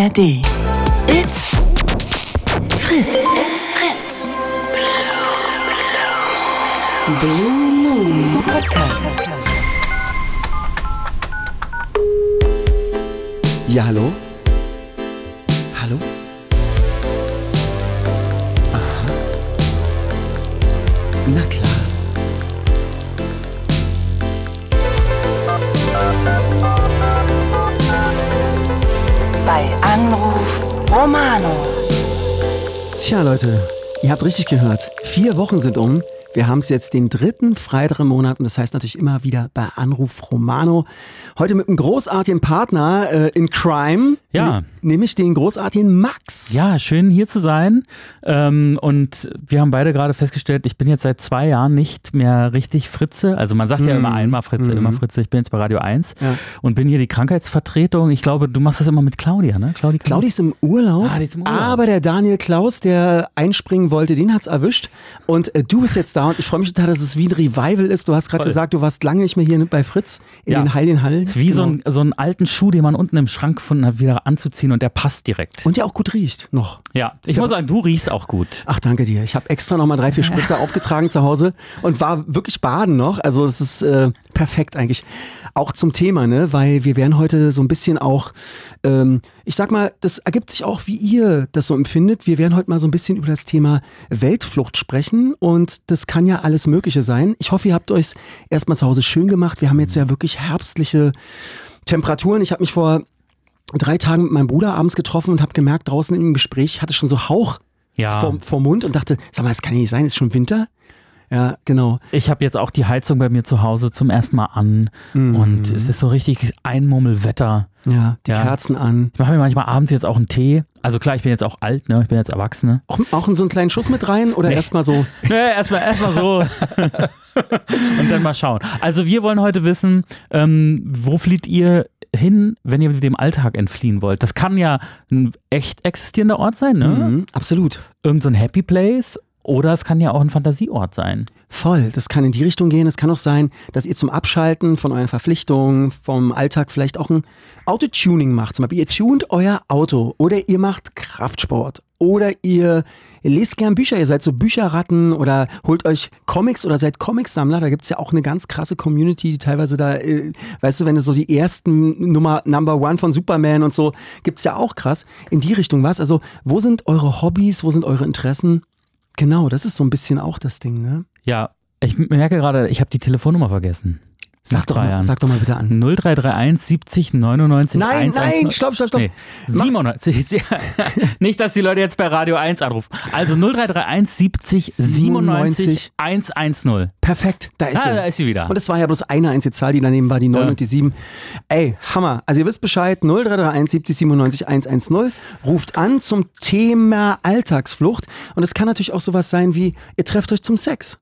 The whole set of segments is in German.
ARD. It's Fritz. It's Fritz. Blue Moon Podcast. Ja, hallo? Romano. Tja, Leute, ihr habt richtig gehört. Vier Wochen sind um. Wir haben es jetzt den dritten Freitag im Monat und das heißt natürlich immer wieder bei Anruf Romano. Heute mit einem großartigen Partner äh, in Crime. Ja. Nämlich den großartigen Max. Ja, schön hier zu sein. Ähm, und wir haben beide gerade festgestellt, ich bin jetzt seit zwei Jahren nicht mehr richtig Fritze. Also man sagt ja immer einmal Fritze, immer Fritze. Ich bin jetzt bei Radio 1 Ja. und bin hier die Krankheitsvertretung. Ich glaube, du machst das immer mit Claudia, ne? Claudia, Claudi ist im Urlaub, Ah, die ist im Urlaub. aber der Daniel Klaus, der einspringen wollte, den hat's erwischt. Und äh, du bist jetzt da und ich freue mich total, dass es wie ein Revival ist. Du hast gerade gesagt, du warst lange nicht mehr hier bei Fritz in Ja. den Heiligen Hallen. Ist wie so, Genau. ein, so einen alten Schuh, den man unten im Schrank gefunden hat, wieder anzuziehen und der passt direkt. Und der auch gut riecht noch. Ja, ich ja- muss sagen, du riechst auch gut. Ach, danke dir. Ich habe extra nochmal drei, vier Spritzer aufgetragen zu Hause und war wirklich baden noch. Also es ist äh, perfekt eigentlich. Auch zum Thema, ne? Weil wir werden heute so ein bisschen auch, ähm, ich sag mal, das ergibt sich auch, wie ihr das so empfindet. Wir werden heute mal so ein bisschen über das Thema Weltflucht sprechen und das kann ja alles Mögliche sein. Ich hoffe, ihr habt euch erstmal zu Hause schön gemacht. Wir haben jetzt ja wirklich herbstliche Temperaturen. Ich habe mich vor drei Tagen mit meinem Bruder abends getroffen und habe gemerkt, draußen im Gespräch ich hatte schon so Hauch Ja. vom, vom Mund und dachte, sag mal, das kann ja nicht sein, ist schon Winter? Ja, genau. Ich habe jetzt auch die Heizung bei mir zu Hause zum ersten Mal an und es ist so richtig Einmummelwetter. Ja, die Ja. Kerzen an. Ich mache mir manchmal abends jetzt auch einen Tee. Also klar, ich bin jetzt auch alt, ne? Ich bin jetzt Erwachsene. Auch, auch in so einen kleinen Schuss mit rein oder erstmal so? Nee, erstmal erstmal so. Und dann mal schauen. Also wir wollen heute wissen, ähm, wo flieht ihr hin, wenn ihr dem Alltag entfliehen wollt? Das kann ja ein echt existierender Ort sein, ne? Mhm, absolut. Irgend so ein Happy Place. Oder es kann ja auch ein Fantasieort sein. Voll. Das kann in die Richtung gehen. Es kann auch sein, dass ihr zum Abschalten von euren Verpflichtungen, vom Alltag vielleicht auch ein Autotuning macht. Zum Beispiel, ihr tunt euer Auto oder ihr macht Kraftsport oder ihr lest gern Bücher. Ihr seid so Bücherratten oder holt euch Comics oder seid Comicsammler. Da gibt's ja auch eine ganz krasse Community, die teilweise da, äh, weißt du, wenn du so die ersten Nummer Number One von Superman und so, gibt's ja auch krass. In die Richtung was. Also, wo sind eure Hobbys? Wo sind eure Interessen? Genau, das ist so ein bisschen auch das Ding, ne? Ja, ich merke gerade, ich habe die Telefonnummer vergessen. Sag doch, mal, sag doch mal bitte an. 0331 70 99 Nein, 110. nein, stopp, stopp, stopp. Nee, Mach- 97. Nicht, dass die Leute jetzt bei Radio 1 anrufen. Also 0331 70 97 110. Perfekt, da ist Ah, sie. da ist sie wieder. Und es war ja bloß eine einzige Zahl, die daneben war, die 9 Ja. und die 7. Ey, Hammer. Also ihr wisst Bescheid, 0331 70 97 110. Ruft an zum Thema Alltagsflucht. Und es kann natürlich auch sowas sein wie, ihr trefft euch zum Sex.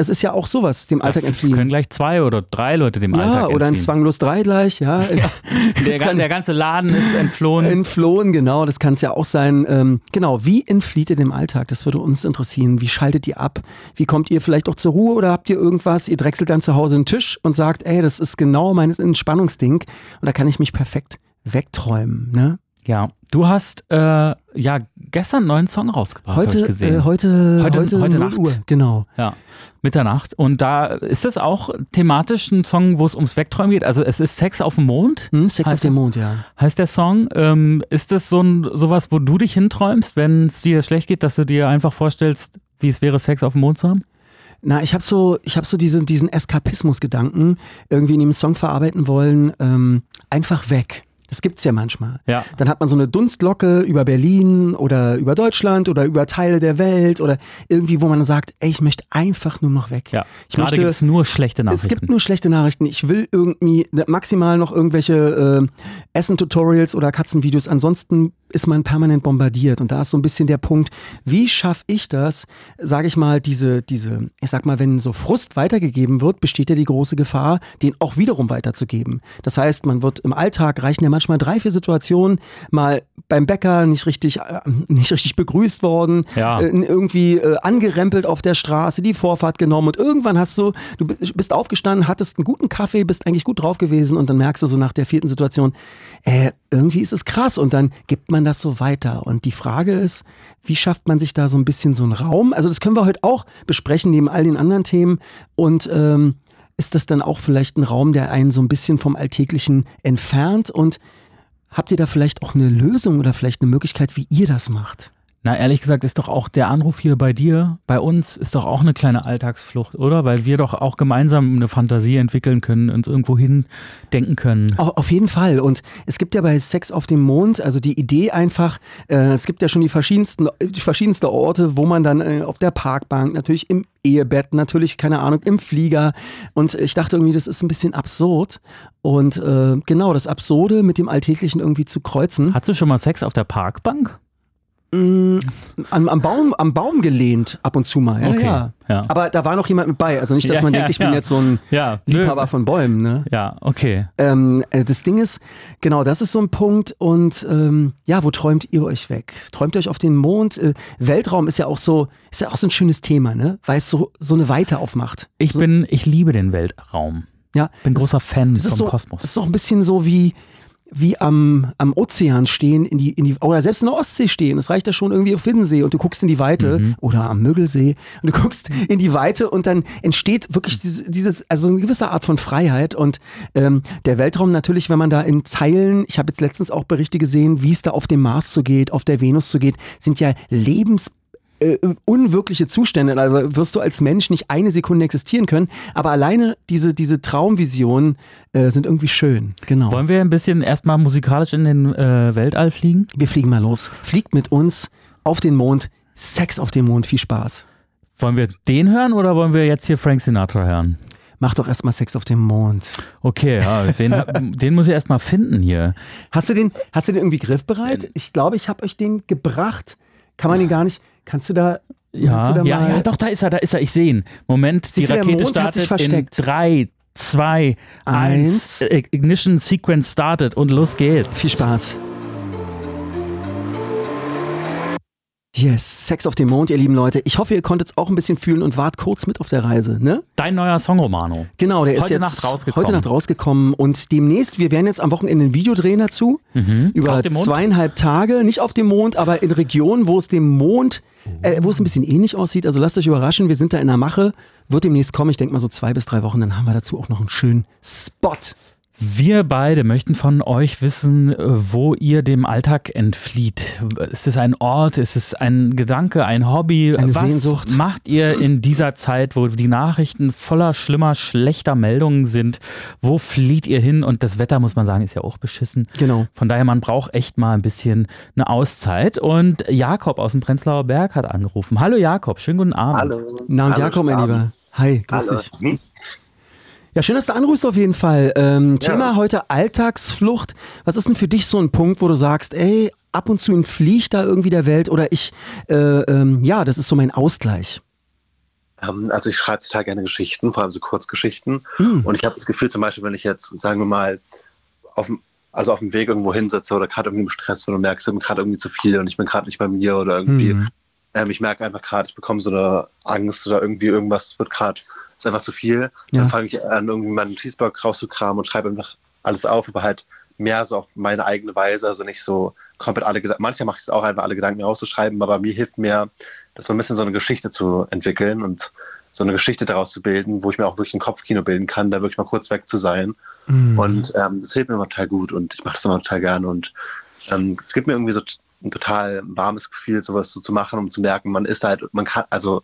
Es ist ja auch sowas, dem Alltag Es entfliehen. können gleich zwei oder drei Leute dem ja, Alltag oder ein entfliehen. Zwanglos 3 gleich, ja. Der, kann- der ganze Laden ist entflohen. Entflohen, genau, das kann es ja auch sein. Ähm, genau, wie entflieht ihr dem Alltag? Das würde uns interessieren. Wie schaltet ihr ab? Wie kommt ihr vielleicht auch zur Ruhe oder habt ihr irgendwas? Ihr drechselt dann zu Hause den Tisch und sagt, ey, das ist genau mein Entspannungsding und da kann ich mich perfekt wegträumen. Ne? Ja, du hast äh, ja gestern einen neuen Song rausgebracht, Heute, gesehen. äh, heute, Heute- heute, heute 0 Nacht. Uhr, genau. Ja, Mitternacht. Und da ist es auch thematisch ein Song, wo es ums Wegträumen geht. Also es ist Sex auf dem Mond, Hm, Sex auf Heißt dem? Mond, ja. heißt der Song. Ähm, ist das so ein, sowas, wo du dich hinträumst, wenn es dir schlecht geht, dass du dir einfach vorstellst, wie es wäre, Sex auf dem Mond zu haben? Na, ich habe so, ich habe so diesen, diesen Eskapismus-Gedanken irgendwie in dem Song verarbeiten wollen. Ähm, einfach weg. Das gibt's ja manchmal. Ja. Dann hat man so eine Dunstlocke über Berlin oder über Deutschland oder über Teile der Welt oder irgendwie, wo man sagt, ey, ich möchte einfach nur noch weg. Ja, ich gerade möchte, gibt es nur schlechte es Nachrichten. gibt nur schlechte Nachrichten. Ich will irgendwie maximal noch irgendwelche äh, Essen-Tutorials oder Katzenvideos. Ansonsten ist man permanent bombardiert. Und da ist so ein bisschen der Punkt, wie schaffe ich das, sage ich mal, diese, diese, ich sag mal, wenn so Frust weitergegeben wird, besteht ja die große Gefahr, den auch wiederum weiterzugeben. Das heißt, man wird im Alltag reichen ja manchmal drei, vier Situationen, mal beim Bäcker nicht richtig, äh, nicht richtig begrüßt worden, Ja. äh, irgendwie äh, angerempelt auf der Straße, die Vorfahrt genommen und irgendwann hast du, du bist aufgestanden, hattest einen guten Kaffee, bist eigentlich gut drauf gewesen und dann merkst du so nach der vierten Situation, äh, irgendwie ist es krass und dann gibt man das so weiter. Und die Frage ist, wie schafft man sich da so ein bisschen so einen Raum? Also das können wir heute auch besprechen, neben all den anderen Themen. Und ähm, ist das dann auch vielleicht ein Raum, der einen so ein bisschen vom Alltäglichen entfernt? Und habt ihr da vielleicht auch eine Lösung oder vielleicht eine Möglichkeit, wie ihr das macht? Na, ehrlich gesagt ist doch auch der Anruf hier bei dir, bei uns, ist doch auch eine kleine Alltagsflucht, oder? Weil wir doch auch gemeinsam eine Fantasie entwickeln können, uns irgendwo hin denken können. Au- Auf jeden Fall. Und es gibt ja bei Sex auf dem Mond, also die Idee einfach, äh, es gibt ja schon die verschiedensten, die verschiedensten Orte, wo man dann äh, auf der Parkbank, natürlich im Ehebett, natürlich, keine Ahnung, im Flieger. Und ich dachte irgendwie, das ist ein bisschen absurd. Und äh, genau, das Absurde mit dem Alltäglichen irgendwie zu kreuzen. Hast du schon mal Sex auf der Parkbank? Mm, am, am, Baum, am Baum gelehnt, ab und zu mal. Ja, Okay, ja. ja. Aber da war noch jemand mit bei. Also nicht, dass Ja, man denkt, ich bin jetzt so ein Liebhaber von Bäumen. Ne? Ja, okay. Ähm, äh, das Ding ist, genau, das ist so ein Punkt. Und ähm, ja, wo träumt ihr euch weg? Träumt ihr euch auf den Mond? Äh, Weltraum ist ja auch so, ist ja auch so ein schönes Thema, ne? Weil es so, so eine Weite aufmacht. Ich so, bin, ich liebe den Weltraum. ja, Bin großer Fan vom so, Kosmos. Das ist doch ein bisschen so wie, wie am, am Ozean stehen, in die, in die, oder selbst in der Ostsee stehen. Es reicht ja schon irgendwie auf Hiddensee und du guckst in die Weite Mhm. oder am Müggelsee und du guckst in die Weite und dann entsteht wirklich dieses, dieses also eine gewisse Art von Freiheit und ähm, der Weltraum natürlich, wenn man da in Zeilen, ich habe jetzt letztens auch Berichte gesehen, wie es da auf dem Mars so geht, auf der Venus so geht, sind ja lebens äh, unwirkliche Zustände. Also wirst du als Mensch nicht eine Sekunde existieren können. Aber alleine diese, diese Traumvisionen äh, sind irgendwie schön. Genau. Wollen wir ein bisschen erstmal musikalisch in den äh, Weltall fliegen? wir fliegen mal los. Fliegt mit uns auf den Mond. Sex auf dem Mond. Viel Spaß. Wollen wir den hören oder wollen wir jetzt hier Frank Sinatra hören? Mach doch erstmal Sex auf dem Mond. Okay, ja, den, den muss ich erstmal finden hier. Hast du den, hast du den irgendwie griffbereit? Ich glaube, ich habe euch den gebracht. Kann man den gar nicht. Kannst du da. kannst du Ja, ja, mal, ja, doch, da ist er, da ist er. Ich sehe ihn. Moment, Siehst die der Rakete Mond hat sich startet in versteckt. 3, 2, Eins. 1. Ignition Sequence startet und los geht's. Viel Spaß. Yes, Sex auf dem Mond, ihr lieben Leute. Ich hoffe, ihr konntet es auch ein bisschen fühlen und wart kurz mit auf der Reise, ne? Dein neuer Song, Romano. Genau, der ist Heute jetzt Nacht rausgekommen. heute Nacht rausgekommen und demnächst, wir werden jetzt am Wochenende ein Video drehen dazu, über dem Mond? zweieinhalb Tage, nicht auf dem Mond, aber in Regionen, wo es dem Mond, äh, wo es ein bisschen ähnlich aussieht. Also lasst euch überraschen, wir sind da in der Mache, wird demnächst kommen. Ich denke mal so zwei bis drei Wochen, dann haben wir dazu auch noch einen schönen Spot. Wir beide möchten von euch wissen, äh, wo ihr dem Alltag entflieht. Ist es ein Ort? Ist es ein Gedanke, ein Hobby? Eine Was Sehnsucht? macht ihr in dieser Zeit, wo die Nachrichten voller schlimmer, schlechter Meldungen sind? Wo flieht ihr hin? Und das Wetter, muss man sagen, ist ja auch beschissen. Genau. Von daher, man braucht echt mal ein bisschen eine Auszeit. Und Jakob aus dem Prenzlauer Berg hat angerufen. Hallo Jakob, schönen guten Abend. Hallo. Na und Hallo, Jakob, mein. Lieber. Hi, grüß Hallo. dich. Hm? Ja, schön, dass du anrufst auf jeden Fall. Ähm, Ja. Thema heute Alltagsflucht. Was ist denn für dich so ein Punkt, wo du sagst, ey, ab und zu entfliehe ich da irgendwie der Welt oder ich, äh, ähm, ja, das ist so mein Ausgleich. Ähm, also ich schreibe total gerne Geschichten, vor allem so Kurzgeschichten. Hm. Und ich habe das Gefühl zum Beispiel, wenn ich jetzt, sagen wir mal, auf also auf dem Weg irgendwo hinsitze oder gerade irgendwie im Stress bin und merke, es ist gerade irgendwie zu viel und ich bin gerade nicht bei mir oder irgendwie, Mhm. ähm, ich merke einfach gerade, ich bekomme so eine Angst oder irgendwie irgendwas wird gerade, ist einfach zu viel. Ja. Dann fange ich an, irgendwie meinen Notizblock rauszukramen und schreibe einfach alles auf, aber halt mehr so auf meine eigene Weise, also nicht so komplett alle Gedanken. Manchmal mache ich es auch einfach, alle Gedanken rauszuschreiben, aber mir hilft mehr, das so ein bisschen so eine Geschichte zu entwickeln und so eine Geschichte daraus zu bilden, wo ich mir auch wirklich ein Kopfkino bilden kann, da wirklich mal kurz weg zu sein. Mhm. Und ähm, das hilft mir immer total gut und ich mache das immer total gerne. Und ähm, es gibt mir irgendwie so ein total warmes Gefühl, sowas so zu machen, um zu merken, man ist halt, man kann, also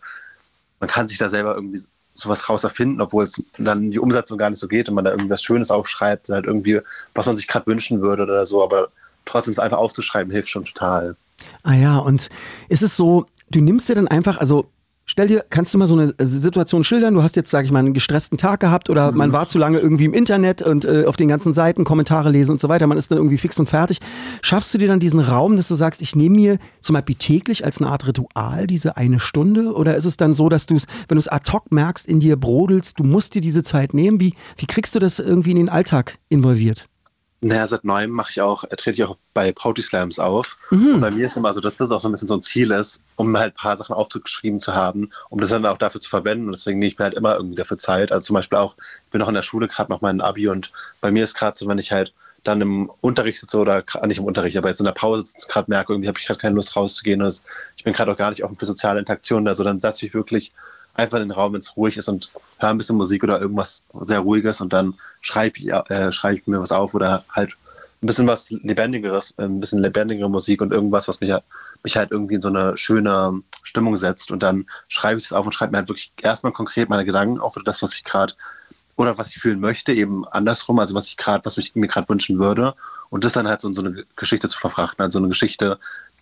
man kann sich da selber irgendwie sowas raus erfinden, obwohl es dann die Umsetzung gar nicht so geht und man da irgendwas Schönes aufschreibt, halt irgendwie, was man sich gerade wünschen würde oder so, aber trotzdem es einfach aufzuschreiben, hilft schon total. Ah ja, und ist es so, du nimmst dir dann einfach, also stell dir, kannst du mal so eine äh, Situation schildern? Du hast jetzt, sag ich mal, einen gestressten Tag gehabt oder man war zu lange irgendwie im Internet und äh, auf den ganzen Seiten Kommentare lesen und so weiter. Man ist dann irgendwie fix und fertig. Schaffst du dir dann diesen Raum, dass du sagst, ich nehme mir zum Beispiel täglich als eine Art Ritual diese eine Stunde? Oder ist es dann so, dass du es, wenn du es ad hoc merkst, in dir brodelst, du musst dir diese Zeit nehmen? Wie, wie kriegst du das irgendwie in den Alltag involviert? Naja, seit neuem mache ich auch, trete ich auch bei Poetry Slams auf. Und bei mir ist immer so, dass das auch so ein bisschen so ein Ziel ist, um halt ein paar Sachen aufgeschrieben zu haben, um das dann auch dafür zu verwenden. Und deswegen nehme ich mir halt immer irgendwie dafür Zeit. Also zum Beispiel auch, ich bin noch in der Schule, gerade noch mein Abi und bei mir ist gerade so, wenn ich halt dann im Unterricht sitze oder nicht im Unterricht, aber jetzt in der Pause gerade merke, irgendwie habe ich gerade keine Lust rauszugehen. Also ich bin gerade auch gar nicht offen für soziale Interaktionen. Also dann setze ich wirklich einfach in den Raum, wenn es ruhig ist und höre ein bisschen Musik oder irgendwas sehr Ruhiges und dann schreibe ich, äh, schreib ich mir was auf oder halt ein bisschen was Lebendigeres, ein bisschen lebendigere Musik und irgendwas, was mich, halt- mich halt irgendwie in so eine schöne Stimmung setzt. Und dann schreibe ich das auf und schreibe mir halt wirklich erstmal konkret meine Gedanken auf oder das, was ich gerade oder was ich fühlen möchte, eben andersrum, also was ich gerade, was mich mir gerade wünschen würde. Und das dann halt so in so eine Geschichte zu verfrachten. Also eine Geschichte,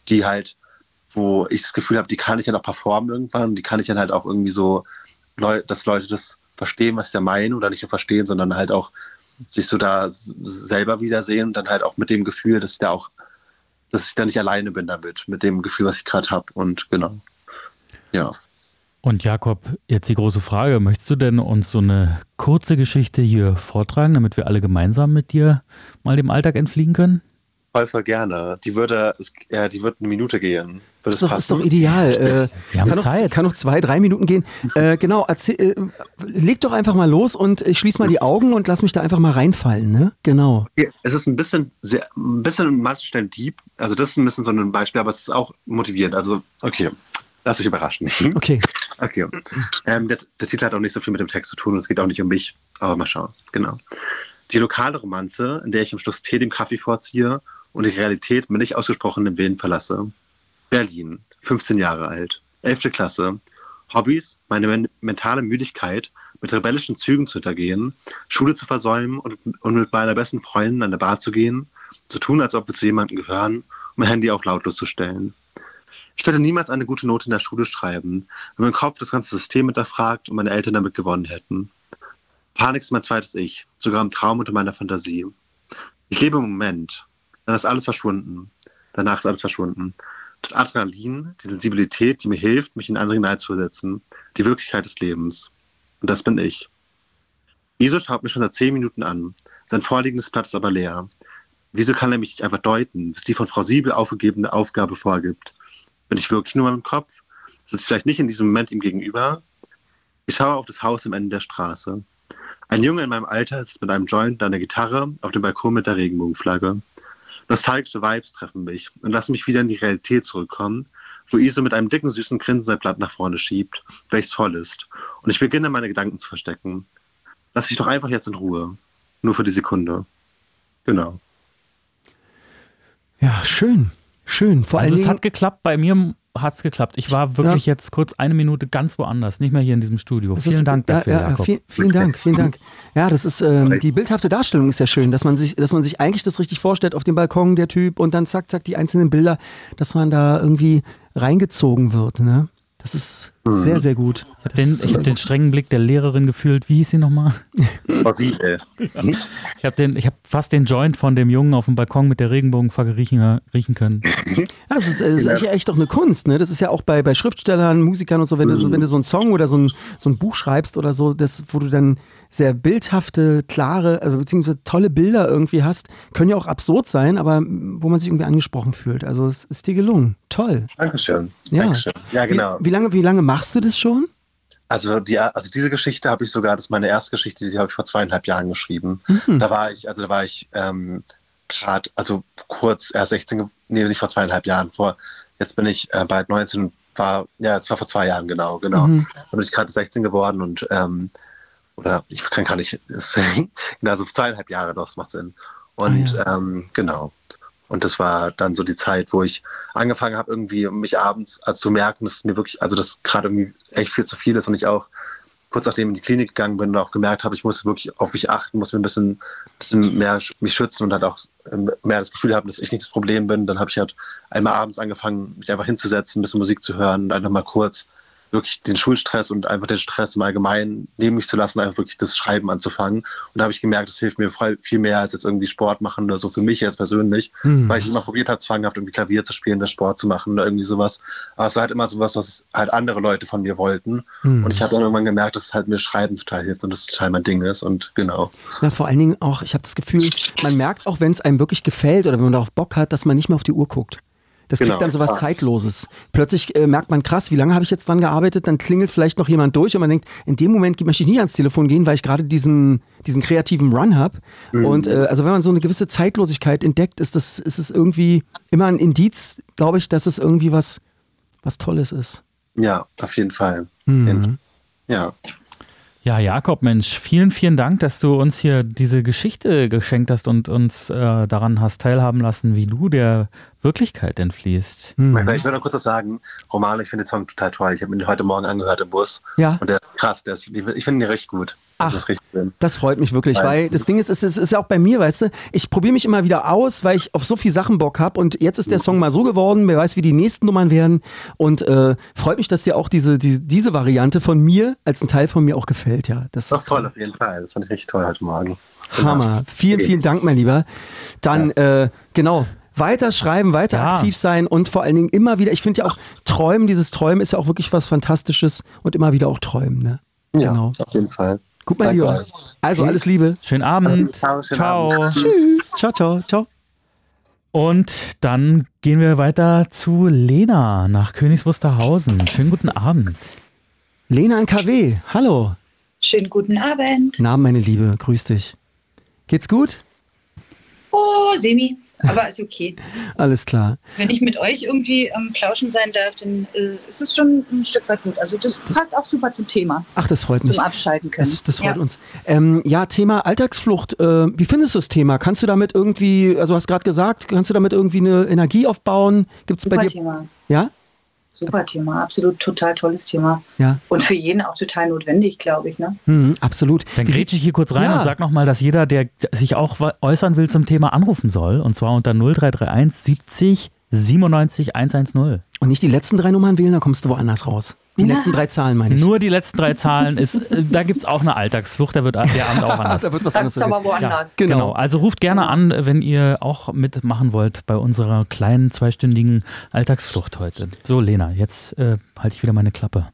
die halt, wo ich das Gefühl habe, die kann ich dann auch performen irgendwann die kann ich dann halt auch irgendwie so, dass Leute das verstehen, was ich da meine oder nicht nur verstehen, sondern halt auch sich so da selber wiedersehen und dann halt auch mit dem Gefühl, dass ich da auch, dass ich da nicht alleine bin damit, mit dem Gefühl, was ich gerade habe. Und genau. Ja. Und Jakob, jetzt die große Frage, möchtest du denn uns so eine kurze Geschichte hier vortragen, damit wir alle gemeinsam mit dir mal dem Alltag entfliehen können? Voll, voll gerne. Die würde, es- ja, die wird eine Minute gehen. Würde Ist doch, ist doch ideal. Äh, Wir haben kann, noch, Zeit. kann noch zwei, drei Minuten gehen. Äh, genau, erzähl, äh, leg doch einfach mal los und ich schließe mal die Augen und lass mich da einfach mal reinfallen, ne? Genau. Ja, Es ist ein bisschen, sehr, ein bisschen Stellen deep. Also das ist ein bisschen so ein Beispiel, aber es ist auch motivierend. Also, okay, lass dich überraschen. Okay. Okay. Ähm, der, der Titel hat auch nicht so viel mit dem Text zu tun und es geht auch nicht um mich, aber mal schauen. Genau. Die lokale Romanze, in der ich am Schluss Tee dem Kaffee vorziehe und die Realität mit nicht ausgesprochenem Willen verlasse. Berlin, 15 Jahre alt, 11. Klasse. Hobbys, meine men mentale Müdigkeit, mit rebellischen Zügen zu hintergehen, Schule zu versäumen und, und mit meiner besten Freundin an der Bar zu gehen, zu tun, als ob wir zu jemandem gehören, um mein Handy auf lautlos zu stellen. Ich könnte niemals eine gute Note in der Schule schreiben, wenn mein Kopf das ganze System hinterfragt und meine Eltern damit gewonnen hätten. Panik ist mein zweites Ich, sogar im Traum und in meiner Fantasie. Ich lebe im Moment, dann ist alles verschwunden. Danach ist alles verschwunden. Das Adrenalin, die Sensibilität, die mir hilft, mich in andere hineinzusetzen, die Wirklichkeit des Lebens. Und das bin ich. Iso schaut mich schon seit zehn Minuten an. Sein vorliegendes Blatt ist aber leer. Wieso kann er mich nicht einfach deuten, was die von Frau Siebel aufgegebene Aufgabe vorgibt? Bin ich wirklich nur in meinem Kopf? Sitze ich vielleicht nicht in diesem Moment ihm gegenüber? Ich schaue auf das Haus am Ende der Straße. Ein Junge in meinem Alter sitzt mit einem Joint und einer Gitarre auf dem Balkon mit der Regenbogenflagge. Nostalgische Vibes treffen mich und lassen mich wieder in die Realität zurückkommen, wo Iso mit einem dicken, süßen Grinsen sein Blatt nach vorne schiebt, welches voll ist. Und ich beginne, meine Gedanken zu verstecken. Lass dich doch einfach jetzt in Ruhe. Nur für die Sekunde. Genau. Ja, schön. Schön. Vor Also allen es hat geklappt, bei mir hat es geklappt. Ich war wirklich jetzt kurz eine Minute ganz woanders, nicht mehr hier in diesem Studio. Das Vielen ist- Dank ja, dafür, ja, ja, Jakob. Vielen, vielen Dank, vielen Dank. Ja, das ist ähm, die bildhafte Darstellung ist ja schön, dass man sich, dass man sich eigentlich das richtig vorstellt auf dem Balkon der Typ und dann zack, zack die einzelnen Bilder, dass man da irgendwie reingezogen wird. Ne? Das ist sehr, sehr gut. Ich habe den, ich hab den strengen Blick der Lehrerin gefühlt. Wie hieß sie nochmal? Ich habe den, ich habe fast den Joint von dem Jungen auf dem Balkon mit der Regenbogenfackel riechen, riechen können. Ja, das ist, äh, das ist echt, echt doch eine Kunst. Ne? Das ist ja auch bei, bei Schriftstellern, Musikern und so, wenn, du, so, wenn du so einen Song oder so ein, so ein Buch schreibst oder so, das, wo du dann sehr bildhafte, klare, also beziehungsweise tolle Bilder irgendwie hast, können ja auch absurd sein, aber wo man sich irgendwie angesprochen fühlt. Also es ist dir gelungen. Toll. Dankeschön. Ja. Dankeschön. Ja, genau. Wie, wie, lange, wie lange machst du das schon? Also, die, also diese Geschichte habe ich sogar, das ist meine erste Geschichte, die habe ich vor zweieinhalb Jahren geschrieben. Mhm. Da war ich, also da war ich ähm, gerade, also kurz erst 16, ge- nee, nicht vor zweieinhalb Jahren, vor, jetzt bin ich äh, bald 19 und war, ja, es war vor zwei Jahren, genau, genau. Mhm. Da bin ich gerade 16 geworden und, ähm, oder ich kann gar nicht, es- genau, so zweieinhalb Jahre doch, das macht Sinn. Und Ah, ähm, genau. Und das war dann so die Zeit, wo ich angefangen habe, irgendwie mich abends also zu merken, dass mir wirklich, also das gerade irgendwie echt viel zu viel ist und ich auch kurz nachdem ich in die Klinik gegangen bin und auch gemerkt habe, ich muss wirklich auf mich achten, muss mir ein bisschen, bisschen mehr mich schützen und halt auch ähm, mehr das Gefühl haben, dass ich nicht das Problem bin. Dann habe ich halt einmal abends angefangen, mich einfach hinzusetzen, ein bisschen Musik zu hören und einfach mal kurz wirklich den Schulstress und einfach den Stress im Allgemeinen neben mich zu lassen, einfach wirklich das Schreiben anzufangen. Und da habe ich gemerkt, das hilft mir viel mehr als jetzt irgendwie Sport machen oder so für mich jetzt persönlich, Mhm. weil ich immer probiert habe, zwanghaft irgendwie Klavier zu spielen, das Sport zu machen oder irgendwie sowas. Aber es war halt immer sowas, was halt andere Leute von mir wollten. Mhm. Und ich habe dann irgendwann gemerkt, dass es halt mir Schreiben total hilft und das total mein Ding ist. Und genau. Na, vor allen Dingen auch, ich habe das Gefühl, man merkt auch, wenn es einem wirklich gefällt oder wenn man darauf Bock hat, dass man nicht mehr auf die Uhr guckt. Das Genau. gibt dann so was Zeitloses. Plötzlich äh, merkt man, krass, wie lange habe ich jetzt dran gearbeitet? Dann klingelt vielleicht noch jemand durch und man denkt, in dem Moment möchte ich nicht ans Telefon gehen, weil ich gerade diesen, diesen kreativen Run habe. Und äh, also wenn man so eine gewisse Zeitlosigkeit entdeckt, ist das, ist es irgendwie immer ein Indiz, glaube ich, dass es irgendwie was, was Tolles ist. Ja, auf jeden Fall. Mhm. Ja. Ja, Jakob, Mensch, vielen, vielen Dank, dass du uns hier diese Geschichte geschenkt hast und uns äh, daran hast teilhaben lassen, wie du der Wirklichkeit entfließt. Mhm. Ich will noch kurz was sagen. Romano, ich finde den Song total toll. Ich habe ihn heute Morgen angehört im Bus. Ja. Und der ist krass. Der ist, ich finde ihn richtig gut. Ach. Das ist richtig schön. Das freut mich wirklich, Weil- weil das Ding ist, es ist, ist ja auch bei mir, weißt du, ich probiere mich immer wieder aus, weil ich auf so viel Sachen Bock habe und jetzt ist der Song mal so geworden, wer weiß, wie die nächsten Nummern werden und äh, freut mich, dass dir auch diese, die, diese Variante von mir als ein Teil von mir auch gefällt, ja. Das, Das ist ist toll, auf jeden Fall. Das fand ich richtig toll heute Morgen. Hammer. Vielen, Okay. vielen Dank, mein Lieber. Dann, äh, genau. Weiter schreiben, weiter Ja. aktiv sein und vor allen Dingen immer wieder, ich finde ja auch Träumen, dieses Träumen ist ja auch wirklich was Fantastisches und immer wieder auch träumen, ne? Ja, Genau. auf jeden Fall. Gut, mein Lieber. Also alles Liebe. Schönen Abend. Ciao, schönen Ciao. Abend. Tschüss. Ciao, ciao, ciao. Und dann gehen wir weiter zu Lena nach Königs Wusterhausen. Schönen guten Abend. Lena in KW, hallo. Schönen guten Abend. Na, meine Liebe, grüß dich. Geht's gut? Oh, Semi. Aber ist okay. Alles klar. Wenn ich mit euch irgendwie am Plauschen sein darf, dann äh, ist es schon ein Stück weit gut. Also das, Das- passt auch super zum Thema, Ach, das freut mich. zum Abschalten können. Das, das freut ja. uns. Ähm, ja, Thema Alltagsflucht. Äh, wie findest du das Thema? Kannst du damit irgendwie, also du hast gerade gesagt, kannst du damit irgendwie eine Energie aufbauen? Gibt's bei Super dir? Thema. Ja? Super Thema. Absolut total tolles Thema. Ja. Und für jeden auch total notwendig, glaube ich. Ne? Mhm, absolut. Dann grätsche ich hier kurz rein Ja. und sag nochmal, dass jeder, der sich auch äußern will zum Thema, anrufen soll. Und zwar unter 0331 70 97 110. Und nicht die letzten drei Nummern wählen, dann kommst du woanders raus. Die Ja. letzten drei Zahlen meine ich. Nur die letzten drei Zahlen ist, äh, da gibt es auch eine Alltagsflucht, da wird der Abend auch anders. da wird was Das anderes ist aber woanders. Genau. Genau, also ruft gerne an, wenn ihr auch mitmachen wollt bei unserer kleinen zweistündigen Alltagsflucht heute. So, Lena, jetzt äh, halte ich wieder meine Klappe.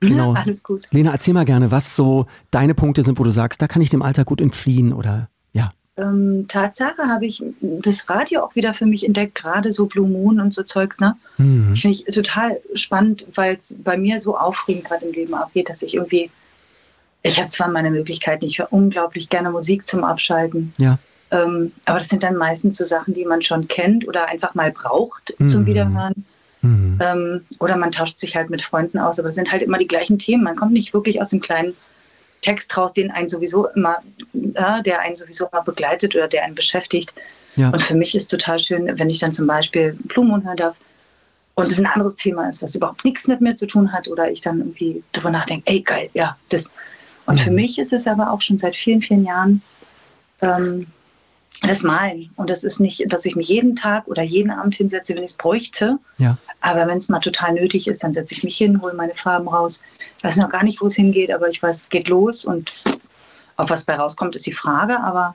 Genau. Alles gut. Lena, erzähl mal gerne, was so deine Punkte sind, wo du sagst, da kann ich dem Alltag gut entfliehen oder ja. Ähm, Tatsache habe ich das Radio auch wieder für mich entdeckt, gerade so Blue Moon und so Zeugs. Ne? Mhm. Finde ich total spannend, weil es bei mir so aufregend gerade im Leben abgeht, dass ich irgendwie, ich habe zwar meine Möglichkeiten, ich höre unglaublich gerne Musik zum Abschalten, Ja. ähm, aber das sind dann meistens so Sachen, die man schon kennt oder einfach mal braucht Mhm. zum Wiederhören. Mhm. Ähm, oder man tauscht sich halt mit Freunden aus, aber es sind halt immer die gleichen Themen. Man kommt nicht wirklich aus dem kleinen Text raus, den einen sowieso immer, äh, der einen sowieso immer begleitet oder der einen beschäftigt. Ja. Und für mich ist total schön, wenn ich dann zum Beispiel Blumen hören darf und es ein anderes Thema ist, was überhaupt nichts mit mir zu tun hat oder ich dann irgendwie drüber nachdenke, ey geil, ja, das. Und für Mhm. mich ist es aber auch schon seit vielen, vielen Jahren ähm, das Malen. Und das ist nicht, dass ich mich jeden Tag oder jeden Abend hinsetze, wenn ich es bräuchte. Ja. Aber wenn es mal total nötig ist, dann setze ich mich hin, hole meine Farben raus. Ich weiß noch gar nicht, wo es hingeht, aber ich weiß, es geht los und ob was bei rauskommt, ist die Frage. Aber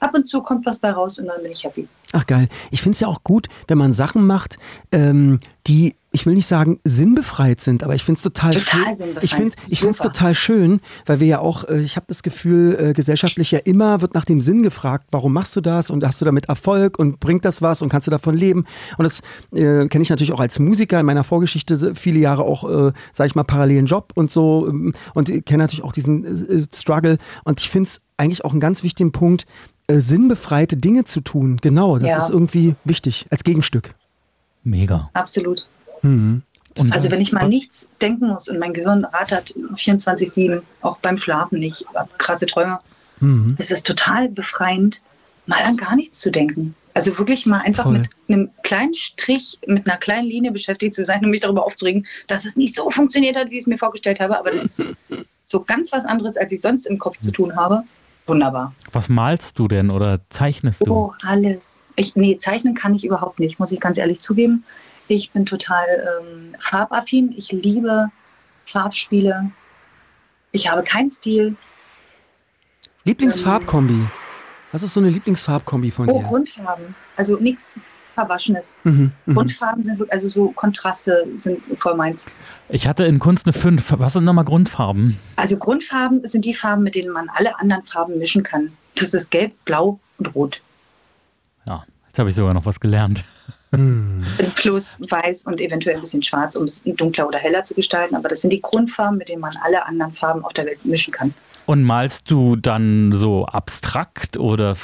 ab und zu kommt was bei raus und dann bin ich happy. Ach geil. Ich finde es ja auch gut, wenn man Sachen macht, ähm, die, ich will nicht sagen, sinnbefreit sind, aber ich finde es total, Total schön. sinnbefreit. Ich finde ich find's Super. total schön, weil wir ja auch, äh, ich habe das Gefühl, äh, gesellschaftlich ja immer wird nach dem Sinn gefragt, warum machst du das und hast du damit Erfolg und bringt das was und kannst du davon leben? Und das äh, kenne ich natürlich auch als Musiker in meiner Vorgeschichte viele Jahre auch, äh, sage ich mal, parallelen Job und so ähm, und kenne natürlich auch diesen äh, Struggle und ich finde es eigentlich auch einen ganz wichtigen Punkt, äh, sinnbefreite Dinge zu tun. Genau, das Ja. ist irgendwie wichtig als Gegenstück. Mega. Absolut. Mhm. Also wenn ich mal nichts denken muss und mein Gehirn rattert 24-7, auch beim Schlafen nicht, hab krasse Träume, Mhm. es ist total befreiend, mal an gar nichts zu denken. Also wirklich mal einfach Voll. mit einem kleinen Strich, mit einer kleinen Linie beschäftigt zu sein und mich darüber aufzuregen, dass es nicht so funktioniert hat, wie ich es mir vorgestellt habe. Aber das ist so ganz was anderes, als ich sonst im Kopf zu tun habe. Wunderbar. Was malst du denn oder zeichnest du? Oh, alles. Ich, nee, zeichnen kann ich überhaupt nicht, muss ich ganz ehrlich zugeben. Ich bin total ähm, farbaffin. Ich liebe Farbspiele. Ich habe keinen Stil. Lieblingsfarbkombi. Was ist so eine Lieblingsfarbkombi von Oh, dir? Grundfarben. Also nichts Verwaschenes. Mhm, mhm. Grundfarben sind wirklich, also so Kontraste sind voll meins. Ich hatte in Kunst eine 5. Was sind nochmal Grundfarben? Also Grundfarben sind die Farben, mit denen man alle anderen Farben mischen kann. Das ist gelb, blau und rot. Ja, jetzt habe ich sogar noch was gelernt. Plus weiß und eventuell ein bisschen schwarz, um es dunkler oder heller zu gestalten. Aber das sind die Grundfarben, mit denen man alle anderen Farben auf der Welt mischen kann. Und malst du dann so abstrakt oder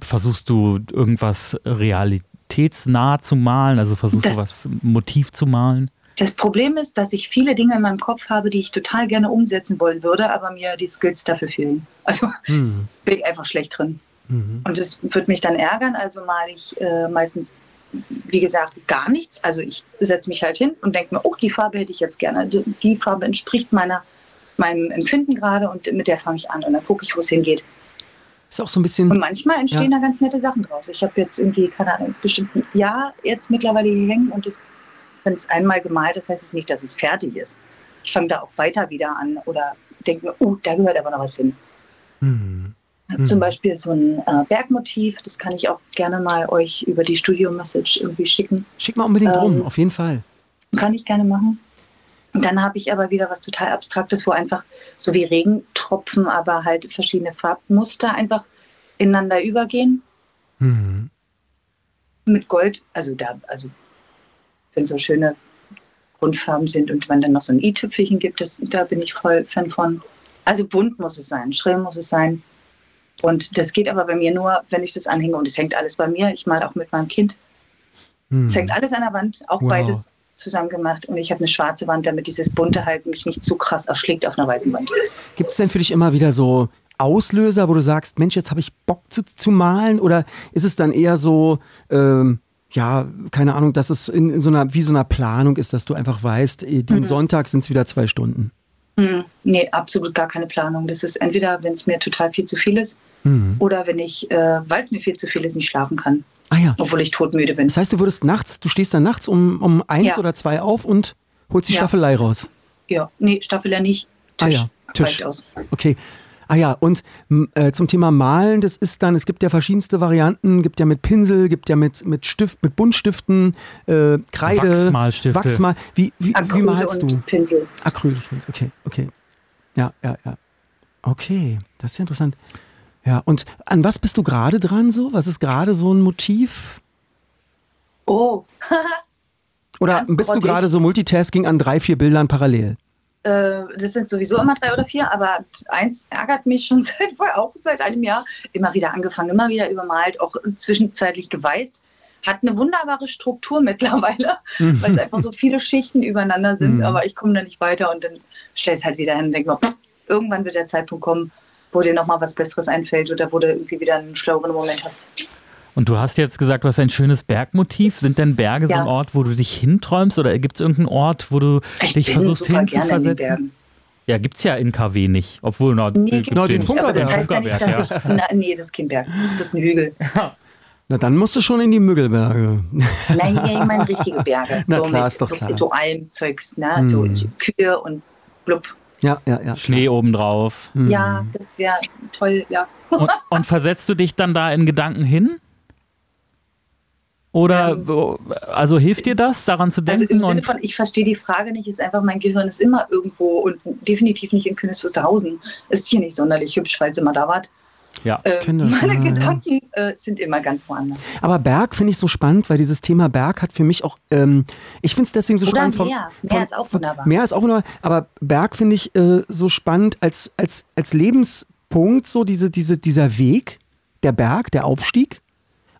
versuchst du irgendwas realitätsnah zu malen? Also versuchst du Das- was Motiv zu malen? Das Problem ist, dass ich viele Dinge in meinem Kopf habe, die ich total gerne umsetzen wollen würde, aber mir die Skills dafür fehlen. Also Mhm. bin ich einfach schlecht drin. Mhm. Und das wird mich dann ärgern, also male ich äh, meistens, wie gesagt, gar nichts. Also ich setze mich halt hin und denke mir, oh, die Farbe hätte ich jetzt gerne. Die, die Farbe entspricht meiner, meinem Empfinden gerade und mit der fange ich an und dann gucke ich, wo es hingeht. Ist auch so ein Und bisschen. manchmal entstehen da ganz nette Sachen draus. Ich habe jetzt irgendwie, keine Ahnung, bestimmt ein Jahr jetzt mittlerweile hier hängen und das, wenn es einmal gemalt ist, heißt es nicht, dass es fertig ist. Ich fange da auch weiter wieder an oder denke mir, oh, da gehört aber noch was hin. Mhm. Mhm. Zum Beispiel so ein äh, Bergmotiv, das kann ich auch gerne mal euch über die Studio-Message irgendwie schicken. Schick mal unbedingt rum, Ähm, auf jeden Fall. Kann ich gerne machen. Und dann habe ich aber wieder was total Abstraktes, wo einfach so wie Regentropfen, aber halt verschiedene Farbmuster einfach ineinander übergehen. Mhm. mit Gold, also da, also wenn so schöne Grundfarben sind und wenn dann noch so ein i-Tüpfelchen gibt, das, da bin ich voll Fan von. Also bunt muss es sein, schrill muss es sein. Und das geht aber bei mir nur, wenn ich das anhänge und es hängt alles bei mir. Ich mal auch mit meinem Kind. Mhm. Es hängt alles an der Wand, auch Wow. beides zusammen gemacht. Und ich habe eine schwarze Wand, damit dieses bunte halt mich nicht zu krass erschlägt auf einer weißen Wand. Gibt es denn für dich immer wieder so Auslöser, wo du sagst, Mensch, jetzt habe ich Bock zu, zu malen? Oder ist es dann eher so, ähm, ja, keine Ahnung, dass es in, in so einer, wie so einer Planung ist, dass du einfach weißt, eh, Mhm. den Sonntag sind es wieder zwei Stunden? Hm, nee, absolut gar keine Planung. Das ist entweder, wenn es mir total viel zu viel ist, Mhm. oder wenn ich, äh, weil es mir viel zu viel ist, nicht schlafen kann, Ah ja. obwohl ich totmüde bin. Das heißt, du würdest nachts, du stehst dann nachts um, um eins Ja. oder zwei auf und holst die Ja. Staffelei raus. Ja, nee, Staffeler nicht. Ah Tisch. ja, Tisch. Aus. Okay. Ah ja, und äh, zum Thema Malen, das ist dann, es gibt ja verschiedenste Varianten, gibt ja mit Pinsel, gibt ja mit, mit Stift, mit Buntstiften, äh, Kreide, Wachsmalstifte. Wachsmal. Wie, wie, wie Acryl malst und du? Pinsel. Acryl, okay, okay. Ja, ja, ja. Okay, das ist ja interessant. Ja, und an was bist du gerade dran so? Was ist gerade so ein Motiv? Oh, Oder Ganz bist du grottig. gerade so Multitasking an drei, vier Bildern parallel? Äh, das sind sowieso immer drei oder vier, aber eins ärgert mich schon seit auch seit einem Jahr. Immer wieder angefangen, immer wieder übermalt, auch zwischenzeitlich geweißt. Hat eine wunderbare Struktur mittlerweile, weil es einfach so viele Schichten übereinander sind, Mhm. aber ich komme da nicht weiter und dann stell es halt wieder hin und denke mir, pff, irgendwann wird der Zeitpunkt kommen, wo dir nochmal was Besseres einfällt oder wo du irgendwie wieder einen schlaueren Moment hast. Und du hast jetzt gesagt, du hast ein schönes Bergmotiv. Sind denn Berge so Ja. ein Ort, wo du dich hinträumst oder gibt es irgendeinen Ort, wo du Ich dich versuchst hinzuversetzen? Ja, gibt es ja in KW nicht. Obwohl, na, Nee, gibt's Na, den nicht, Funkerberg. das heißt ja nicht, dass ich, na, nee, das ist kein Berg, das ist ein Hügel. Na, dann musst du schon in die Müggelberge. Nein, ja, ich meine richtige Berge. Na so klar, mit ist doch so, klar. so Almzeugs, ne? Hm. So Kühe und blub. Ja, ja, ja. Schnee obendrauf. Hm. Ja, das wäre toll, ja. Und, und versetzt du dich dann da in Gedanken hin? Oder wo- also hilft dir das, daran zu Also denken? im Sinne von, ich verstehe die Frage nicht, ist einfach, mein Gehirn ist immer irgendwo und definitiv nicht in Königswusterhausen. Ist hier nicht sonderlich hübsch, falls ihr mal da wart. ja. Äh, kenn das, meine ja, ja. Gedanken äh, sind immer ganz woanders. Aber Berg finde ich so spannend, weil dieses Thema Berg hat für mich auch, ähm, ich finde es deswegen so Oder spannend. Meer. Meer vom- ist auch wunderbar. Meer ist auch wunderbar, aber Berg finde ich äh, so spannend als, als, als Lebenspunkt, so diese, diese, dieser Weg, der Berg, der Aufstieg.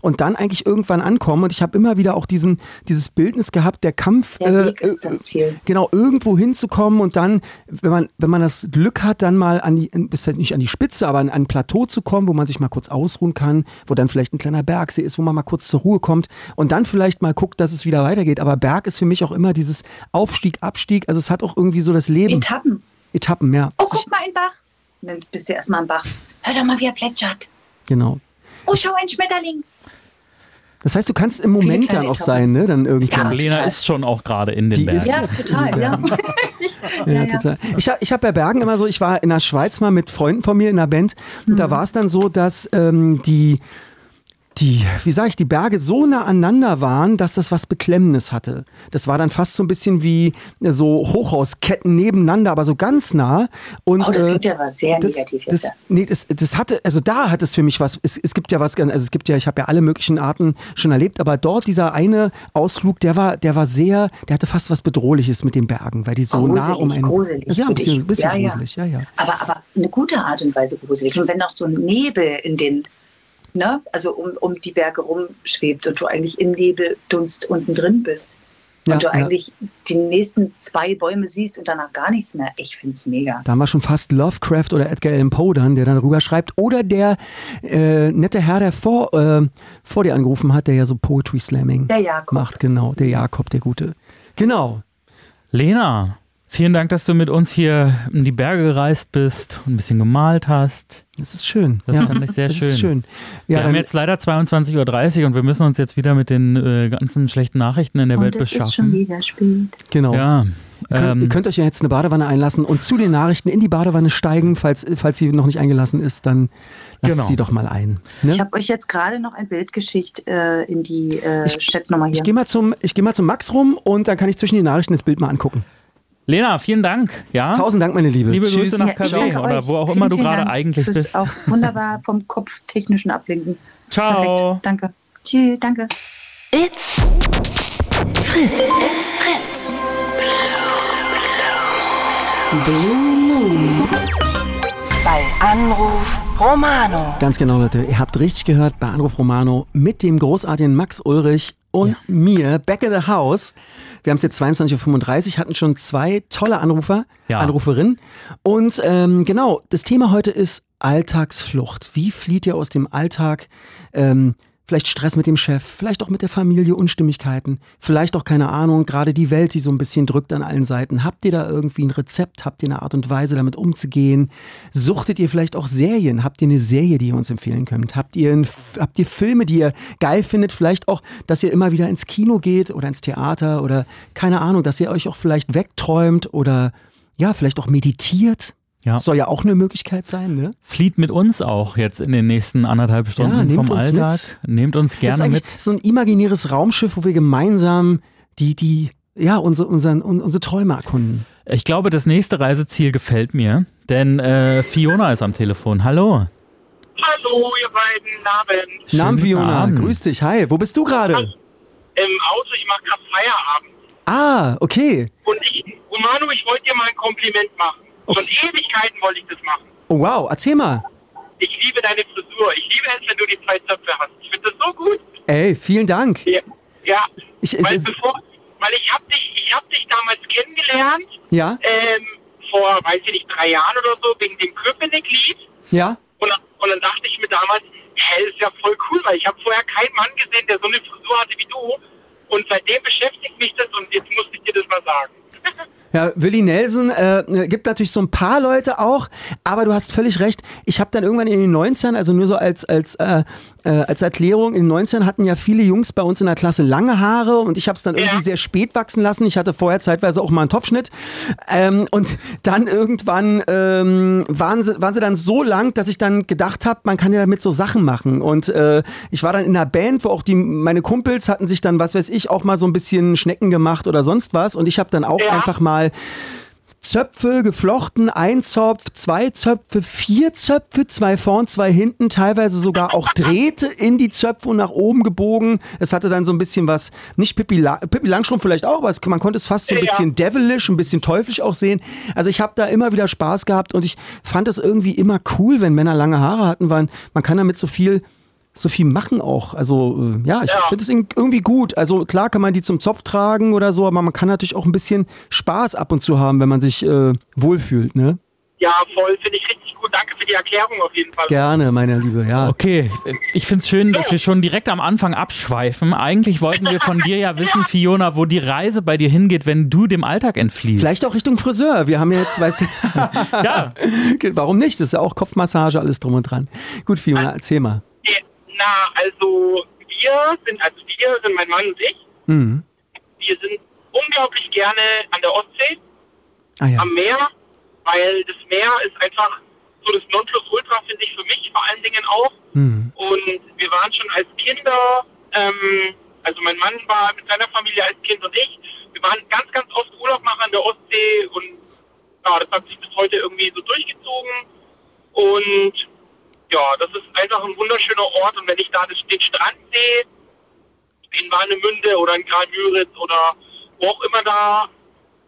Und dann eigentlich irgendwann ankommen. Und ich habe immer wieder auch diesen, dieses Bildnis gehabt, der Kampf, Der äh, Weg ist äh, das Ziel. genau, irgendwo hinzukommen und dann, wenn man, wenn man das Glück hat, dann mal an die, bis nicht an die Spitze, aber an ein Plateau zu kommen, wo man sich mal kurz ausruhen kann, wo dann vielleicht ein kleiner Bergsee ist, wo man mal kurz zur Ruhe kommt und dann vielleicht mal guckt, dass es wieder weitergeht. Aber Berg ist für mich auch immer dieses Aufstieg, Abstieg. Also es hat auch irgendwie so das Leben. Etappen. Etappen, ja. Oh, guck mal, ein Bach. Und dann bist du erstmal am Bach. Hör doch mal, wie er plätschert. Genau. Oh, schau, ein Schmetterling. Das heißt, du kannst im Moment dann auch sein, ne? Dann irgendwie. Ja. Lena ist schon auch gerade in den Die Bergen. ist- Ja, jetzt total, in den ja. Bergen. ja, Ja, total. Ich, ich habe bei Bergen immer so, ich war in der Schweiz mal mit Freunden von mir in einer Band und Mhm. da war es dann so, dass ähm, die, die, wie sage ich, die Berge so nah aneinander waren, dass das was Beklemmendes hatte. Das war dann fast so ein bisschen wie äh, so Hochhausketten nebeneinander, aber so ganz nah. Und, Oh, das äh, klingt ja aber sehr das, negativ jetzt. das, nee, das, das hatte, also da hat es für mich was, es, es gibt ja was, also es gibt ja, ich habe ja alle möglichen Arten schon erlebt, aber dort dieser eine Ausflug, der war, der war sehr, der hatte fast was Bedrohliches mit den Bergen, weil die so Gruselig, nah um einen. gruselig, ja ein bisschen, bisschen ja, ja. gruselig, ja, ja. Aber, aber eine gute Art und Weise gruselig. Und wenn noch so ein Nebel in den, ne, also um, um die Berge rumschwebt und du eigentlich im Nebeldunst unten drin bist Ja, und du ja. eigentlich die nächsten zwei Bäume siehst und danach gar nichts mehr. Ich finde es mega. Da haben wir schon fast Lovecraft oder Edgar Allan Poe dann, der dann rüber schreibt. Oder der äh, nette Herr, der vor, äh, vor dir angerufen hat, der ja so Poetry Slamming Der Jakob. macht. Genau, der Jakob, der Gute. Genau. Lena, vielen Dank, dass du mit uns hier in die Berge gereist bist und ein bisschen gemalt hast. Das ist schön. Das ja. fand ich sehr das schön. ist schön. Ja, wir haben dann- jetzt leider 22.30 Uhr und wir müssen uns jetzt wieder mit den äh, ganzen schlechten Nachrichten in der Welt und es ist schon beschaffen. wieder spät. genau. Ja. Ihr könnt, Ähm, ihr könnt euch ja jetzt eine Badewanne einlassen und zu den Nachrichten in die Badewanne steigen, falls, falls sie noch nicht eingelassen ist, dann lasst Genau. sie doch mal ein. Ne? Ich habe euch jetzt gerade noch ein Bild geschickt äh, in die äh, Ich- Chatnummer hier. Ich gehe mal, zum- ich geh mal zum Max rum und dann kann ich zwischen den Nachrichten das Bild mal angucken. Lena, vielen Dank. Ja? Tausend Dank, meine Liebe. Liebe Tschüss. Grüße nach Ja, KW danke oder wo auch Vielen, immer du gerade eigentlich fürs bist. Auch wunderbar vom kopftechnischen Ablenken. Ciao. Perfekt. Danke. Tschüss, danke. It's Fritz. It's Fritz. Blue Moon. Bei Anruf Romano. Ganz genau, Leute. Ihr habt richtig gehört bei Anruf Romano mit dem großartigen Max Ulrich und mir, back in the house. Wir haben es jetzt 22.35 Uhr, hatten schon zwei tolle Anrufer, Ja. Anruferinnen. Und ähm, genau, das Thema heute ist Alltagsflucht. Wie flieht ihr aus dem Alltag? Ähm, vielleicht Stress mit dem Chef, vielleicht auch mit der Familie, Unstimmigkeiten, vielleicht auch keine Ahnung, gerade die Welt, die so ein bisschen drückt an allen Seiten. Habt ihr da irgendwie ein Rezept? Habt ihr eine Art und Weise, damit umzugehen? Suchtet ihr vielleicht auch Serien? Habt ihr eine Serie, die ihr uns empfehlen könnt? Habt ihr, ein, habt ihr Filme, die ihr geil findet? Vielleicht auch, dass ihr immer wieder ins Kino geht oder ins Theater oder keine Ahnung, dass ihr euch auch vielleicht wegträumt oder ja, vielleicht auch meditiert. Ja. Soll ja auch eine Möglichkeit sein, ne? Flieht mit uns auch jetzt in den nächsten anderthalb Stunden Ja, vom Alltag. Nehmt uns gerne mit. so ein imaginäres Raumschiff, wo wir gemeinsam die, die, ja, unsere, unseren, un- unsere Träume erkunden. Ich glaube, das nächste Reiseziel gefällt mir, denn äh, Fiona ist am Telefon. Hallo. Hallo, ihr beiden Abend. Schönen Namen guten Fiona, Abend. grüß dich. Hi, wo bist du gerade? Im Auto, ich mache gerade Feierabend. Ah, okay. Und ich, Romano, ich wollte dir mal ein Kompliment machen. Schon Ewigkeiten wollte ich das machen. Oh, wow, erzähl mal. Ich liebe deine Frisur. Ich liebe es, wenn du die zwei Zöpfe hast. Ich finde das so gut. Ey, vielen Dank. Ja. ja. Ich, Weil, es, bevor, weil ich habe dich, ich hab dich damals kennengelernt, ja, ähm, vor, weiß ich nicht, drei Jahren oder so, wegen dem Köpenick-Lied. ja. Und, dann- und dann dachte ich mir damals, hä, ist ja voll cool, weil ich habe vorher keinen Mann gesehen, der so eine Frisur hatte wie du. Und seitdem beschäftigt mich das und jetzt musste ich dir das mal sagen. Ja, Willi Nelson äh, gibt natürlich so ein paar Leute auch, aber du hast völlig recht. Ich habe dann irgendwann in den 90ern, also nur so als, als, äh, äh, als Erklärung, in den 90ern hatten ja viele Jungs bei uns in der Klasse lange Haare und ich habe es dann irgendwie Ja. sehr spät wachsen lassen. Ich hatte vorher zeitweise auch mal einen Topfschnitt. Ähm, und dann irgendwann ähm, waren, sie, waren sie dann so lang, dass ich dann gedacht habe, man kann ja damit so Sachen machen. Und äh, ich war dann in einer Band, wo auch die meine Kumpels hatten sich dann, was weiß ich, auch mal so ein bisschen Schnecken gemacht oder sonst was. Und ich habe dann auch Ja. einfach mal Zöpfe geflochten, ein Zopf, zwei Zöpfe, vier Zöpfe, zwei vorn, zwei hinten, teilweise sogar auch Drähte in die Zöpfe und nach oben gebogen. Es hatte dann so ein bisschen was, nicht Pippi, La Pippi Langstrumpf vielleicht auch, aber es, man konnte es fast so ein Ja. bisschen devilish, ein bisschen teuflisch auch sehen. Also ich habe da immer wieder Spaß gehabt und ich fand es irgendwie immer cool, wenn Männer lange Haare hatten, weil man kann damit so viel so viel machen auch. Also äh, ja, ich Ja. finde es irgendwie gut. Also klar kann man die zum Zopf tragen oder so, aber man kann natürlich auch ein bisschen Spaß ab und zu haben, wenn man sich äh, wohlfühlt. Ne? Ja, voll, finde ich richtig gut. Danke für die Erklärung auf jeden Fall. Gerne, meine Liebe. Ja. Okay, ich finde es schön, dass wir schon direkt am Anfang abschweifen. Eigentlich wollten wir von dir ja wissen, Fiona, wo die Reise bei dir hingeht, wenn du dem Alltag entfliehst. Vielleicht auch Richtung Friseur. Wir haben ja jetzt, weißt du, Ja, warum nicht? Das ist ja auch Kopfmassage, alles drum und dran. Gut, Fiona, erzähl mal. Na, also, wir sind, also wir sind mein Mann und ich, Mhm. wir sind unglaublich gerne an der Ostsee, Ah ja. am Meer, weil das Meer ist einfach so das Nonplusultra, finde ich, für mich vor allen Dingen auch. Mhm. Und wir waren schon als Kinder, ähm, also mein Mann war mit seiner Familie als Kind und ich, wir waren ganz, ganz oft Urlaub machen an der Ostsee und ja, das hat sich bis heute irgendwie so durchgezogen. Und ja, das ist einfach ein wunderschöner Ort und wenn ich da den Strand sehe, in Warnemünde oder in Karl-Müritz oder wo auch immer da,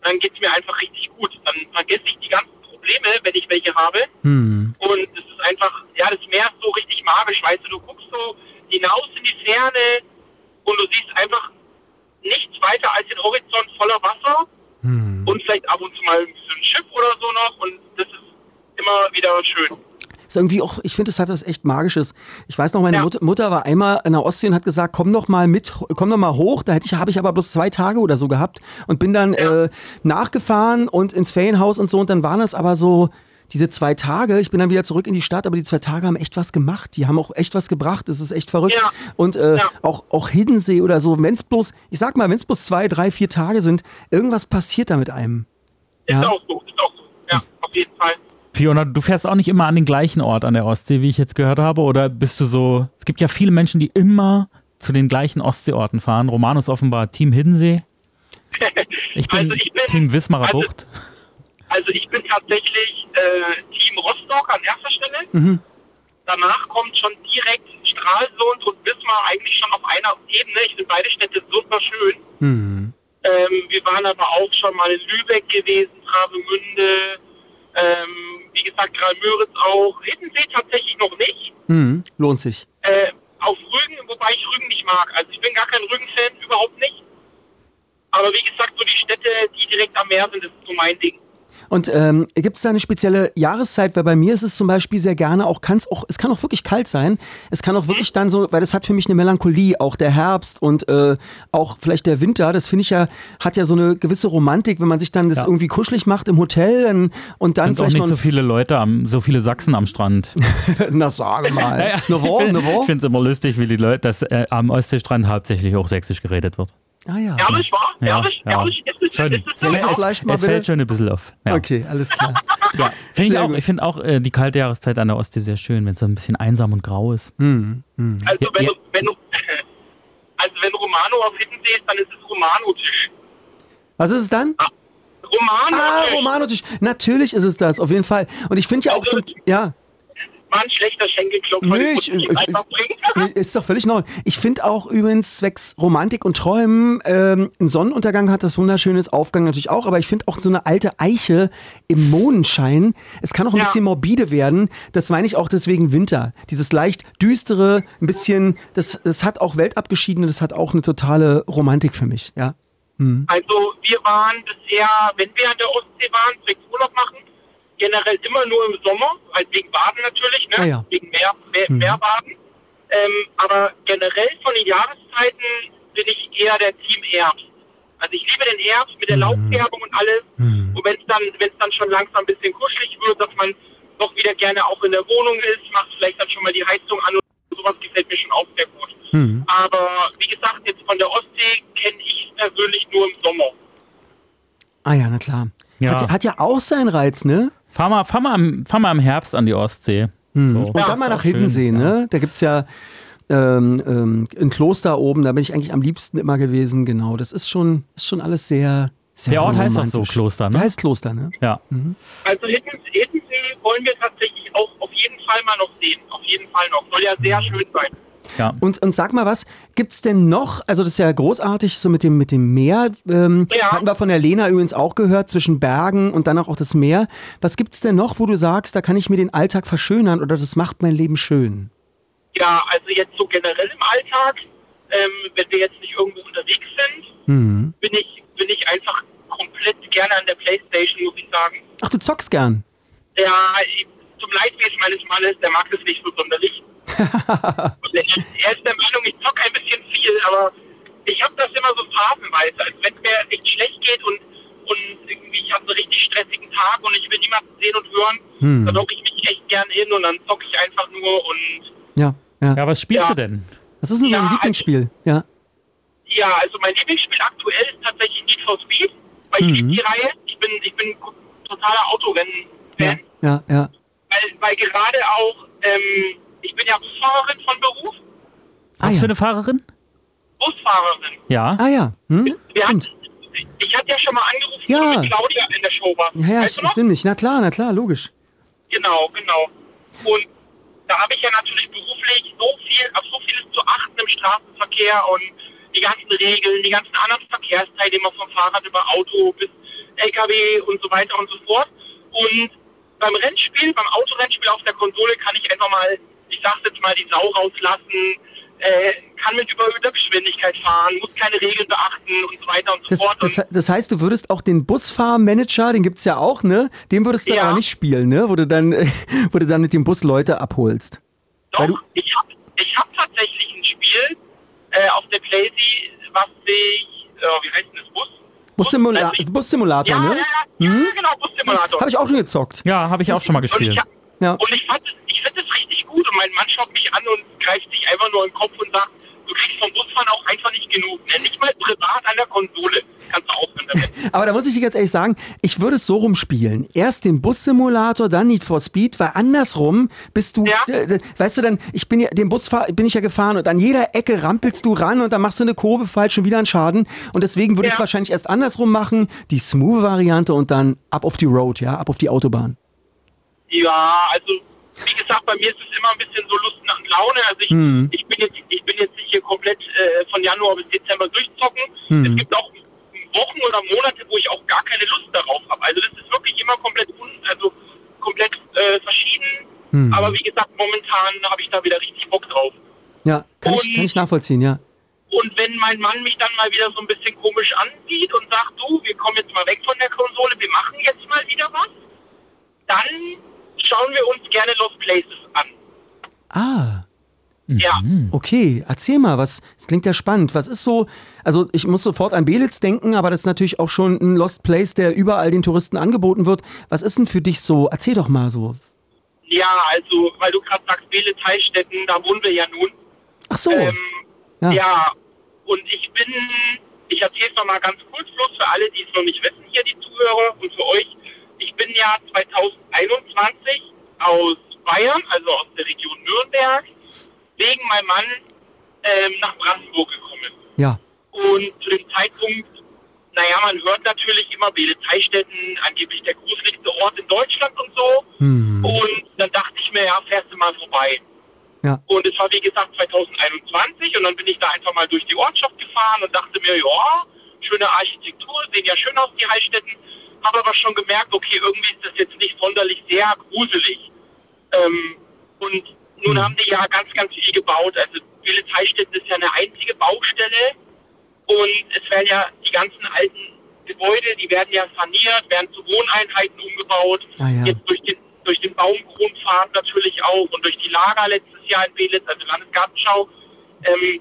dann geht's mir einfach richtig gut. Dann vergesse ich die ganzen Probleme, wenn ich welche habe. Mhm. Und es ist einfach, ja, das Meer ist so richtig magisch, weißt du, du guckst so hinaus in die Ferne und du siehst einfach nichts weiter als den Horizont voller Wasser Mhm. und vielleicht ab und zu mal so ein Schiff oder so noch und das ist immer wieder schön. Ist irgendwie auch, ich finde, es hat das echt Magisches. Ich weiß noch, meine Ja. Mut Mutter war einmal in der Ostsee und hat gesagt, komm doch mal mit, komm doch mal hoch. Da hätte ich, habe ich aber bloß zwei Tage oder so gehabt und bin dann Ja. äh, nachgefahren und ins Ferienhaus und so. Und dann waren es aber so diese zwei Tage. Ich bin dann wieder zurück in die Stadt, aber die zwei Tage haben echt was gemacht. Die haben auch echt was gebracht. Das ist echt verrückt. Ja. Und äh, Ja. auch, auch Hiddensee oder so, wenn es bloß, ich sag mal, wenn es bloß zwei, drei, vier Tage sind, irgendwas passiert da mit einem. Ist Ja. auch so, ist auch so. Ja, auf jeden Fall. Fiona, du fährst auch nicht immer an den gleichen Ort an der Ostsee, wie ich jetzt gehört habe, oder bist du so, es gibt ja viele Menschen, die immer zu den gleichen Ostseeorten fahren. Romanus offenbar Team Hiddensee. Ich bin, Also ich bin- Team Wismarer also- Bucht. Also ich bin tatsächlich äh, Team Rostock an erster Stelle. Mhm. Danach kommt schon direkt Stralsund und Wismar eigentlich schon auf einer Ebene. Ich finde beide Städte super schön. Mhm. Ähm, wir waren aber auch schon mal in Lübeck gewesen, Travemünde, ähm, wie gesagt, Graal-Müritz auch. Hiddensee tatsächlich noch nicht. Mhm. Lohnt sich. Äh, auf Rügen, wobei ich Rügen nicht mag. Also ich bin gar kein Rügen-Fan, überhaupt nicht. Aber wie gesagt, so die Städte, die direkt am Meer sind, das ist so mein Ding. Und ähm, gibt es da eine spezielle Jahreszeit? Weil bei mir ist es zum Beispiel sehr gerne auch, kann's auch, es kann auch wirklich kalt sein. Es kann auch wirklich dann so, weil das hat für mich eine Melancholie, auch der Herbst und äh, auch vielleicht der Winter. Das finde ich ja, hat ja so eine gewisse Romantik, wenn man sich dann das Ja. irgendwie kuschelig macht im Hotel und, und dann Sind auch nicht so viele Leute, am, so viele Sachsen am Strand. na sage mal, Naja, Ich finde es immer lustig, wie die Leute, dass äh, am Ostseestrand hauptsächlich auch sächsisch geredet wird. Ah ja. Ehrlich, wahr? Ja, ehrlich, ja. ehrlich, ist es, Schon. ist es vielleicht mal es fällt schon ein bisschen auf. Ja. Okay, alles klar. Ja. Find ich Sehr auch, gut. ich finde auch äh, die kalte Jahreszeit an der Ostsee sehr schön, wenn es so ein bisschen einsam und grau ist. Hm, hm. Also wenn, Ja, du, wenn du, also wenn Romano auf Hiddensee ist, dann ist es Romano-Tisch. Was ist es dann? Romano-Tisch. Ah, Romanotisch. Natürlich ist es das, auf jeden Fall. Und ich finde ja auch zum, ja, War ein schlechter Schenkelklopfer. Nee, den ich- ich-. Nee, Ist doch völlig neu. Ich finde auch übrigens zwecks Romantik und Träumen, ähm, ein Sonnenuntergang hat das wunderschönes Aufgang natürlich auch, aber ich finde auch so eine alte Eiche im Mondenschein, es kann auch ein Ja. bisschen morbide werden. Das meine ich auch deswegen Winter. Dieses leicht düstere, ein bisschen, das, das hat auch Weltabgeschiedene, das hat auch eine totale Romantik für mich, ja. Also wir waren bisher, wenn wir an der Ostsee waren, zwecks Urlaub machen, generell immer nur im Sommer, halt wegen Baden natürlich, ne? Ah ja. wegen Meer, Meer, Mhm. Meerbaden. Ähm, aber generell von den Jahreszeiten bin ich eher der Team Herbst. Also ich liebe den Herbst mit der Laubfärbung und alles. Mhm. Und wenn es dann, wenn es dann schon langsam ein bisschen kuschelig wird, dass man doch wieder gerne auch in der Wohnung ist, macht vielleicht dann schon mal die Heizung an und sowas gefällt mir schon auch sehr gut. Hm. Aber wie gesagt, jetzt von der Ostsee kenne ich persönlich nur im Sommer. Ah ja, na klar. Ja. Hat, hat ja auch seinen Reiz, ne? Fahr mal, fahr, mal im, fahr mal im Herbst an die Ostsee. Hm. So. Und Ja, dann mal nach auch schön, Hiddensee, ja. ne? Da gibt's ja ähm, ähm, ein Kloster oben, da bin ich eigentlich am liebsten immer gewesen, genau. Das ist schon, ist schon alles sehr, sehr Der Ort heißt doch so. Kloster, Der ne? heißt Kloster, ne? Ja. Also Hiddensee, Hiddensee wollen wir tatsächlich auch auf jeden Fall mal noch sehen. Auf jeden Fall noch. Soll ja sehr schön sein. Ja. Und, und sag mal was, gibt's denn noch, also das ist ja großartig, so mit dem, mit dem Meer, ähm, Ja. hatten wir von der Lena übrigens auch gehört, zwischen Bergen und dann auch das Meer. Was gibt's denn noch, wo du sagst, da kann ich mir den Alltag verschönern oder das macht mein Leben schön? Ja, also jetzt so generell im Alltag, ähm, wenn wir jetzt nicht irgendwo unterwegs sind, Hm. bin ich, bin ich einfach komplett gerne an der Playstation, muss ich sagen. Ach, du zockst gern. Ja, ich- zum Leidwesen meines Mannes, der mag das nicht so sonderlich. Er, er ist der Meinung, ich zocke ein bisschen viel, aber ich habe das immer so phasenweise. Also wenn es mir echt schlecht geht und, und irgendwie ich habe einen richtig stressigen Tag und ich will niemanden sehen und hören, Hm. dann hocke ich mich echt gern hin und dann zocke ich einfach nur und Ja, ja. ja, was spielst Ja. du denn? Was ist denn so Ja, ein also- Lieblingsspiel? Ja. Ja, also mein Lieblingsspiel aktuell ist tatsächlich Need for Speed, weil ich Mhm. liebe die Reihe. Ich bin, ich bin totaler Autorennen-Fan, Ja, ja, ja. weil, weil gerade auch, ähm, ich bin ja Busfahrerin von Beruf, Ah Was ja. für eine Fahrerin? Busfahrerin. Ja. Ah ja. Hm? Wir hatten, Stimmt. ich hatte ja schon mal angerufen, Ja. mit Claudia in der Show warst. Ja, ja, weißt du noch? ziemlich. Na klar, na klar, logisch. Genau, genau. Und da habe ich ja natürlich beruflich so viel, auf so vieles zu achten im Straßenverkehr und die ganzen Regeln, die ganzen anderen Verkehrsteilnehmer vom Fahrrad über Auto bis LKW und so weiter und so fort. Und beim Rennspiel, beim Autorennspiel auf der Konsole kann ich einfach mal, ich sag's jetzt mal, die Sau rauslassen, äh, kann mit überhöhter Geschwindigkeit fahren, muss keine Regeln beachten und so weiter und so Das, fort. das, das heißt, du würdest auch den Busfahrmanager, den gibt's ja auch, ne? Den würdest du dann Ja. aber nicht spielen, ne? Wo du dann, wo du dann mit dem Bus Leute abholst. weil Doch, du- ich habe ich hab tatsächlich ein Spiel äh, auf der Playsee, was sich, äh, wie heißt denn das, Bus? Bussimula Bussimulator, Ja, ne? ja, ja, ja, genau, Bussimulator. Habe ich auch schon gezockt. Ja, habe ich auch schon mal und ich, gespielt. hab- Ja. und ich fand, ich finde es richtig gut und mein Mann schaut mich an und greift sich einfach nur in den Kopf und sagt, du kriegst vom Busfahren auch einfach nicht genug. Ne? Nicht mal privat an der Konsole kannst du aufhören damit. Aber da muss ich dir ganz ehrlich sagen, ich würde es so rumspielen. Erst den Bussimulator, dann Need for Speed, weil andersrum bist du, Ja. äh, weißt du dann, ich bin ja, den Bus bin ich ja gefahren und an jeder Ecke rampelst du ran und dann machst du eine Kurve falsch und wieder einen Schaden. Und deswegen würde ich es Ja. wahrscheinlich erst andersrum machen, die smooth Variante und dann ab auf die Road, ja, ab auf die Autobahn. Ja, also wie gesagt, bei mir ist es immer ein bisschen so Lust und Laune. Also ich, Hm. ich bin jetzt ich bin jetzt nicht hier komplett äh, von Januar bis Dezember durchzocken. Hm. Es gibt auch Wochen oder Monate, wo ich auch gar keine Lust darauf habe. Also das ist wirklich immer komplett un, also komplett äh, verschieden. Hm. Aber wie gesagt, momentan habe ich da wieder richtig Bock drauf. Ja, kann, ich, Und- kann ich nachvollziehen, ja. Und wenn mein Mann mich dann mal wieder so ein bisschen komisch ansieht und sagt, du, wir kommen jetzt mal weg von der Konsole, wir machen jetzt mal wieder was, dann schauen wir uns gerne Lost Places an. Ah. Ja. Okay, erzähl mal, was, das klingt ja spannend. Was ist so, also ich muss sofort an Belitz denken, aber das ist natürlich auch schon ein Lost Place, der überall den Touristen angeboten wird. Was ist denn für dich so? Erzähl doch mal so. Ja, also, weil du gerade sagst, Bele Teilstätten, da wohnen wir ja nun. Ach so, Ähm, ja. ja. und ich bin, ich erzähle es nochmal ganz kurz bloß für alle, die es noch nicht wissen, hier die Zuhörer und für euch. Ich bin ja 2021 aus Bayern, also aus der Region Nürnberg, wegen meinem Mann ähm, nach Brandenburg gekommen. ja. Und zu dem Zeitpunkt, naja, man hört natürlich immer Bele Teilstätten, angeblich der gruseligste Ort in Deutschland und so. Hm. Und dann dachte ich mir, ja, fährst du mal vorbei. Ja. Und es war wie gesagt 2021 und dann bin ich da einfach mal durch die Ortschaft gefahren und dachte mir, ja, schöne Architektur, sehen ja schön aus, die Heilstätten. Habe aber schon gemerkt, okay, irgendwie ist das jetzt nicht sonderlich sehr gruselig. Ähm, und nun haben die ja ganz, ganz viel gebaut. Also Willis Heilstätten ist ja eine einzige Baustelle und es werden ja die ganzen alten Gebäude, die werden ja saniert, werden zu Wohneinheiten umgebaut. Ah, ja. Jetzt durch den, durch den Baumkronpfad natürlich auch und durch die Lager letztes Jahr in Belitz, also Landesgartenschau, ähm,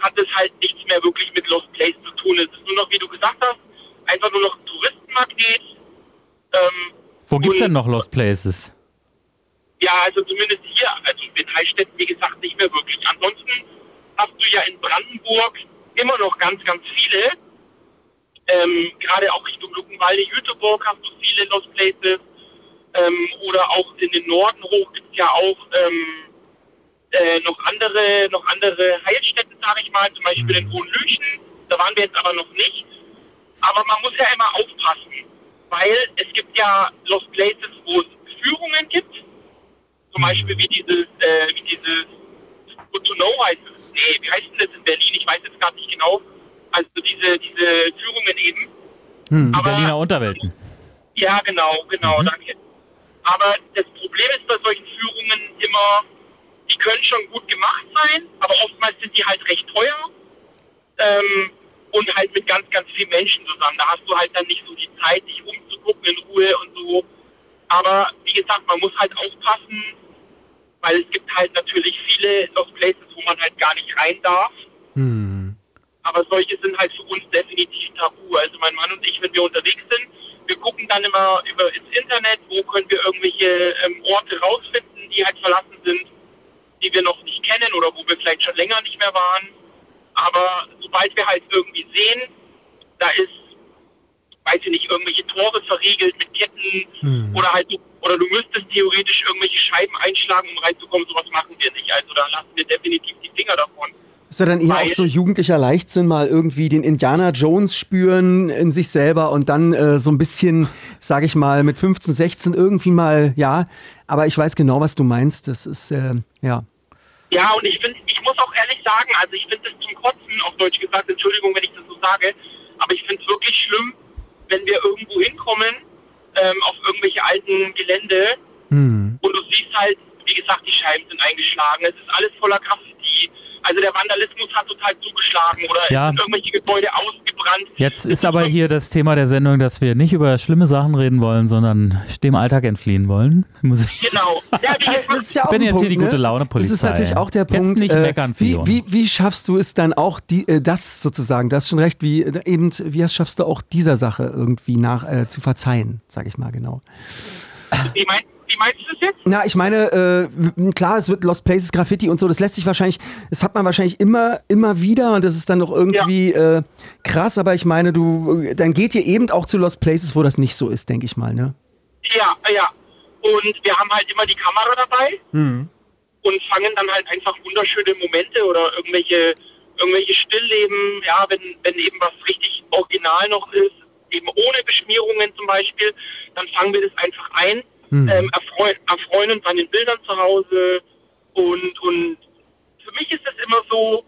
hat es halt nichts mehr wirklich mit Lost Place zu tun. Es ist nur noch, wie du gesagt hast, einfach nur noch ein Touristenmagnet. Ähm, Wo gibt's und- denn noch Lost Places? ja, also zumindest hier, also in Heilstätten, wie gesagt, nicht mehr wirklich. Ansonsten hast du ja in Brandenburg immer noch ganz, ganz viele. Ähm, Gerade auch Richtung Luckenwalde, Jüteborg hast du viele Lost Places. Ähm, oder auch in den Norden hoch gibt es ja auch ähm, äh, noch andere, noch andere Heilstätten, sage ich mal, zum Beispiel in Hohenlüchen. Da waren wir jetzt aber noch nicht. Aber man muss ja immer aufpassen, weil es gibt ja Lost Places, wo es Führungen gibt. Zum Beispiel wie dieses, äh, wie dieses Good to Know heißt es. Nee, wie heißt denn das in Berlin? Ich weiß jetzt gar nicht genau. Also diese, diese Führungen eben. Hm. Die Aber- Berliner Unterwelten. Ja, genau, genau, danke. Aber das Problem ist bei solchen Führungen immer, die können schon gut gemacht sein, aber oftmals sind die halt recht teuer ähm, und halt mit ganz, ganz vielen Menschen zusammen. Da hast du halt dann nicht so die Zeit, dich umzugucken in Ruhe und so. Aber wie gesagt, man muss halt aufpassen, weil es gibt halt natürlich viele Lost Places, wo man halt gar nicht rein darf. Hm. Aber solche sind halt für uns definitiv tabu. Also mein Mann und ich, wenn wir unterwegs sind, wir gucken dann immer über ins Internet, wo können wir irgendwelche ähm, Orte rausfinden, die halt verlassen sind, die wir noch nicht kennen oder wo wir vielleicht schon länger nicht mehr waren. Aber sobald wir halt irgendwie sehen, da ist, weiß ich nicht, irgendwelche Tore verriegelt mit Ketten oder halt, oder du müsstest theoretisch irgendwelche Scheiben einschlagen, um reinzukommen, sowas machen wir nicht. Also da lassen wir definitiv die Finger davon. Ist ja dann eher Weil- auch so jugendlicher Leichtsinn, mal irgendwie den Indiana Jones spüren in sich selber und dann äh, so ein bisschen, sag ich mal, mit 15, 16 irgendwie mal, ja. Aber ich weiß genau, was du meinst. Das ist, äh, ja. Ja, und ich finde, ich muss auch ehrlich sagen, also ich finde es zum Kotzen, auf Deutsch gesagt, Entschuldigung, wenn ich das so sage, aber ich finde es wirklich schlimm, wenn wir irgendwo hinkommen, ähm, auf irgendwelche alten Gelände Hm. und du siehst halt, wie gesagt, die Scheiben sind eingeschlagen, es ist alles voller Graffiti. Also der Vandalismus hat total zugeschlagen oder Ja. es sind irgendwelche Gebäude ausgebrannt. Jetzt ist aber hier das Thema der Sendung, dass wir nicht über schlimme Sachen reden wollen, sondern dem Alltag entfliehen wollen. Muss ich Genau. Ja, ist ja bin jetzt hier Punkt, die gute ne? Laune-Polizei. Das ist natürlich auch der Jetzt Punkt. nicht äh, meckern, wie, wie, wie schaffst du es dann auch, die, äh, das sozusagen, das ist schon recht, wie äh, eben, wie schaffst du auch dieser Sache irgendwie nach äh, zu verzeihen, sag ich mal genau. wie, meinst, wie meinst du das jetzt? Na, ich meine, äh, klar, es wird Lost Places Graffiti und so, das lässt sich wahrscheinlich, das hat man wahrscheinlich immer, immer wieder und das ist dann doch irgendwie äh, krass, aber ich meine, du, dann geht ihr eben auch zu Lost Places, wo das nicht so ist, denke ich mal, ne? Ja, ja. Und wir haben halt immer die Kamera dabei. Hm. und fangen dann halt einfach wunderschöne Momente oder irgendwelche irgendwelche Stillleben, ja, wenn, wenn eben was richtig original noch ist, eben ohne Beschmierungen zum Beispiel, dann fangen wir das einfach ein, Mhm. ähm, erfreuen, erfreuen uns an den Bildern zu Hause und, und für mich ist es immer so,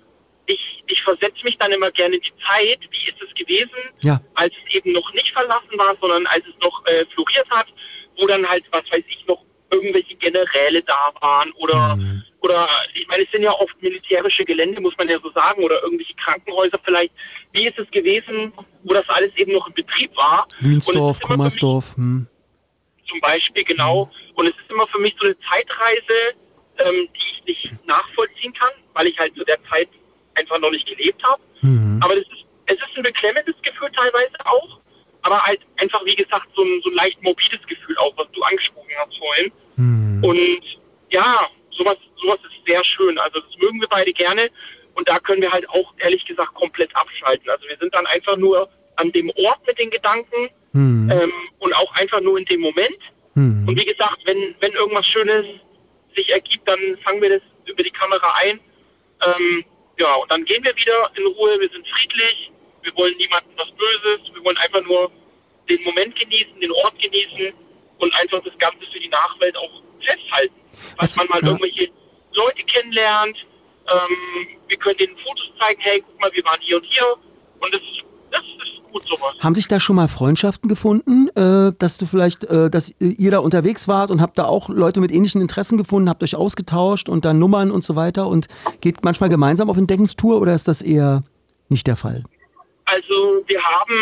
ich, ich versetze mich dann immer gerne in die Zeit, wie ist es gewesen, Ja. als es eben noch nicht verlassen war, sondern als es noch äh, floriert hat, wo dann halt, was weiß ich, noch irgendwelche Generäle da waren oder, Mhm. oder ich meine, es sind ja oft militärische Gelände, muss man ja so sagen, oder irgendwelche Krankenhäuser vielleicht. Wie ist es gewesen, wo das alles eben noch in Betrieb war? Wünsdorf, Kummersdorf. Hm. Zum Beispiel, genau. Und es ist immer für mich so eine Zeitreise, ähm, die ich nicht nachvollziehen kann, weil ich halt zu der Zeit einfach noch nicht gelebt habe. Mhm. Aber das ist, es ist ein beklemmendes Gefühl teilweise auch, aber halt einfach, wie gesagt, so ein, so ein leicht morbides Gefühl auch, was du angesprochen hast vorhin. Hm. Und ja, sowas, sowas ist sehr schön. Also das mögen wir beide gerne. Und da können wir halt auch ehrlich gesagt komplett abschalten. Also wir sind dann einfach nur an dem Ort mit den Gedanken Hm. ähm, und auch einfach nur in dem Moment. Hm. Und wie gesagt, wenn, wenn irgendwas Schönes sich ergibt, dann fangen wir das über die Kamera ein. Ähm, ja, und dann gehen wir wieder in Ruhe. Wir sind friedlich. Wir wollen niemandem was Böses. Wir wollen einfach nur den Moment genießen, den Ort genießen und einfach das Ganze für die Nachwelt auch festhalten. Was- Dass man mal ja. irgendwelche Leute kennenlernt. Ähm, wir können denen Fotos zeigen. Hey, guck mal, wir waren hier und hier. Und das, das ist gut sowas. Haben sich da schon mal Freundschaften gefunden, äh, dass du vielleicht, äh, dass ihr da unterwegs wart und habt da auch Leute mit ähnlichen Interessen gefunden, habt euch ausgetauscht und dann Nummern und so weiter und geht manchmal gemeinsam auf Entdeckungstour oder ist das eher nicht der Fall? Also wir haben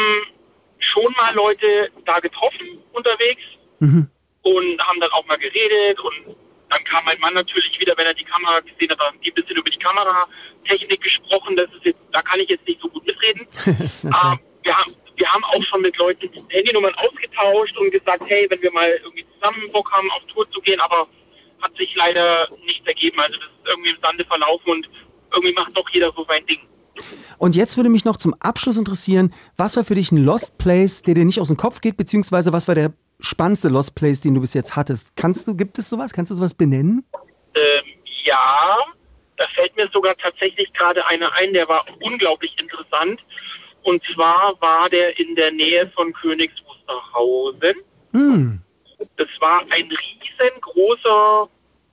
schon mal Leute da getroffen unterwegs Mhm. und haben dann auch mal geredet und dann kam mein Mann natürlich wieder, wenn er die Kamera gesehen hat, die ein bisschen über die Kameratechnik gesprochen. Das ist jetzt, da kann ich jetzt nicht so gut mitreden. Aber wir haben, wir haben auch schon mit Leuten Handynummern ausgetauscht und gesagt, hey, wenn wir mal irgendwie zusammen Bock haben, auf Tour zu gehen, aber hat sich leider nichts ergeben. Also das ist irgendwie im Sande verlaufen und irgendwie macht doch jeder so sein Ding. Und jetzt würde mich noch zum Abschluss interessieren, was war für dich ein Lost Place, der dir nicht aus dem Kopf geht, beziehungsweise was war der spannendste Lost Place, den du bis jetzt hattest? Kannst du, gibt es sowas? Kannst du sowas benennen? Ähm, ja, da fällt mir sogar tatsächlich gerade einer ein, der war unglaublich interessant. Und zwar war der in der Nähe von Königs Wusterhausen. Hm. Das war ein riesengroßer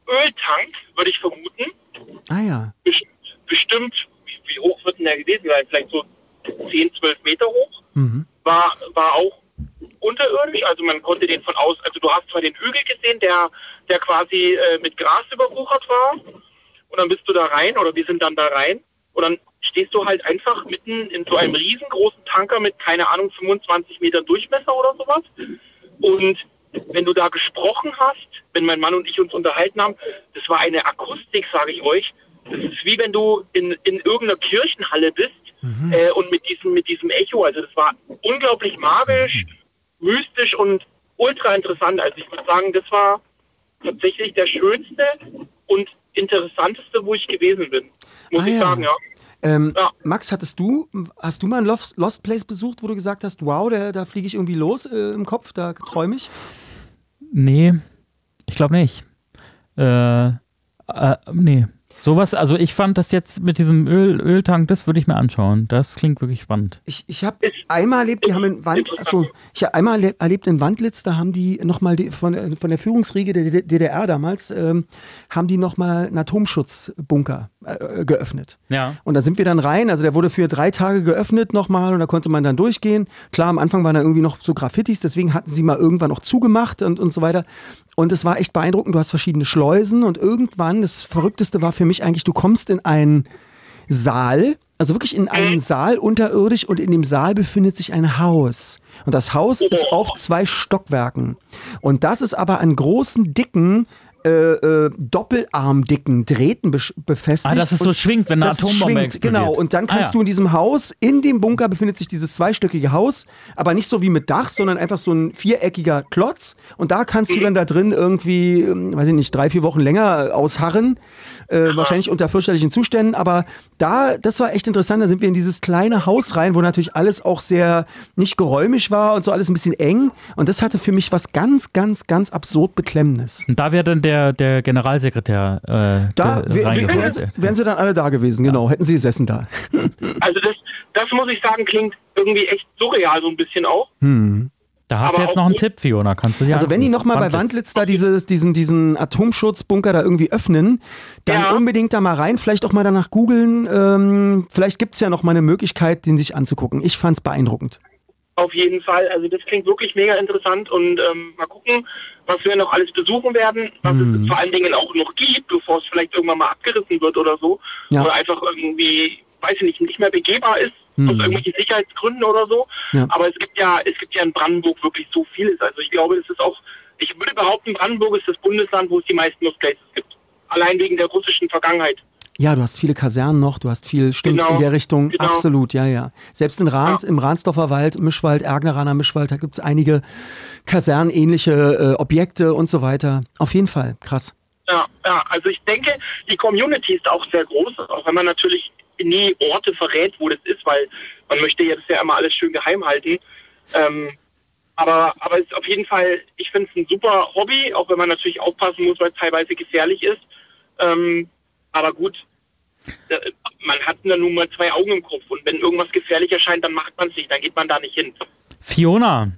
Öltank, würde ich vermuten. Ah ja. Best- Bestimmt, wie, wie hoch wird denn der gewesen sein? Vielleicht so 10, 12 Meter hoch. Mhm. War, war auch unterirdisch, also man konnte den von aus, also du hast zwar den Hügel gesehen, der, der quasi äh, mit Gras überwuchert war. Und dann bist du da rein oder wir sind dann da rein. Und dann stehst du halt einfach mitten in so einem riesengroßen Tanker mit, keine Ahnung, 25 Metern Durchmesser oder sowas. Und wenn du da gesprochen hast, wenn mein Mann und ich uns unterhalten haben, das war eine Akustik, sage ich euch. Das ist wie wenn du in, in irgendeiner Kirchenhalle bist äh, und mit diesem, mit diesem Echo. Also das war unglaublich magisch, mystisch und ultra interessant. Also ich würde sagen, das war tatsächlich der schönste und interessanteste, wo ich gewesen bin. Muss Ah, ich ja. sagen, ja. Ähm, Ja. Max, hattest du, hast du mal einen Lost, Lost Place besucht, wo du gesagt hast, wow, da, da fliege ich irgendwie los äh, im Kopf, da träume ich? Nee, ich glaube nicht. Äh, äh, nee. Sowas, also ich fand das jetzt mit diesem Öl, Öltank, das würde ich mir anschauen. Das klingt wirklich spannend. Ich, ich habe einmal erlebt, die haben in Wand, achso, ich habe einmal erle- erlebt in Wandlitz, da haben die nochmal von, äh, von der Führungsriege der DDR damals, ähm, haben die nochmal einen Atomschutzbunker äh, geöffnet. Ja. Und da sind wir dann rein, also der wurde für drei Tage geöffnet nochmal und da konnte man dann durchgehen. Klar, am Anfang waren da irgendwie noch so Graffitis, deswegen hatten sie mal irgendwann auch zugemacht und, und so weiter. Und es war echt beeindruckend, du hast verschiedene Schleusen und irgendwann, das Verrückteste war für mich eigentlich, du kommst in einen Saal, also wirklich in einen Saal unterirdisch und in dem Saal befindet sich ein Haus. Und das Haus ist auf zwei Stockwerken. Und das ist aber an großen, dicken, äh, äh, doppelarmdicken Drähten befestigt. Ah, dass es so schwingt, wenn eine das Atombombe schwingt, explodiert. Genau, und dann Ah, kannst ja. du in diesem Haus, in dem Bunker befindet sich dieses zweistöckige Haus, aber nicht so wie mit Dach, sondern einfach so ein viereckiger Klotz. Und da kannst du dann da drin irgendwie, ähm, weiß ich nicht, drei, vier Wochen länger ausharren. Äh, wahrscheinlich unter fürchterlichen Zuständen, aber da, das war echt interessant. Da sind wir in dieses kleine Haus rein, wo natürlich alles auch sehr nicht geräumig war und so alles ein bisschen eng. Und das hatte für mich was ganz, ganz, ganz absurd Beklemmendes. Und da wäre dann der, der Generalsekretär äh, Da wär- wären sie, wären sie dann alle da gewesen, genau. Hätten sie gesessen da. Also das, das muss ich sagen, klingt irgendwie echt surreal so ein bisschen auch. Da hast du Aber jetzt auch noch einen. Tipp, Fiona. Kannst du dir Also wenn die nochmal bei Wandlitz da dieses, diesen, diesen Atomschutzbunker da irgendwie öffnen, dann Ja. unbedingt da mal rein, vielleicht auch mal danach googeln. Ähm, vielleicht gibt es ja noch mal eine Möglichkeit, den sich anzugucken. Ich fand es beeindruckend. Auf jeden Fall. Also das klingt wirklich mega interessant und ähm, mal gucken, was wir noch alles besuchen werden, was Mhm. es vor allen Dingen auch noch gibt, bevor es vielleicht irgendwann mal abgerissen wird oder so. Ja. Oder einfach irgendwie, weiß ich nicht, nicht mehr begehbar ist, aus irgendwelchen Sicherheitsgründen oder so. Mhm. Ja. Aber es gibt ja, es gibt ja in Brandenburg wirklich so vieles. Also ich glaube, das ist auch, ich würde behaupten, Brandenburg ist das Bundesland, wo es die meisten Lost Places gibt. Allein wegen der russischen Vergangenheit. Ja, du hast viele Kasernen noch, du hast viel, stimmt, Genau, in der Richtung, genau. absolut, ja, ja. Selbst in Rahns, im Rahnsdorfer Wald, Mischwald, Ergneraner Mischwald, da gibt es einige kasernenähnliche äh, Objekte und so weiter. Auf jeden Fall, krass. Ja, ja, also ich denke, die Community ist auch sehr groß, auch wenn man natürlich nie Orte verrät, wo das ist, weil man möchte ja das ja immer alles schön geheim halten. Ähm, aber, aber es ist auf jeden Fall, ich finde es ein super Hobby, auch wenn man natürlich aufpassen muss, weil es teilweise gefährlich ist. Ähm, aber gut, man hat da nun mal zwei Augen im Kopf und wenn irgendwas gefährlich erscheint, dann macht man es nicht, dann geht man da nicht hin. Fiona,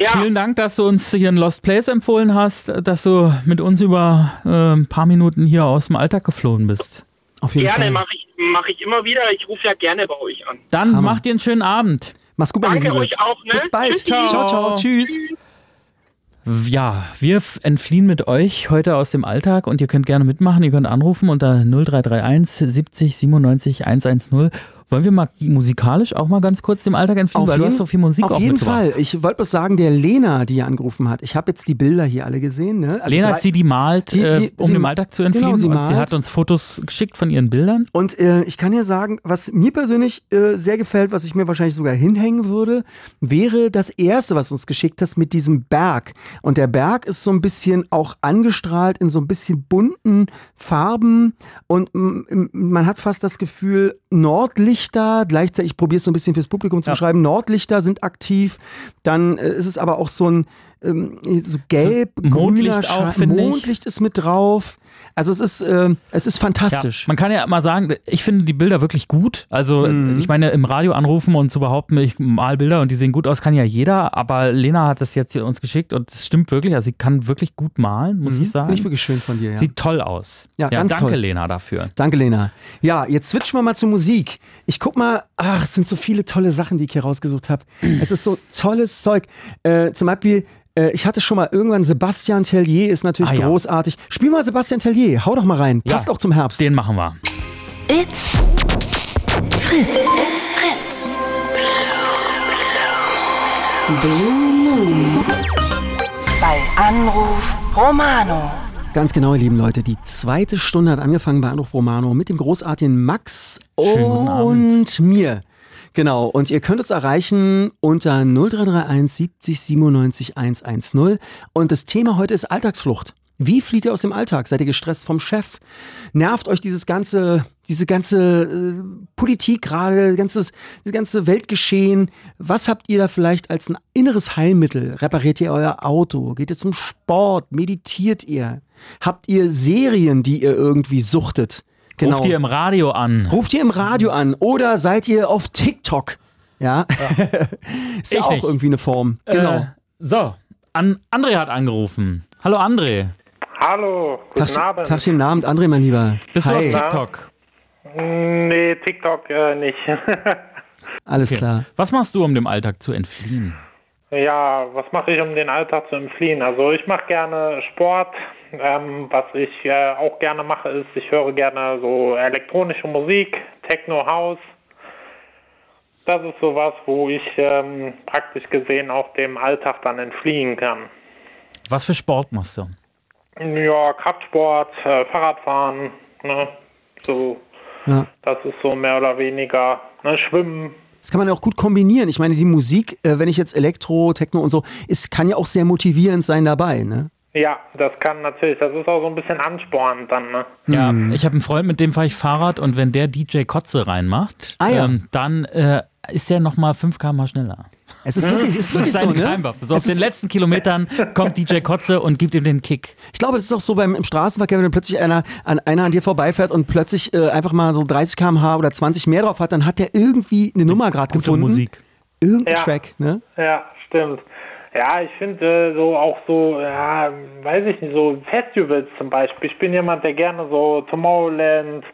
Ja. vielen Dank, dass du uns hier ein Lost Place empfohlen hast, dass du mit uns über äh, ein paar Minuten hier aus dem Alltag geflohen bist. Auf jeden Gerne Fall. mache ich, mach ich immer wieder. Ich rufe ja gerne bei euch an. Dann Hammer. mach dir einen schönen Abend. Mach's gut, Danke euch auch. Ne? Bis bald. Tschüssi. Ciao, ciao, ciao. Tschüss. Ja, wir entfliehen mit euch heute aus dem Alltag und ihr könnt gerne mitmachen. Ihr könnt anrufen unter 0331 70 97 110. Wollen wir mal musikalisch auch mal ganz kurz dem Alltag entfliehen, weil du hast so viel Musik auf jeden. Fall. Ich wollte bloß sagen, der Lena, die hier angerufen hat, ich habe jetzt die Bilder hier alle gesehen. Ne? Also Lena drei- ist die, die malt, Die- die- äh, um sie- dem Alltag zu genau, entfliehen. sie und sie malt. hat uns Fotos geschickt von ihren Bildern. Und äh, ich kann dir sagen, was mir persönlich äh, sehr gefällt, was ich mir wahrscheinlich sogar hinhängen würde, wäre das erste, was uns geschickt hast, mit diesem Berg. Und der Berg ist so ein bisschen auch angestrahlt in so ein bisschen bunten Farben und mm, mm, man hat fast das Gefühl, Nordlichter, gleichzeitig, ich probiere es so ein bisschen fürs Publikum zu Ja. beschreiben, Nordlichter sind aktiv, dann äh, ist es aber auch so ein ähm, so gelb, Mondlicht grüner auch, finde ich. Mondlicht ist mit drauf. Also es ist, äh, es ist fantastisch. Ja, man kann ja mal sagen, ich finde die Bilder wirklich gut. Also Mhm. ich meine, im Radio anrufen und zu behaupten, ich mal Bilder und die sehen gut aus, kann ja jeder. Aber Lena hat das jetzt hier uns geschickt und es stimmt wirklich. Also sie kann wirklich gut malen, muss ich sagen. Finde ich wirklich schön von dir, ja. Sieht toll aus. Ja, ganz danke toll. Lena dafür. Danke, Lena. Ja, jetzt switchen wir mal zur Musik. Ich guck mal, ach, es sind so viele tolle Sachen, die ich hier rausgesucht habe. Es ist so tolles Zeug. Äh, zum Beispiel, äh, ich hatte schon mal irgendwann Sebastian Tellier, ist natürlich Ah, ja. großartig. Spiel mal Sebastian Tellier, hau doch mal rein. Ja. Passt auch zum Herbst. Den machen wir. It's Fritz. It's Fritz. Blue Moon. Bei Anruf Romano. Ganz genau, ihr lieben Leute. Die zweite Stunde hat angefangen bei Anruf Romano mit dem großartigen Max und mir. Genau, und ihr könnt uns erreichen unter 0331 70 97 110. Und das Thema heute ist Alltagsflucht. Wie flieht ihr aus dem Alltag? Seid ihr gestresst vom Chef? Nervt euch dieses ganze, diese ganze äh, Politik gerade, ganzes, das ganze Weltgeschehen? Was habt ihr da vielleicht als ein inneres Heilmittel? Repariert ihr euer Auto? Geht ihr zum Sport? Meditiert ihr? Habt ihr Serien, die ihr irgendwie suchtet? Genau. Ruft ihr im Radio an. Ruft ihr im Radio an oder seid ihr auf TikTok? Ja, ist ja Ich auch nicht. irgendwie eine Form. Genau. Äh, so, an, André hat angerufen. Hallo André, Hallo, guten Tag, Abend. Tagchen Abend, André, mein Lieber. bist du Hi. auf TikTok? Nee, TikTok äh, nicht. Alles Okay. klar. Was machst du, um dem Alltag zu entfliehen? ja, was mache ich, um den Alltag zu entfliehen? Also ich mache gerne Sport. Ähm, was ich äh, auch gerne mache, ist, ich höre gerne so elektronische Musik, Techno House. Das ist sowas, wo ich ähm, praktisch gesehen auch dem Alltag dann entfliehen kann. Was für Sport machst du? Ja, Kraftsport, äh, Fahrradfahren, ne? So, Ja. das ist so mehr oder weniger ne? Schwimmen. Das kann man ja auch gut kombinieren. Ich meine, die Musik, äh, wenn ich jetzt Elektro, Techno und so, ist, kann ja auch sehr motivierend sein dabei, ne? Ja, das kann natürlich, das ist auch so ein bisschen anspornend dann, ne? Ja, ich habe einen Freund, mit dem fahre ich Fahrrad und wenn der DJ Kotze reinmacht, Ah, ja. ähm, dann äh, ist der nochmal 5 km schneller. Es ist wirklich, es ist Das wirklich ist so, seine ne? Geheimwaffe. So auf Es den ist- letzten Kilometern kommt DJ Kotze und gibt ihm den Kick. Ich glaube, das ist auch so beim im Straßenverkehr, wenn dann plötzlich einer an einer an dir vorbeifährt und plötzlich äh, einfach mal so 30 km/h oder 20 mehr drauf hat, dann hat der irgendwie eine Nummer gerade gefunden. Musik. Irgendein Ja. Track, ne? Ja, stimmt. Ja, ich finde äh, so auch so, ja, weiß ich nicht, so Festivals zum Beispiel. Ich bin jemand, der gerne so Tomorrowland,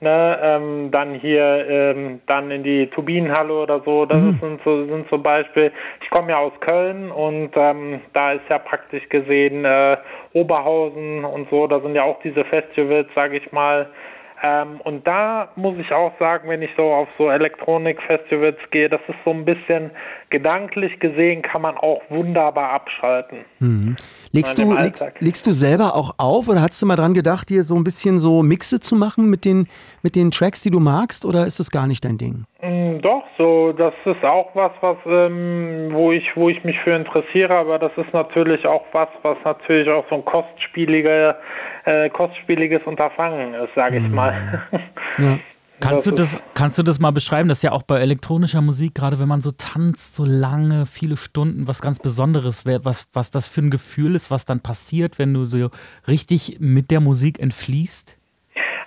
ne, ähm, dann hier, ähm, dann in die Turbinenhalle oder so. Das ist, sind so sind so Beispiele. Ich komme ja aus Köln und ähm, da ist ja praktisch gesehen äh, Oberhausen und so. Da sind ja auch diese Festivals, sage ich mal. Ähm, und da muss ich auch sagen, wenn ich so auf so Elektronik-Festivals gehe, das ist so ein bisschen gedanklich gesehen, kann man auch wunderbar abschalten. Legst du, legst, legst du selber auch auf oder hast du mal dran gedacht, dir so ein bisschen so Mixe zu machen mit den, mit den Tracks, die du magst oder ist das gar nicht dein Ding? Mm, Doch, so, das ist auch was, was, ähm, wo ich, wo ich mich für interessiere, aber das ist natürlich auch was, was natürlich auch so ein kostspieliger, äh, kostspieliges Unterfangen ist, sage ich mal. Ja. Kannst du, Das kannst du das mal beschreiben? Das ist ja auch bei elektronischer Musik, gerade wenn man so tanzt, so lange, viele Stunden, was ganz Besonderes, wär, was, was das für ein Gefühl ist, was dann passiert, wenn du so richtig mit der Musik entfließt?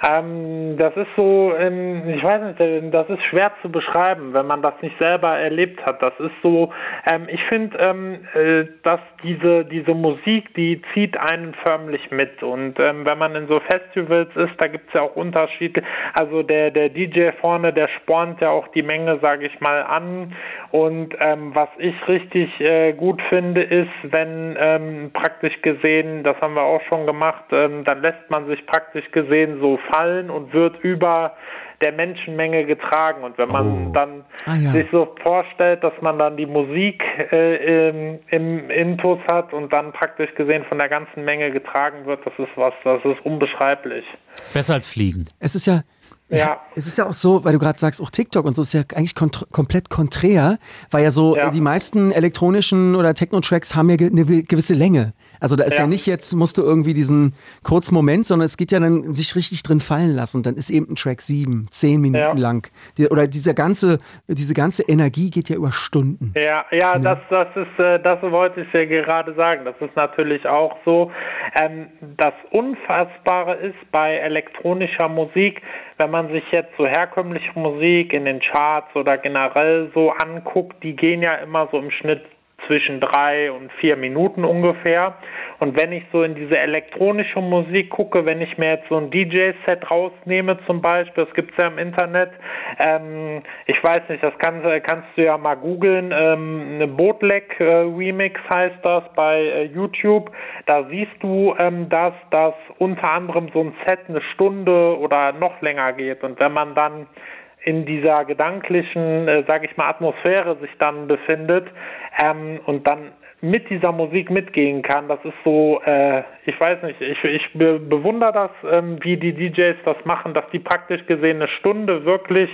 Ähm, das ist so, ähm, ich weiß nicht, das ist schwer zu beschreiben, wenn man das nicht selber erlebt hat. Das ist so, ähm, ich finde, ähm, äh, dass diese, diese Musik, die zieht einen förmlich mit. Und ähm, wenn man in so Festivals ist, da gibt es ja auch Unterschiede. Also der, der DJ vorne, der spornt ja auch die Menge, sage ich mal, an. Und ähm, was ich richtig äh, gut finde, ist, wenn ähm, praktisch gesehen, das haben wir auch schon gemacht, ähm, dann lässt man sich praktisch gesehen so fallen und wird über der Menschenmenge getragen. Und wenn man dann Ah, ja. sich so vorstellt, dass man dann die Musik äh, im, im Intus hat und dann praktisch gesehen von der ganzen Menge getragen wird, das ist was, das ist unbeschreiblich. Besser als fliegen. Es ist ja, Ja. Es ist ja auch so, weil du gerade sagst, auch TikTok und so ist ja eigentlich kontr komplett konträr, weil ja so Ja. äh, die meisten elektronischen oder Techno-Tracks haben ja ge eine gewisse Länge. Also da ist ja. Ja. nicht jetzt, musst du irgendwie diesen kurzen Moment, sondern es geht ja dann sich richtig drin fallen lassen. Und dann ist eben ein Track sieben, zehn Minuten Ja. lang. Die, oder dieser ganze, diese ganze Energie geht ja über Stunden. Ja, ja, das, das ist, äh, das wollte ich ja gerade sagen. Das ist natürlich auch so. Ähm, das Unfassbare ist bei elektronischer Musik, wenn man sich jetzt so herkömmliche Musik in den Charts oder generell so anguckt, die gehen ja immer so im Schnitt zwischen drei und vier Minuten ungefähr. Und wenn ich so in diese elektronische Musik gucke, wenn ich mir jetzt so ein DJ-Set rausnehme zum Beispiel, das gibt's ja im Internet, ähm, ich weiß nicht, das kannst, kannst du ja mal googeln, ähm, eine Bootleg äh, Remix heißt das bei äh, YouTube, da siehst du, ähm, dass das unter anderem so ein Set eine Stunde oder noch länger geht. Und wenn man dann in dieser gedanklichen, äh, sage ich mal, Atmosphäre sich dann befindet ähm, und dann mit dieser Musik mitgehen kann, das ist so, äh, ich weiß nicht, ich, ich be bewundere das, ähm, wie die DJs das machen, dass die praktisch gesehen eine Stunde wirklich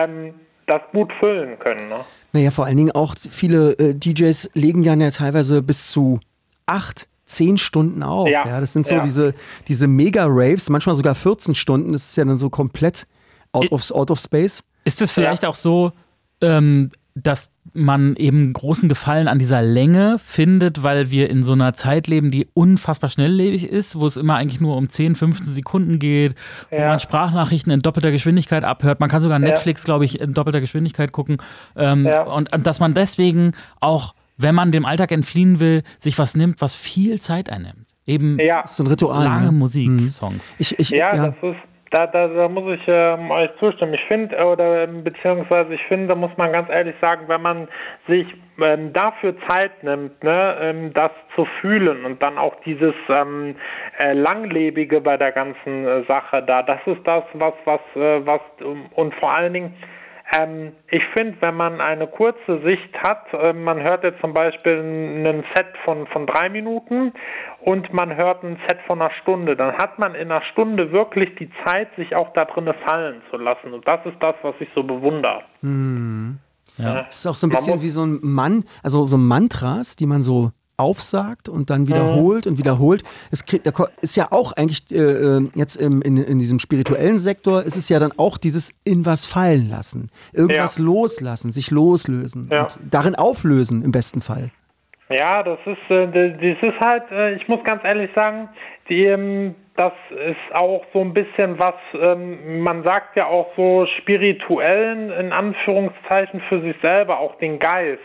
ähm, das gut füllen können. Ne? Naja, vor allen Dingen auch viele äh, DJs legen ja, ja teilweise bis zu acht, zehn Stunden auf. Ja. ja. Das sind so ja. diese, diese Mega-Raves, manchmal sogar 14 Stunden. Das ist ja dann so komplett out of, out of space. Ist es vielleicht auch so, ähm, dass man eben großen Gefallen an dieser Länge findet, weil wir in so einer Zeit leben, die unfassbar schnelllebig ist, wo es immer eigentlich nur um 10, 15 Sekunden geht, wo Ja. man Sprachnachrichten in doppelter Geschwindigkeit abhört. Man kann sogar Netflix, glaube ich, in doppelter Geschwindigkeit gucken. Ähm, Ja. und, und dass man deswegen auch, wenn man dem Alltag entfliehen will, sich was nimmt, was viel Zeit einnimmt. Eben Ja. So ein Ritual. lange ne? Musik-Songs. Ich, ich, Ja, ja, das ist, da, da, da muss ich ähm, euch zustimmen. Ich finde, oder ähm, beziehungsweise ich finde, da muss man ganz ehrlich sagen, wenn man sich ähm, dafür Zeit nimmt, ne, ähm, das zu fühlen und dann auch dieses ähm, äh, Langlebige bei der ganzen äh, Sache da, das ist das, was, was, äh, was, ähm, und vor allen Dingen, ähm, ich finde, wenn man eine kurze Sicht hat, äh, man hört jetzt zum Beispiel einen Set von, von drei Minuten und man hört ein Set von einer Stunde, dann hat man in einer Stunde wirklich die Zeit, sich auch da drinnen fallen zu lassen. Und das ist das, was ich so bewundere. Ja. Das ist auch so ein Man bisschen wie so ein Mann, also so Mantras, die man so aufsagt und dann wiederholt und wiederholt. Es kriegt- ist ja auch eigentlich äh, äh, jetzt im, in, in diesem spirituellen Sektor ist es ja dann auch dieses in was fallen lassen, irgendwas Ja. loslassen, sich loslösen Ja. und darin auflösen im besten Fall. Ja, das ist, äh, das ist halt, äh, ich muss ganz ehrlich sagen, die, ähm, das ist auch so ein bisschen was, ähm, man sagt ja auch so spirituellen, in Anführungszeichen, für sich selber, auch den Geist.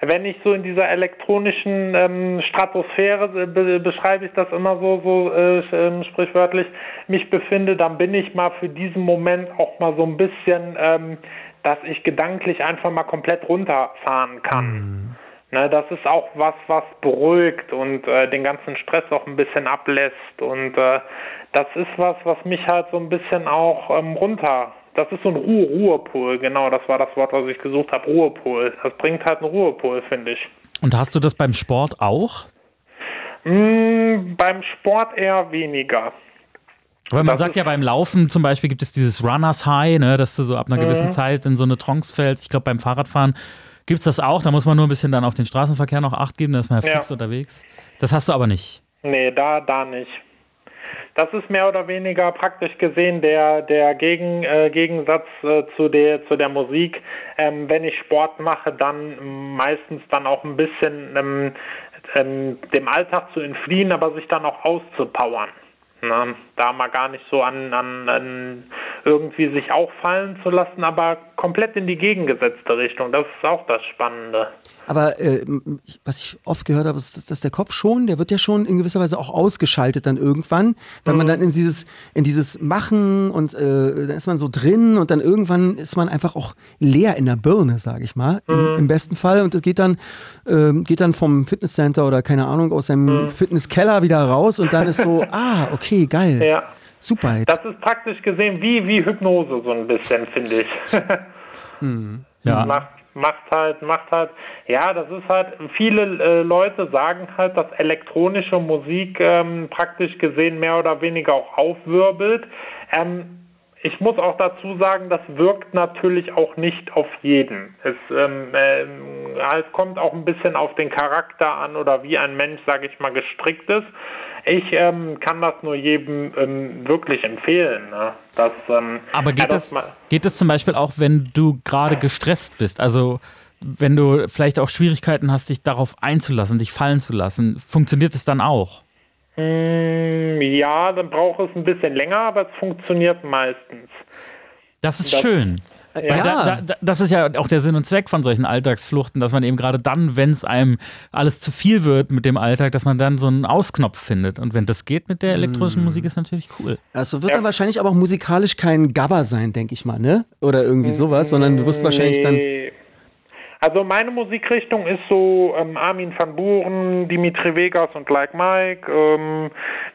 Wenn ich so in dieser elektronischen ähm, Stratosphäre, äh, be beschreibe ich das immer so, so äh, ähm, sprichwörtlich, mich befinde, dann bin ich mal für diesen Moment auch mal so ein bisschen, ähm, dass ich gedanklich einfach mal komplett runterfahren kann. Ne, das ist auch was, was beruhigt und äh, den ganzen Stress auch ein bisschen ablässt. Und äh, das ist was, was mich halt so ein bisschen auch ähm, runter. Das ist so ein Ruhe Ruhepol, genau, das war das Wort, was ich gesucht habe, Ruhepol. Das bringt halt einen Ruhepol, finde ich. Und hast du das beim Sport auch? Mm, beim Sport eher weniger. Weil man Das sagt ja beim Laufen zum Beispiel gibt es dieses Runners High, ne, dass du so ab einer gewissen Zeit in so eine Trance fällst. Ich glaube beim Fahrradfahren gibt es das auch. Da muss man nur ein bisschen dann auf den Straßenverkehr noch Acht geben, da ist man ja Ja. fix unterwegs. Das hast du aber nicht. Nee, da, da nicht. Das ist mehr oder weniger praktisch gesehen der, der Gegen, äh, Gegensatz äh, zu, der, zu der Musik. Ähm, wenn ich Sport mache, dann meistens dann auch ein bisschen ähm, ähm, dem Alltag zu entfliehen, aber sich dann auch auszupowern. Ne? Da mal gar nicht so an, an, an irgendwie sich auffallen zu lassen, aber komplett in die gegengesetzte Richtung. Das ist auch das Spannende. Aber äh, was ich oft gehört habe, ist, dass, der Kopf schon, der wird ja schon in gewisser Weise auch ausgeschaltet dann irgendwann, wenn man dann in dieses, in dieses Machen und äh, dann ist man so drin und dann irgendwann ist man einfach auch leer in der Birne, sage ich mal, im, im besten Fall. Und das geht dann, ähm, geht dann vom Fitnesscenter oder keine Ahnung aus seinem Fitnesskeller wieder raus und dann ist so, ah, okay, geil, Ja. super jetzt. Das ist praktisch gesehen wie, wie Hypnose so ein bisschen, finde ich. Ja. macht, macht halt, macht halt, ja, das ist halt, viele äh, Leute sagen halt, dass elektronische Musik ähm, praktisch gesehen mehr oder weniger auch aufwirbelt. Ähm, ich muss auch dazu sagen, das wirkt natürlich auch nicht auf jeden. Es ähm, ähm, halt kommt auch ein bisschen auf den Charakter an oder wie ein Mensch, sage ich mal, gestrickt ist. Ich ähm, kann das nur jedem ähm, wirklich empfehlen. Ne? Das, ähm, Aber geht, ja, das, mal- geht das zum Beispiel auch, wenn du gerade gestresst bist? Also wenn du vielleicht auch Schwierigkeiten hast, dich darauf einzulassen, dich fallen zu lassen, funktioniert es dann auch? Mm, Ja, dann braucht es ein bisschen länger, aber es funktioniert meistens. Das ist Das- schön. ja, Weil da, da, da, das ist ja auch der Sinn und Zweck von solchen Alltagsfluchten, dass man eben gerade dann, wenn es einem alles zu viel wird mit dem Alltag, dass man dann so einen Ausknopf findet. Und wenn das geht mit der elektronischen Mm. Musik, ist natürlich cool. Also wird dann wahrscheinlich aber auch musikalisch kein Gabber sein, denke ich mal, ne? Oder irgendwie sowas, sondern du wirst wahrscheinlich dann. Also meine Musikrichtung ist so ähm, Armin van Buren, Dimitri Vegas und Like Mike. Ähm,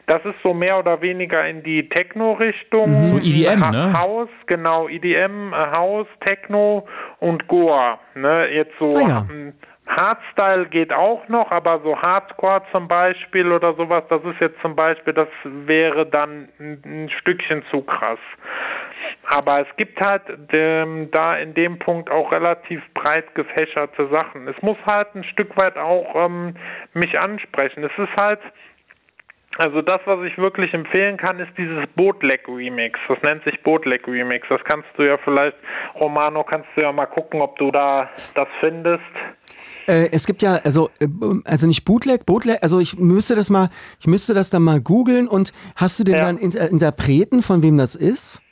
das ist so mehr oder weniger in die Techno-Richtung. Mhm. So EDM, ne? House, genau, EDM, äh, House, Techno und Goa. Ne? Jetzt so Ah ja. Hardstyle geht auch noch, aber so Hardcore zum Beispiel oder sowas, das ist jetzt zum Beispiel, das wäre dann ein Stückchen zu krass. Aber es gibt halt ähm, da in dem Punkt auch relativ breit gefächerte Sachen. Es muss halt ein Stück weit auch ähm, mich ansprechen. Es ist halt, also das, was ich wirklich empfehlen kann, ist dieses Bootleg Remix. Das nennt sich Bootleg Remix. Das kannst du ja vielleicht, Romano, kannst du ja mal gucken, ob du da das findest. Äh, es gibt ja, also, äh, also nicht Bootleg, Bootleg, also ich müsste das mal, ich müsste das dann mal googeln und hast du denn Ja. dann Inter Interpreten, von wem das ist?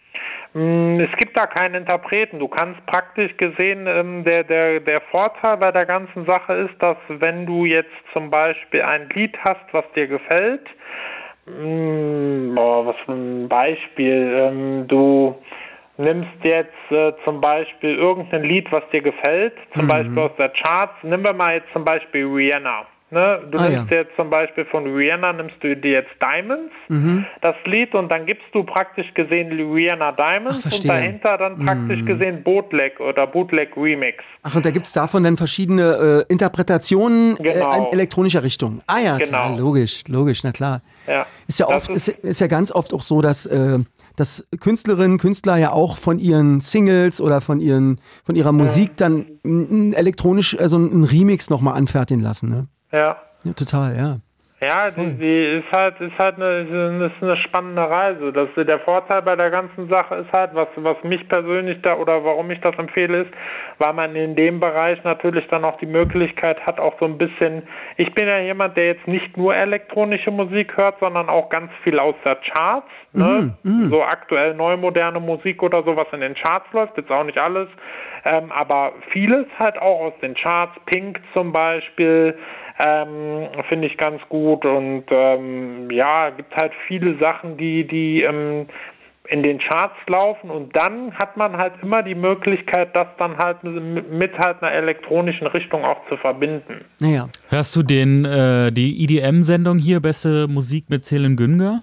Mm, Es gibt da keinen Interpreten. Du kannst praktisch gesehen, ähm, der, der, der Vorteil bei der ganzen Sache ist, dass wenn du jetzt zum Beispiel ein Lied hast, was dir gefällt, mm, boah, was für ein Beispiel, ähm, du nimmst jetzt äh, zum Beispiel irgendein Lied, was dir gefällt, zum Mhm. Beispiel aus der Charts, nehmen wir mal jetzt zum Beispiel Rihanna. Ne? Du Ah, nimmst ja. jetzt zum Beispiel von Rihanna, nimmst du dir jetzt Diamonds, Mhm. das Lied, und dann gibst du praktisch gesehen Rihanna Diamonds Ach, und dahinter dann praktisch gesehen Bootleg oder Bootleg Remix. Ach, und da gibt es davon dann verschiedene äh, Interpretationen Genau. äh, in elektronischer Richtung. Ah ja, klar, Genau. logisch, logisch, na klar. Ja. Ist ja oft, ist, ist ja ganz oft auch so, dass, äh, dass Künstlerinnen, Künstler ja auch von ihren Singles oder von ihren, von ihrer Musik dann elektronisch, also einen Remix nochmal anfertigen lassen, ne? Ja. Ja, total, ja. Ja, die, die ist halt, ist halt eine, ist eine, spannende Reise. Das, der Vorteil bei der ganzen Sache ist halt, was, was mich persönlich da oder warum ich das empfehle, ist, weil man in dem Bereich natürlich dann auch die Möglichkeit hat, auch so ein bisschen, ich bin ja jemand, der jetzt nicht nur elektronische Musik hört, sondern auch ganz viel aus der Charts, ne? so aktuell neu moderne Musik oder so, was in den Charts läuft, jetzt auch nicht alles, ähm, aber vieles halt auch aus den Charts, Pink zum Beispiel, ähm, finde ich ganz gut und ähm, ja, gibt halt viele Sachen, die, die ähm, in den Charts laufen und dann hat man halt immer die Möglichkeit, das dann halt mit, mit halt einer elektronischen Richtung auch zu verbinden. Naja. Hörst du den, äh, die EDM-Sendung hier, Beste Musik mit Seelen Günger?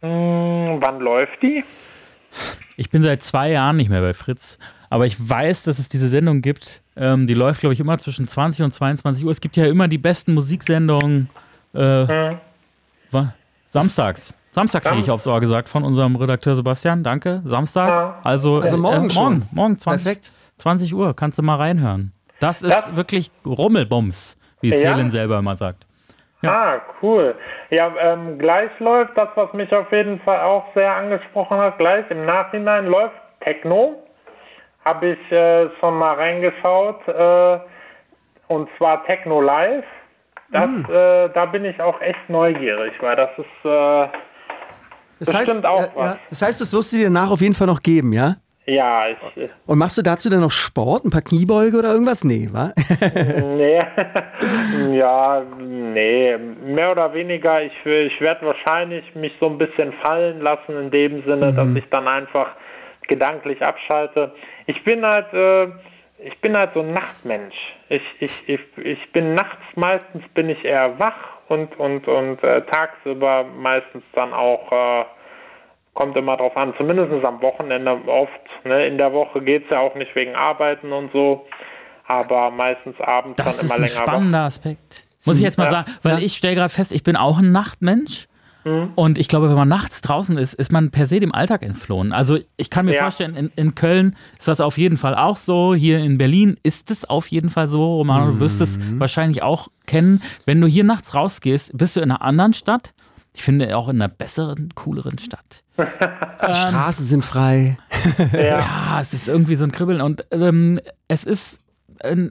Hm, wann läuft die? Ich bin seit zwei Jahren nicht mehr bei Fritz, aber ich weiß, dass es diese Sendung gibt. Ähm, die läuft, glaube ich, immer zwischen 20 und 22 Uhr. Es gibt ja immer die besten Musiksendungen äh, Hm. wa- samstags. Samstag kriege ich aufs Ohr gesagt von unserem Redakteur Sebastian. Danke. Samstag. Ja. Also, Also morgen äh, schon. morgen, morgen 20, Perfekt. 20 Uhr. Kannst du mal reinhören. Das ist Das- wirklich Rummelbums, wie Ja? Selin selber immer sagt. Ah, cool. Ja, ähm, gleich läuft das, was mich auf jeden Fall auch sehr angesprochen hat. Gleich im Nachhinein läuft Techno. Habe ich äh, schon mal reingeschaut. Äh, und zwar Techno Live. Das, äh, da bin ich auch echt neugierig, weil das ist. Äh, Das heißt, Bestimmt auch äh, was. ja, das heißt, das wirst du dir danach auf jeden Fall noch geben, ja? ja, ich. Und machst du dazu dann noch Sport, ein paar Kniebeuge oder irgendwas? Nee, wa? Nee, ja, nee, mehr oder weniger. Ich, ich werde wahrscheinlich mich so ein bisschen fallen lassen in dem Sinne, dass ich dann einfach gedanklich abschalte. Ich bin halt, äh, ich bin halt so ein Nachtmensch. Ich, ich, ich, ich bin nachts meistens bin ich eher wach und und und äh, tagsüber meistens dann auch äh, kommt immer drauf an, zumindest am Wochenende oft. Ne? In der Woche geht's ja auch nicht wegen Arbeiten und so, aber meistens abends Das dann ist immer ein länger wach. spannender Aspekt. Muss ich jetzt mal Ja. sagen, weil Ja. ich stelle gerade fest, ich bin auch ein Nachtmensch. Mhm. Und ich glaube, wenn man nachts draußen ist, ist man per se dem Alltag entflohen. Also ich kann mir Ja. vorstellen, in, in Köln ist das auf jeden Fall auch so. Hier in Berlin ist es auf jeden Fall so. Romano, du wirst es Mhm. wahrscheinlich auch kennen. Wenn du hier nachts rausgehst, bist du in einer anderen Stadt. Ich finde auch in einer besseren, cooleren Stadt. Straßen sind frei. Ja, es ist irgendwie so ein Kribbeln. Und ähm, es ist ähm,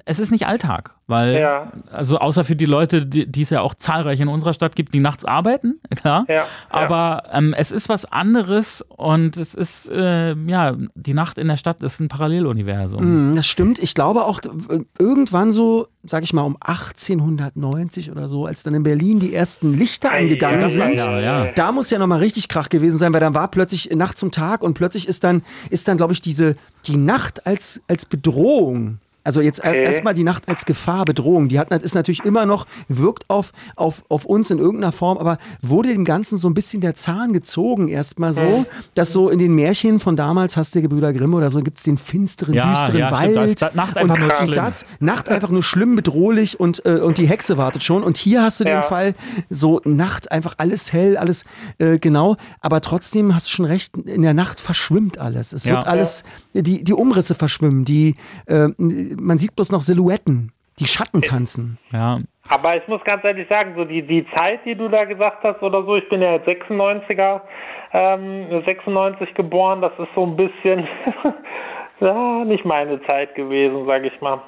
es ist nicht Alltag, weil, Ja. also außer für die Leute, die, die es ja auch zahlreich in unserer Stadt gibt, die nachts arbeiten, klar. Ja, ja. Aber ähm, es ist was anderes und es ist, äh, ja, die Nacht in der Stadt ist ein Paralleluniversum. Mm, Das stimmt. Ich glaube auch irgendwann so, sag ich mal, um 1890 oder so, als dann in Berlin die ersten Lichter angegangen ja, sind. ja, ja. Da muss ja nochmal richtig Krach gewesen sein, weil dann war plötzlich Nacht zum Tag und plötzlich ist dann, ist dann, glaube ich, diese, die Nacht als, als Bedrohung Also jetzt Okay. erstmal die Nacht als Gefahr, Bedrohung. Die hat, ist natürlich immer noch, wirkt auf, auf, auf uns in irgendeiner Form, aber wurde dem Ganzen so ein bisschen der Zahn gezogen erstmal so, dass so in den Märchen von damals, hast du Gebrüder Grimm oder so, gibt es den finsteren, Ja, düsteren ja, stimmt. Wald. Da ist Nacht einfach und, nur schlimm. das, Nacht einfach nur schlimm, bedrohlich und, äh, und die Hexe wartet schon. Und hier hast du Ja. den Fall, so Nacht, einfach alles hell, alles äh, genau, aber trotzdem hast du schon recht, in der Nacht verschwimmt alles. Es Ja. wird alles, die, die Umrisse verschwimmen, die, äh, man sieht bloß noch Silhouetten, die Schatten tanzen. Ja. Aber ich muss ganz ehrlich sagen, so die, die Zeit, die du da gesagt hast oder so, ich bin ja jetzt 96er, ähm, 96 geboren, das ist so ein bisschen ja, nicht meine Zeit gewesen, sag ich mal.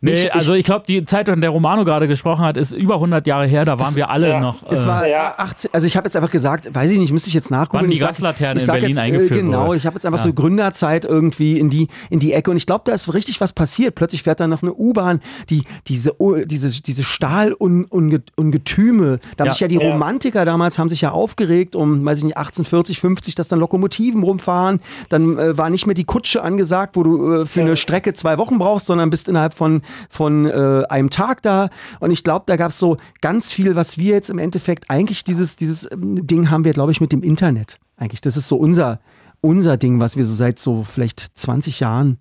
Nee, Ich- ich- also ich glaube, die Zeit, an der Romano gerade gesprochen hat, ist über 100 Jahre her. Da waren wir alle ja. noch. Es äh, war Ja. 18, also ich habe jetzt einfach gesagt, weiß ich nicht, müsste ich jetzt nachgucken. Wann die Gaslaterne in Berlin jetzt, äh, eingeführt Genau, wurde. ich habe jetzt einfach Ja. so Gründerzeit irgendwie in die, in die Ecke und ich glaube, da ist richtig was passiert. Plötzlich fährt da noch eine U-Bahn, die, diese, diese, diese Stahlungetüme, da haben sich ja die Ja. Romantiker damals haben sich ja aufgeregt um, weiß ich nicht, 1840, 50, dass dann Lokomotiven rumfahren, dann äh, war nicht mehr die Kutsche angesagt, wo du äh, für eine Strecke zwei Wochen brauchst, sondern bist innerhalb von, von äh, einem Tag da und ich glaube, da gab es so ganz viel, was wir jetzt im Endeffekt eigentlich dieses, dieses ähm, Ding haben wir, glaube ich, mit dem Internet. Eigentlich, das ist so unser, unser Ding, was wir so seit so vielleicht 20 Jahren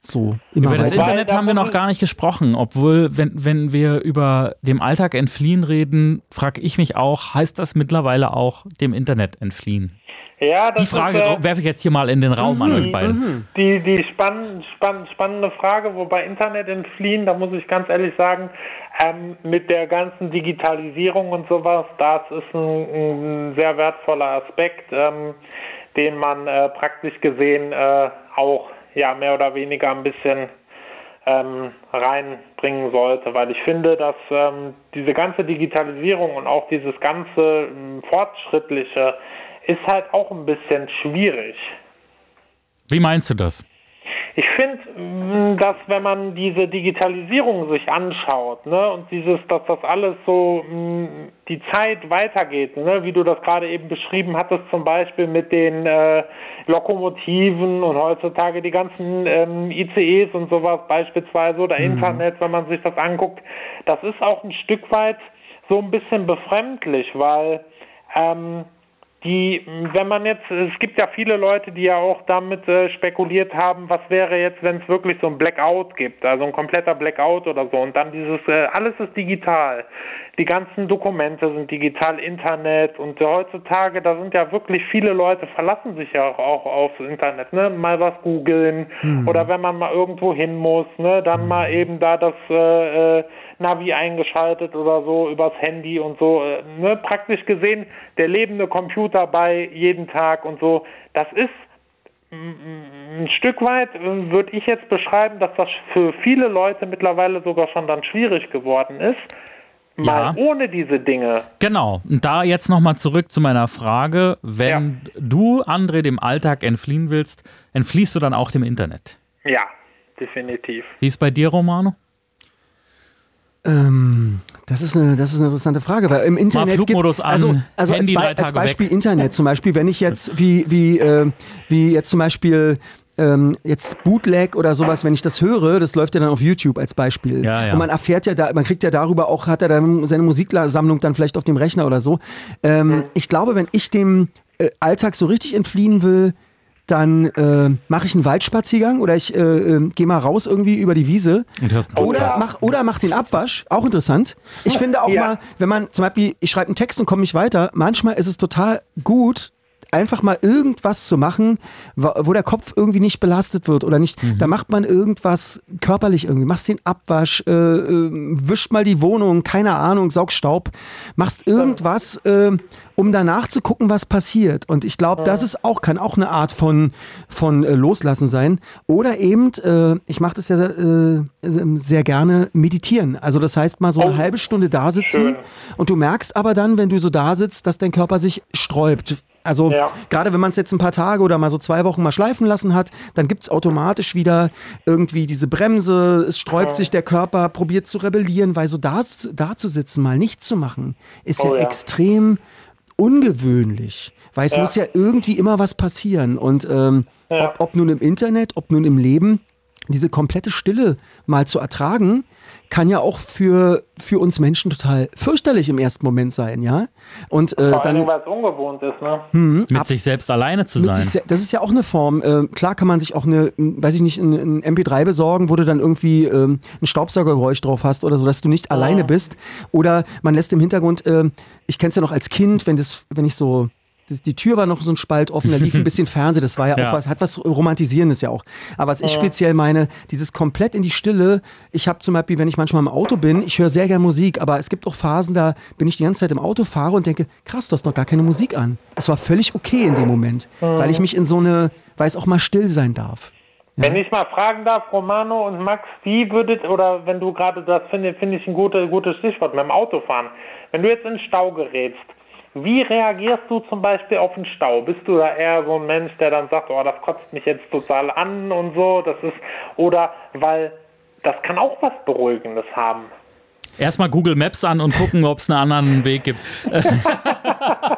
so immer Über das weiter. Internet haben wir noch gar nicht gesprochen, obwohl, wenn, wenn wir über dem Alltag entfliehen reden, frage ich mich auch, heißt das mittlerweile auch dem Internet entfliehen? Ja, das Die Frage äh, werfe ich jetzt hier mal in den Raum an euch beiden. Die, die spann, spann, spannende Frage, wobei Internet entfliehen, da muss ich ganz ehrlich sagen, ähm, mit der ganzen Digitalisierung und sowas, das ist ein, ein sehr wertvoller Aspekt, ähm, den man äh, praktisch gesehen äh, auch ja mehr oder weniger ein bisschen ähm, reinbringen sollte, weil ich finde, dass ähm, diese ganze Digitalisierung und auch dieses ganze ähm, Fortschrittliche ist halt auch ein bisschen schwierig. Wie meinst du das? Ich finde, dass wenn man diese Digitalisierung sich anschaut, ne, und dieses, dass das alles so mh, die Zeit weitergeht, ne, wie du das gerade eben beschrieben hattest, zum Beispiel mit den äh, Lokomotiven und heutzutage die ganzen ähm, ICEs und sowas beispielsweise oder Internet, wenn man sich das anguckt, das ist auch ein Stück weit so ein bisschen befremdlich, weil ähm, die, wenn man jetzt, es gibt ja viele Leute, die ja auch damit äh, spekuliert haben, was wäre jetzt, wenn es wirklich so ein Blackout gibt, also ein kompletter Blackout oder so, und dann dieses, äh, alles ist digital, die ganzen Dokumente sind digital, Internet. Und äh, heutzutage, da sind ja wirklich viele Leute, verlassen sich ja auch, auch aufs Internet, ne, mal was googeln oder wenn man mal irgendwo hin muss, ne, dann mal eben da das äh, äh, Navi eingeschaltet oder so übers Handy und so. äh, Ne? Praktisch gesehen der lebende Computer bei jeden Tag und so. Das ist ein Stück weit, äh, würde ich jetzt beschreiben, dass das für viele Leute mittlerweile sogar schon dann schwierig geworden ist. Mal Ja. ohne diese Dinge. Genau. Und da jetzt nochmal zurück zu meiner Frage. Wenn du, André, dem Alltag entfliehen willst, entfliehst du dann auch dem Internet? Ja, definitiv. Wie ist bei dir, Romano? Ähm, das ist, eine, das ist eine interessante Frage, weil im Internet Flugmodus gibt, an, also, also Handy als, als Beispiel weg. Internet zum Beispiel, wenn ich jetzt wie wie äh, wie jetzt zum Beispiel ähm, jetzt Bootleg oder sowas, wenn ich das höre, das läuft ja dann auf YouTube als Beispiel. Ja, ja. Und man erfährt ja da, man kriegt ja darüber auch, hat er dann seine Musiksammlung dann vielleicht auf dem Rechner oder so. Ähm, Ich glaube, wenn ich dem äh, Alltag so richtig entfliehen will, dann äh, mache ich einen Waldspaziergang oder ich äh, äh, gehe mal raus irgendwie über die Wiese. Oder mach, oder mach den Abwasch, auch interessant. Ich finde auch Ja. mal, wenn man zum Beispiel, ich schreibe einen Text und komme nicht weiter, manchmal ist es total gut, einfach mal irgendwas zu machen, wo der Kopf irgendwie nicht belastet wird oder nicht. Da macht man irgendwas körperlich irgendwie. Machst den Abwasch, äh, äh, wischt mal die Wohnung, keine Ahnung, saugst Staub, machst irgendwas, äh, um danach zu gucken, was passiert. Und ich glaube, das ist auch, kann auch eine Art von, von äh, Loslassen sein. Oder eben, äh, ich mache das ja äh, sehr gerne, meditieren. Also das heißt mal so eine Oh, halbe Stunde da sitzen schön. und du merkst aber dann, wenn du so da sitzt, dass dein Körper sich sträubt. Also Ja. gerade wenn man es jetzt ein paar Tage oder mal so zwei Wochen mal schleifen lassen hat, dann gibt es automatisch wieder irgendwie diese Bremse, es sträubt sich der Körper, probiert zu rebellieren, weil so da, da zu sitzen, mal nichts zu machen, ist Oh ja, ja. extrem ungewöhnlich. Weil es Ja. muss ja irgendwie immer was passieren. Und ähm, Ja. ob, ob nun im Internet, ob nun im Leben, diese komplette Stille mal zu ertragen, kann ja auch für, für uns Menschen total fürchterlich im ersten Moment sein, ja. Und äh, Vor dann weil es ungewohnt ist, ne? hm, Mit sich selbst alleine zu sein. sich das ist ja auch eine Form. Äh, klar kann man sich auch eine, weiß ich nicht, ein, ein MP3 besorgen, wo du dann irgendwie ähm, ein Staubsaugergeräusch drauf hast oder so, dass du nicht alleine bist. Oder man lässt im Hintergrund, ähm, ich kenne es ja noch als Kind, wenn das, wenn ich so das, die Tür war noch so ein Spalt offen, da lief ein bisschen Fernsehen, das war ja, Ja. auch was, hat was Romantisierendes ja auch. Aber was ich speziell meine, dieses komplett in die Stille, ich habe zum Beispiel, wenn ich manchmal im Auto bin, ich höre sehr gern Musik, aber es gibt auch Phasen, da bin ich die ganze Zeit im Auto, fahre und denke, krass, du hast noch gar keine Musik an. Es war völlig okay in dem Moment, weil ich mich in so eine, weil es auch mal still sein darf. Wenn ich mal fragen darf, Romano und Max, wie würdet, oder wenn du gerade das finde, finde ich ein gute, gutes Stichwort mit dem Autofahren. Wenn du jetzt in Stau gerätst, wie reagierst du zum Beispiel auf den Stau? Bist du da eher so ein Mensch, der dann sagt, oh, das kotzt mich jetzt total an und so, das ist, oder, weil das kann auch was Beruhigendes haben. Erstmal Google Maps an und gucken, ob es einen anderen Weg gibt.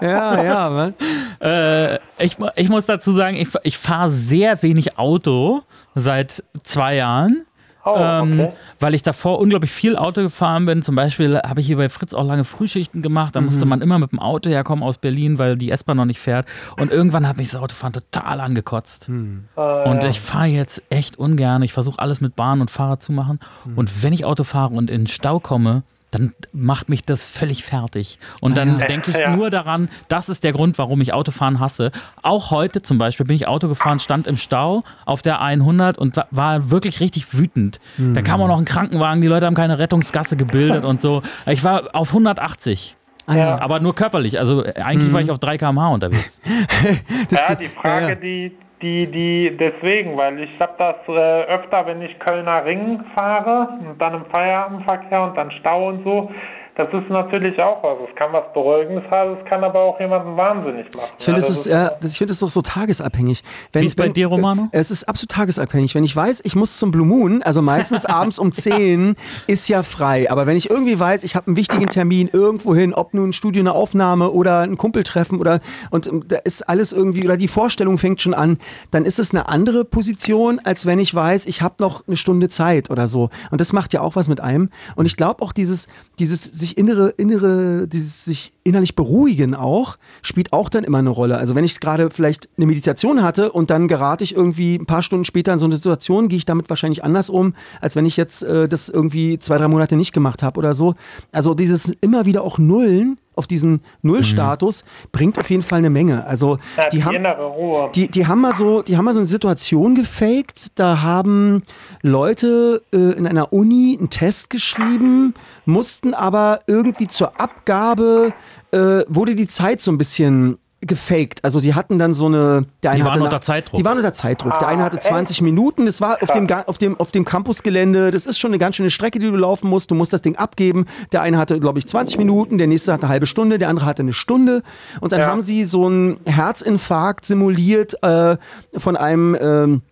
Ja, ja, man. Äh, ich, ich muss dazu sagen, ich, ich fahre sehr wenig Auto seit zwei Jahren. Oh, ähm, okay. weil ich davor unglaublich viel Auto gefahren bin. Zum Beispiel habe ich hier bei Fritz auch lange Frühschichten gemacht. Da musste man immer mit dem Auto herkommen aus Berlin, weil die S-Bahn noch nicht fährt. Und irgendwann hat mich das Autofahren total angekotzt. Und ich fahre jetzt echt ungern. Ich versuche alles mit Bahn und Fahrrad zu machen. Und wenn ich Auto fahre und in den Stau komme, dann macht mich das völlig fertig. Und dann ja. denke ich Ja. nur daran, das ist der Grund, warum ich Autofahren hasse. Auch heute zum Beispiel bin ich Auto gefahren, stand im Stau auf der 100 und wa- war wirklich richtig wütend. Da kam auch noch ein Krankenwagen, die Leute haben keine Rettungsgasse gebildet und so. Ich war auf 180. Ah, ja. Aber nur körperlich. Also äh, eigentlich war ich auf 3 km/h unterwegs. Ja, die Frage, die, die, die, deswegen, weil ich habe das äh, öfter, wenn ich Kölner Ring fahre und dann im Feierabendverkehr und dann Stau und so. Das ist natürlich auch was. Es kann was Beruhigendes haben, es kann aber auch jemanden wahnsinnig machen. Ich finde, ja, es ist, ja, das, ich finde, es auch so tagesabhängig. Wenn, Wie ist bei dir, Romano? Es ist absolut tagesabhängig. Wenn ich weiß, ich muss zum Blue Moon, also meistens abends um 10, ist ja frei. Aber wenn ich irgendwie weiß, ich habe einen wichtigen Termin irgendwo hin, ob nun ein Studio, eine Aufnahme oder ein Kumpeltreffen oder und ähm, da ist alles irgendwie oder die Vorstellung fängt schon an, dann ist es eine andere Position, als wenn ich weiß, ich habe noch eine Stunde Zeit oder so. Und das macht ja auch was mit einem. Und ich glaube auch dieses, dieses sich innere, innere, dieses sich innerlich beruhigen auch, spielt auch dann immer eine Rolle. Also wenn ich gerade vielleicht eine Meditation hatte und dann gerate ich irgendwie ein paar Stunden später in so eine Situation, gehe ich damit wahrscheinlich anders um, als wenn ich jetzt äh, das irgendwie zwei, drei Monate nicht gemacht habe oder so. Also dieses immer wieder auch Nullen auf diesen Nullstatus bringt auf jeden Fall eine Menge. Also ja, die, die, haben die, die haben mal so, die haben mal so eine Situation gefaked. Da haben Leute äh, in einer Uni einen Test geschrieben, mussten aber irgendwie zur Abgabe äh, wurde die Zeit so ein bisschen gefaked. Also die hatten dann so eine. Der eine Die hatte waren eine- unter Zeitdruck. Die waren unter Zeitdruck. Der eine Ah, hatte echt? 20 Minuten. Das war auf dem, auf dem, auf dem Campusgelände. Das ist schon eine ganz schöne Strecke, die du laufen musst. Du musst das Ding abgeben. Der eine hatte, glaube ich, 20 Minuten. Der nächste hatte eine halbe Stunde. Der andere hatte eine Stunde. Und dann Ja. haben sie so einen Herzinfarkt simuliert äh, von einem. Ähm,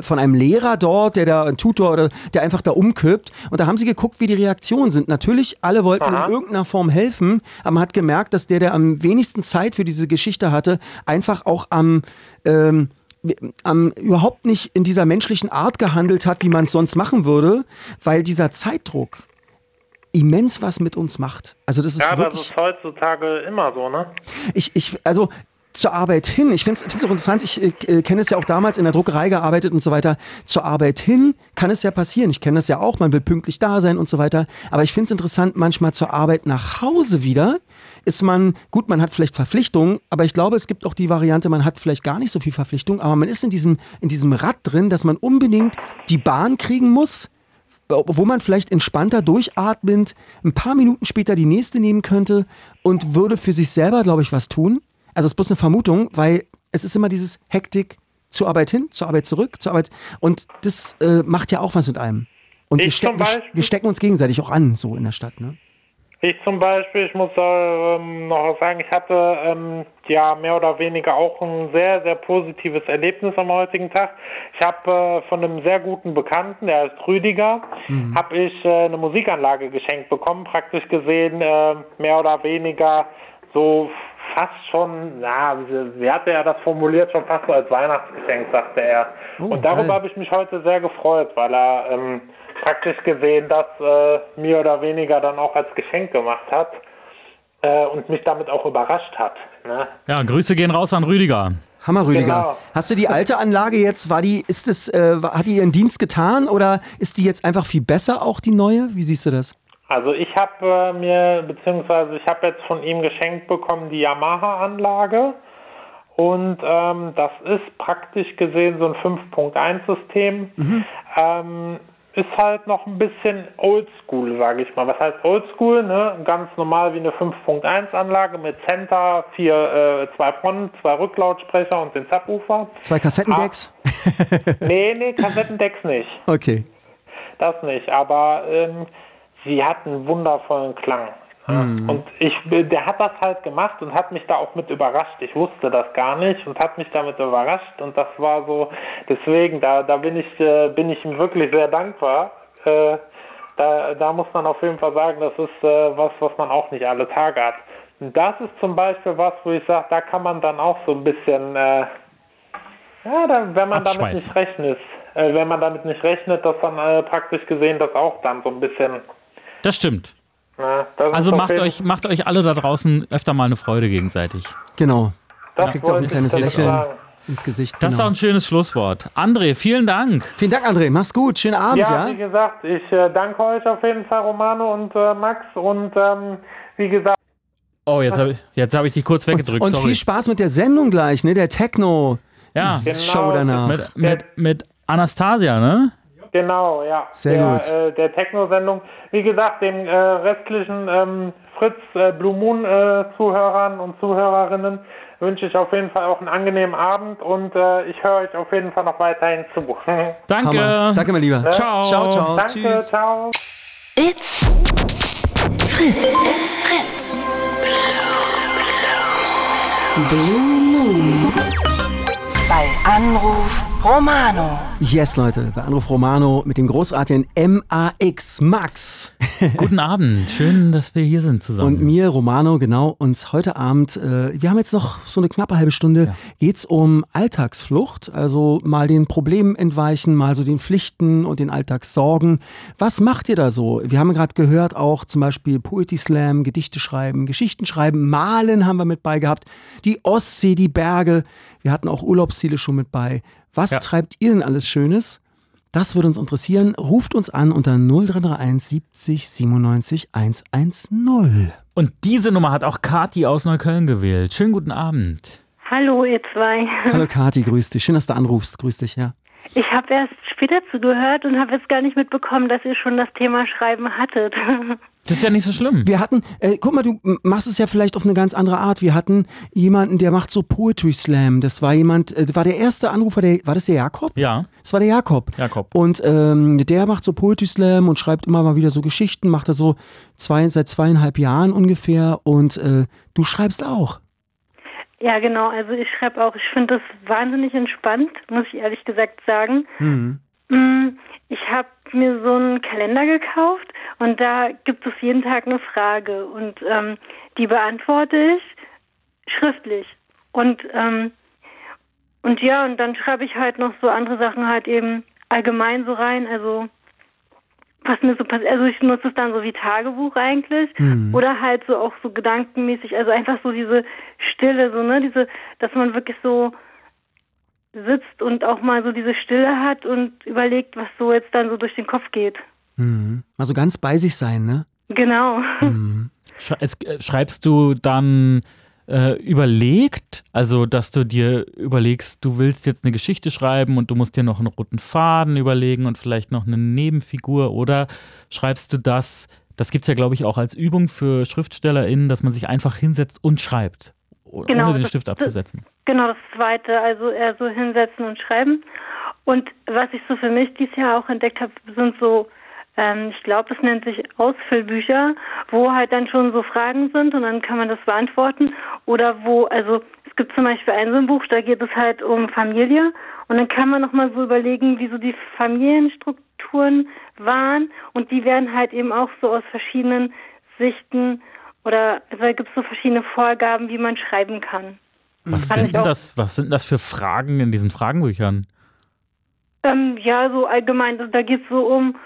von einem Lehrer dort, der da, ein Tutor oder der einfach da umkippt. Und da haben sie geguckt, wie die Reaktionen sind. Natürlich, alle wollten Aha. in irgendeiner Form helfen, aber man hat gemerkt, dass der, der am wenigsten Zeit für diese Geschichte hatte, einfach auch am, ähm, am überhaupt nicht in dieser menschlichen Art gehandelt hat, wie man es sonst machen würde, weil dieser Zeitdruck immens was mit uns macht. Also das ist ja, das wirklich ist heutzutage immer so, ne? ich, ich, also zur Arbeit hin, ich finde es auch interessant, ich äh, kenne es ja auch damals in der Druckerei gearbeitet und so weiter. Zur Arbeit hin kann es ja passieren. Ich kenne das ja auch, man will pünktlich da sein und so weiter. Aber ich finde es interessant, manchmal zur Arbeit nach Hause wieder ist man, gut, man hat vielleicht Verpflichtungen, aber ich glaube, es gibt auch die Variante, man hat vielleicht gar nicht so viel Verpflichtung, aber man ist in diesem, in diesem Rad drin, dass man unbedingt die Bahn kriegen muss, wo man vielleicht entspannter durchatmend ein paar Minuten später die nächste nehmen könnte und würde für sich selber, glaube ich, was tun. Also es ist bloß eine Vermutung, weil es ist immer dieses Hektik zur Arbeit hin, zur Arbeit zurück, zur Arbeit und das äh, macht ja auch was mit einem. Und wir, wir, Beispiel- wir stecken uns gegenseitig auch an, so in der Stadt. Ne? Ich zum Beispiel, ich muss ähm, noch sagen, ich hatte ähm, ja mehr oder weniger auch ein sehr, sehr positives Erlebnis am heutigen Tag. Ich habe äh, von einem sehr guten Bekannten, der heißt Rüdiger, habe ich äh, eine Musikanlage geschenkt bekommen, praktisch gesehen äh, mehr oder weniger so fast schon, ja, wie, hatte er das formuliert, schon fast so als Weihnachtsgeschenk, sagte er. Oh, und darüber habe ich mich heute sehr gefreut, weil er ähm, praktisch gesehen das äh, mehr oder weniger dann auch als Geschenk gemacht hat äh, und mich damit auch überrascht hat. Ne? Ja, Grüße gehen raus an Rüdiger. Hammer, Rüdiger. Genau. Hast du die alte Anlage jetzt, war die, ist es, äh, hat die ihren Dienst getan oder ist die jetzt einfach viel besser, auch die neue? Wie siehst du das? Also ich habe äh, mir, beziehungsweise ich habe jetzt von ihm geschenkt bekommen die Yamaha-Anlage und ähm, das ist praktisch gesehen so ein 5.1-System. Ähm, ist halt noch ein bisschen oldschool, sage ich mal. Was heißt oldschool? Ne? Ganz normal wie eine 5.1-Anlage mit Center, vier, äh, zwei Front, zwei Rücklautsprecher und den Subwoofer. Zwei Kassettendecks? Nee, nee, Kassettendecks nicht. Okay. Das nicht, aber ähm, sie hat einen wundervollen Klang. Ja. Und ich, der hat das halt gemacht und hat mich da auch mit überrascht. Ich wusste das gar nicht und hat mich damit überrascht und das war so, deswegen, da, da bin ich, äh, bin ich ihm wirklich sehr dankbar. Äh, da, da muss man auf jeden Fall sagen, das ist äh, was, was man auch nicht alle Tage hat. Und das ist zum Beispiel was, wo ich sage, da kann man dann auch so ein bisschen, ja, dann, wenn man damit nicht rechnet, wenn man damit nicht rechnet, dass dann praktisch gesehen das auch dann so ein bisschen, Das stimmt. äh, das Also macht euch, macht euch alle da draußen öfter mal eine Freude gegenseitig. Genau. das kriegt auch ein kleines Lächeln. sagen. Ins Gesicht. Das ist genau. doch ein schönes Schlusswort. André, vielen Dank. Vielen Dank, André. Mach's gut. Schönen Abend, Ja, ja? wie gesagt, ich äh, danke euch auf jeden Fall, Romano und äh, Max. Und ähm, wie gesagt, Oh, jetzt habe ich, jetzt hab ich dich kurz weggedrückt. Und sorry. viel Spaß mit der Sendung gleich, ne? Der Techno. ja, Show danach. mit, mit, mit Anastasia, ne? Genau, ja. Sehr der, gut. Äh, der Techno-Sendung. Wie gesagt, den äh, restlichen ähm, Fritz äh, Blue Moon äh, Zuhörern und Zuhörerinnen wünsche ich auf jeden Fall auch einen angenehmen Abend und äh, ich höre euch auf jeden Fall noch weiterhin zu. Danke. Hammer. Danke, mein Lieber. Ciao. Ciao, ciao. Danke, Tschüss. ciao. It's Fritz. It's Fritz. Blue Moon. Bei Anruf Romano. Yes, Leute. Bei Anruf Romano mit dem großartigen MAX Max. Guten Abend. Schön, dass wir hier sind zusammen. Und mir, Romano, genau. Und heute Abend, äh, wir haben jetzt noch so eine knappe halbe Stunde, geht's um Alltagsflucht. Also mal den Problemen entweichen, mal so den Pflichten und den Alltagssorgen. Was macht ihr da so? Wir haben gerade gehört, auch zum Beispiel Poetry Slam, Gedichte schreiben, Geschichten schreiben, Malen haben wir mit bei gehabt. Die Ostsee, die Berge. Wir hatten auch Urlaubsziele schon mit bei. Was Ja. treibt ihr denn alles Schönes? Das würde uns interessieren. Ruft uns an unter 0331 70 97 110. Und diese Nummer hat auch Kati aus Neukölln gewählt. Schönen guten Abend. Hallo, ihr zwei. Hallo Kati, grüß dich. Schön, dass du anrufst. Grüß dich, ja. Ich habe erst später zugehört und habe jetzt gar nicht mitbekommen, dass ihr schon das Thema Schreiben hattet. Das ist ja nicht so schlimm. Wir hatten, äh, guck mal, du machst es ja vielleicht auf eine ganz andere Art. Wir hatten jemanden, der macht so Poetry Slam. Das war jemand, äh, war der erste Anrufer, der, war das der Jakob? Ja, Das war der Jakob. Jakob. Und ähm, der macht so Poetry Slam und schreibt immer mal wieder so Geschichten, macht er so zwei, seit zweieinhalb Jahren ungefähr. Und äh, du schreibst auch. Ja, genau. Also ich schreibe auch, ich finde das wahnsinnig entspannt, muss ich ehrlich gesagt sagen. Mhm. Mm, Ich habe mir so einen Kalender gekauft und da gibt es jeden Tag eine Frage und ähm, die beantworte ich schriftlich. Und ähm, und ja, und dann schreibe ich halt noch so andere Sachen halt eben allgemein so rein, also was mir so passiert, also ich nutze es dann so wie Tagebuch eigentlich oder halt so auch so gedankenmäßig, also einfach so diese Stille, so ne, diese, dass man wirklich so sitzt und auch mal so diese Stille hat und überlegt, was so jetzt dann so durch den Kopf geht. Mhm. Also ganz bei sich sein, ne? Genau. Es, äh, schreibst du dann äh, überlegt, also dass du dir überlegst, du willst jetzt eine Geschichte schreiben und du musst dir noch einen roten Faden überlegen und vielleicht noch eine Nebenfigur oder schreibst du das, das gibt es ja glaube ich auch als Übung für SchriftstellerInnen, dass man sich einfach hinsetzt und schreibt, Genau, ohne den das- Stift abzusetzen. Genau, das zweite, also eher so hinsetzen und schreiben. Und was ich so für mich dieses Jahr auch entdeckt habe, sind so, ähm, ich glaube, das nennt sich Ausfüllbücher, wo halt dann schon so Fragen sind und dann kann man das beantworten. Oder wo, also es gibt zum Beispiel ein so ein Buch, da geht es halt um Familie und dann kann man nochmal so überlegen, wie so die Familienstrukturen waren und die werden halt eben auch so aus verschiedenen Sichten Oder also da gibt es so verschiedene Vorgaben, wie man schreiben kann. Was Kann sind, denn das, was sind das für Fragen in diesen Fragenbüchern? Ähm, ja, so allgemein, da geht es so um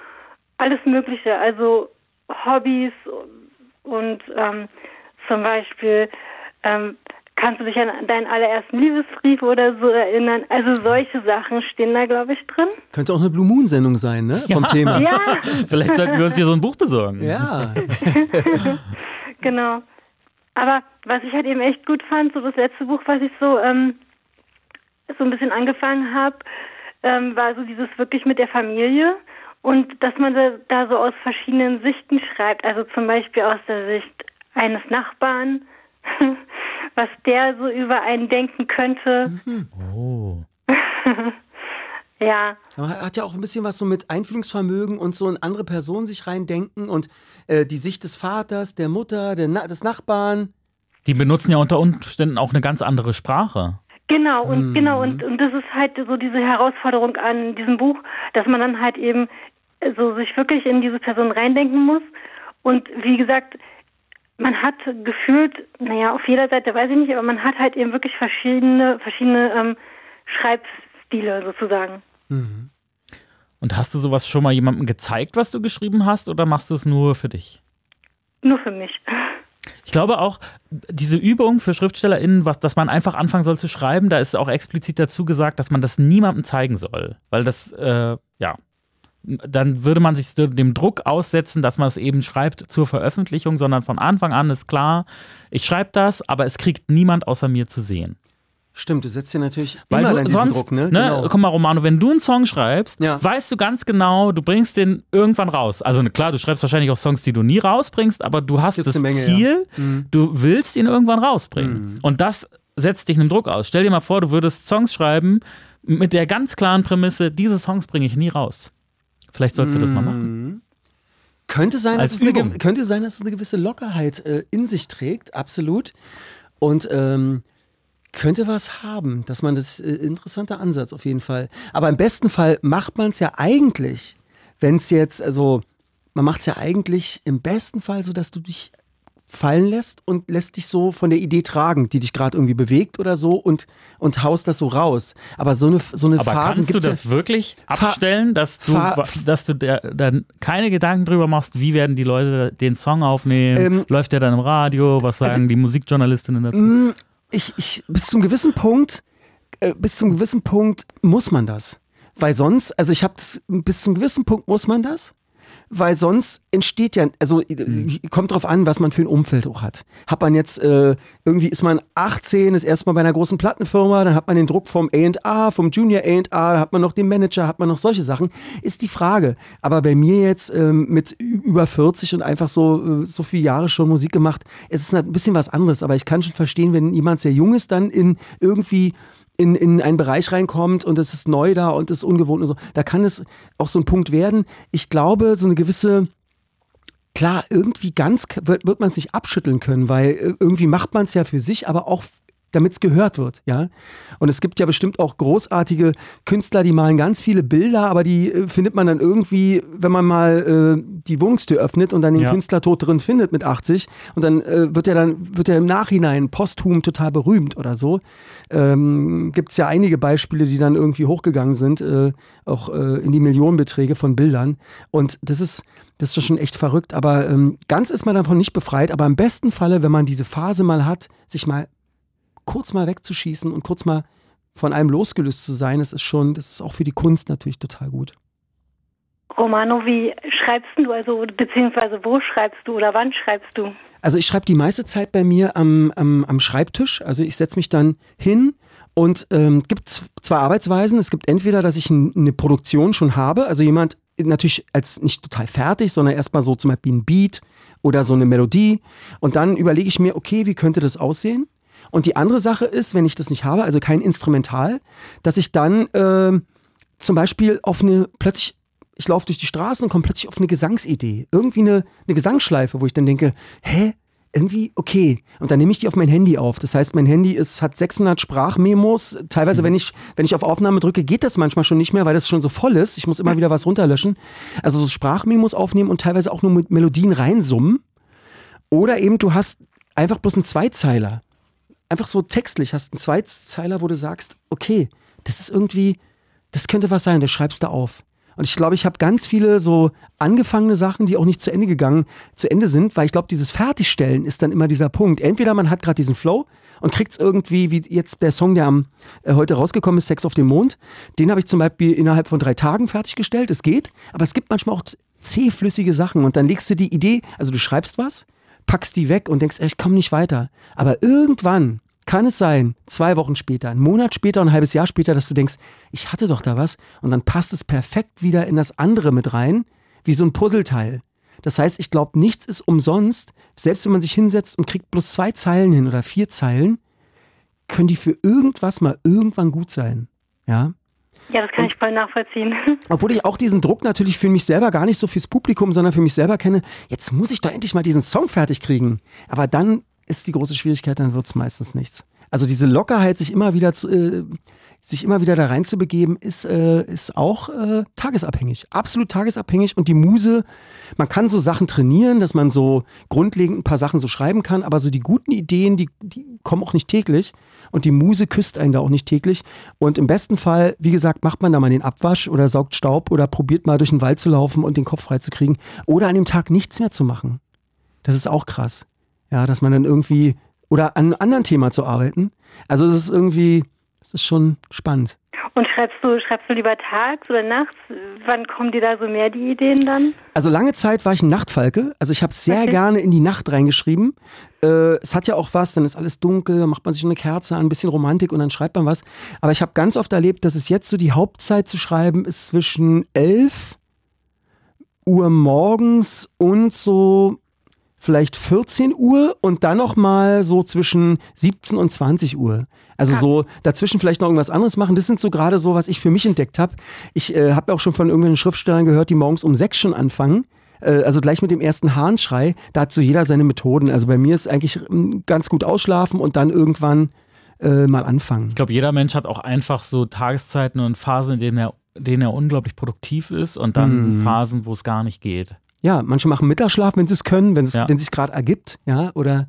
alles Mögliche, also Hobbys und ähm, zum Beispiel ähm, kannst du dich an deinen allerersten Liebesbrief oder so erinnern. Also solche Sachen stehen da, glaube ich, drin. Könnte auch eine Blue Moon Sendung sein, ne? Vom Ja. Thema. Ja, Vielleicht sollten wir uns hier so ein Buch besorgen. Ja. genau. Aber was ich halt eben echt gut fand, so das letzte Buch, was ich so ähm, so ein bisschen angefangen habe, ähm, war so dieses wirklich mit der Familie und dass man da, da so aus verschiedenen Sichten schreibt. Also zum Beispiel aus der Sicht eines Nachbarn, was der so über einen denken könnte. Oh. Ja, Aber hat ja auch ein bisschen was so mit Einfühlungsvermögen und so in andere Personen sich reindenken und äh, die Sicht des Vaters, der Mutter, der Na des Nachbarn. Die benutzen ja unter Umständen auch eine ganz andere Sprache. Genau, und genau, und, und das ist halt so diese Herausforderung an diesem Buch, dass man dann halt eben so sich wirklich in diese Person reindenken muss. Und wie gesagt, man hat gefühlt, naja, auf jeder Seite weiß ich nicht, aber man hat halt eben wirklich verschiedene, verschiedene ähm, Schreibstile sozusagen. Und hast du sowas schon mal jemandem gezeigt, was du geschrieben hast, oder machst du es nur für dich? Nur für mich. Ich glaube auch, diese Übung für SchriftstellerInnen, was, dass man einfach anfangen soll zu schreiben, da ist auch explizit dazu gesagt, dass man das niemandem zeigen soll. Weil das, äh, ja, dann würde man sich dem Druck aussetzen, dass man es eben schreibt zur Veröffentlichung, sondern von Anfang an ist klar, ich schreibe das, aber es kriegt niemand außer mir zu sehen. Stimmt, du setzt dir natürlich Weil immer du sonst, Druck, ne? ne? Genau. Guck mal, Romano, wenn du einen Song schreibst, Ja. weißt du ganz genau, du bringst den irgendwann raus. Also ne, klar, du schreibst wahrscheinlich auch Songs, die du nie rausbringst, aber du hast Gibt's das Menge, Ziel, ja. Mhm. du willst ihn irgendwann rausbringen. Und das setzt dich einem Druck aus. Stell dir mal vor, du würdest Songs schreiben mit der ganz klaren Prämisse, diese Songs bringe ich nie raus. Vielleicht sollst du das mal machen. Könnte sein, Als dass es eine, könnte sein, dass es eine gewisse Lockerheit äh, in sich trägt, absolut. Und ähm, könnte was haben, dass man das äh, interessanter Ansatz auf jeden Fall. Aber im besten Fall macht man es ja eigentlich, wenn es jetzt, also man macht es ja eigentlich im besten Fall so, dass du dich fallen lässt und lässt dich so von der Idee tragen, die dich gerade irgendwie bewegt oder so und, und haust das so raus. Aber so eine, so eine Aber Phasen kannst du gibt's ja- das wirklich abstellen, dass du, dass du der, dann keine Gedanken drüber machst, wie werden die Leute den Song aufnehmen? Ähm, Läuft der dann im Radio? Was sagen also- die Musikjournalistinnen dazu? Mm, ich, ich, bis zum gewissen Punkt, äh, bis zum gewissen Punkt muss man das. Weil sonst, also ich habe das, bis zum gewissen Punkt muss man das. Weil sonst entsteht ja, also äh, kommt drauf an, was man für ein Umfeld auch hat. Hat man jetzt, äh, irgendwie ist man 18, ist erstmal bei einer großen Plattenfirma, dann hat man den Druck vom A&A, vom Junior A&A, da hat man noch den Manager, hat man noch solche Sachen. Ist die Frage. Aber bei mir jetzt ähm, mit über 40 und einfach so, äh, so viele Jahre schon Musik gemacht, es ist ein bisschen was anderes. Aber ich kann schon verstehen, wenn jemand sehr jung ist, dann in irgendwie in, in einen Bereich reinkommt und es ist neu da und es ist ungewohnt und so, da kann es auch so ein Punkt werden. Ich glaube, so eine gewisse, klar, irgendwie ganz wird, wird man es nicht abschütteln können, weil äh, irgendwie macht man es ja für sich, aber auch damit es gehört wird, ja. Und es gibt ja bestimmt auch großartige Künstler, die malen ganz viele Bilder, aber die äh, findet man dann irgendwie, wenn man mal äh, die Wohnungstür öffnet und dann den Ja. Künstler tot drin findet mit 80 und dann äh, wird er dann wird er im Nachhinein posthum total berühmt oder so. Ähm, gibt es ja einige Beispiele, die dann irgendwie hochgegangen sind, äh, auch äh, in die Millionenbeträge von Bildern. Und das ist, das ist schon echt verrückt. Aber ähm, ganz ist man davon nicht befreit. Aber im besten Falle, wenn man diese Phase mal hat, sich mal kurz mal wegzuschießen und kurz mal von einem losgelöst zu sein, das ist schon, das ist auch für die Kunst natürlich total gut. Romano, wie schreibst du, also beziehungsweise wo schreibst du oder wann schreibst du? Also ich schreibe die meiste Zeit bei mir am, am, am Schreibtisch. Also ich setze mich dann hin und ähm, gibt zwei Arbeitsweisen. Es gibt entweder, dass ich n- eine Produktion schon habe, also jemand natürlich als nicht total fertig, sondern erstmal so zum Beispiel ein Beat oder so eine Melodie. Und dann überlege ich mir, okay, wie könnte das aussehen? Und die andere Sache ist, wenn ich das nicht habe, also kein Instrumental, dass ich dann ähm, zum Beispiel auf eine, plötzlich, ich laufe durch die Straßen und komme plötzlich auf eine Gesangsidee. Irgendwie eine, eine Gesangsschleife, wo ich dann denke, hä? Irgendwie, okay. Und dann nehme ich die auf mein Handy auf. Das heißt, mein Handy ist, hat 600 Sprachmemos. Teilweise, wenn ich, wenn ich auf Aufnahme drücke, geht das manchmal schon nicht mehr, weil das schon so voll ist. Ich muss immer wieder was runterlöschen. Also so Sprachmemos aufnehmen und teilweise auch nur mit Melodien reinsummen. Oder eben du hast einfach bloß einen Zweizeiler. Einfach so textlich hast einen Zweizeiler, wo du sagst, okay, das ist irgendwie, das könnte was sein, das schreibst du auf. Und ich glaube, ich habe ganz viele so angefangene Sachen, die auch nicht zu Ende gegangen, zu Ende sind, weil ich glaube, dieses Fertigstellen ist dann immer dieser Punkt. Entweder man hat gerade diesen Flow und kriegt es irgendwie, wie jetzt der Song, der am, äh, heute rausgekommen ist, Sex auf dem Mond, den habe ich zum Beispiel innerhalb von drei Tagen fertiggestellt. Es geht, aber es gibt manchmal auch zähflüssige Sachen und dann legst du die Idee, also du schreibst was, packst die weg und denkst, ey, ich komme nicht weiter. Aber irgendwann kann es sein, zwei Wochen später, einen Monat später, ein halbes Jahr später, dass du denkst, ich hatte doch da was und dann passt es perfekt wieder in das andere mit rein, wie so ein Puzzleteil. Das heißt, ich glaube, nichts ist umsonst. Selbst wenn man sich hinsetzt und kriegt bloß zwei Zeilen hin oder vier Zeilen, können die für irgendwas mal irgendwann gut sein. Ja. Ja, das kann Und- ich voll nachvollziehen. Obwohl ich auch diesen Druck natürlich für mich selber gar nicht so fürs Publikum, sondern für mich selber kenne. Jetzt muss ich doch endlich mal diesen Song fertig kriegen. Aber dann ist die große Schwierigkeit, dann wird es meistens nichts. Also diese Lockerheit, sich immer wieder, zu, äh, sich immer wieder da reinzubegeben, ist, äh, ist auch äh, tagesabhängig. Absolut tagesabhängig. Und die Muse, man kann so Sachen trainieren, dass man so grundlegend ein paar Sachen so schreiben kann, aber so die guten Ideen, die, die kommen auch nicht täglich. Und die Muse küsst einen da auch nicht täglich. Und im besten Fall, wie gesagt, macht man da mal den Abwasch oder saugt Staub oder probiert mal durch den Wald zu laufen und den Kopf freizukriegen. Oder an dem Tag nichts mehr zu machen. Das ist auch krass. Ja, dass man dann irgendwie, oder an einem anderen Thema zu arbeiten. Also das ist irgendwie, das ist schon spannend. Und schreibst du, schreibst du lieber tags oder nachts? Wann kommen dir da so mehr die Ideen dann? Also lange Zeit war ich ein Nachtfalke. Also ich habe sehr Okay. gerne in die Nacht reingeschrieben. Äh, es hat ja auch was, dann ist alles dunkel, macht man sich eine Kerze an, ein bisschen Romantik und dann schreibt man was. Aber ich habe ganz oft erlebt, dass es jetzt so die Hauptzeit zu schreiben ist zwischen 11 Uhr morgens und so vielleicht 14 Uhr und dann noch mal so zwischen 17 und 20 Uhr. Also so dazwischen vielleicht noch irgendwas anderes machen. Das sind so gerade so, was ich für mich entdeckt habe. Ich äh, habe auch schon von irgendwelchen Schriftstellern gehört, die morgens um sechs schon anfangen. Äh, also gleich mit dem ersten Hahnschrei. Da hat so jeder seine Methoden. Also bei mir ist eigentlich ähm, ganz gut ausschlafen und dann irgendwann äh, mal anfangen. Ich glaube, jeder Mensch hat auch einfach so Tageszeiten und Phasen, in denen er, in denen er unglaublich produktiv ist und dann Mhm. Phasen, wo es gar nicht geht. Ja, manche machen Mittagsschlaf, wenn sie es können, wenn es Ja. wenn es sich gerade ergibt, ja, oder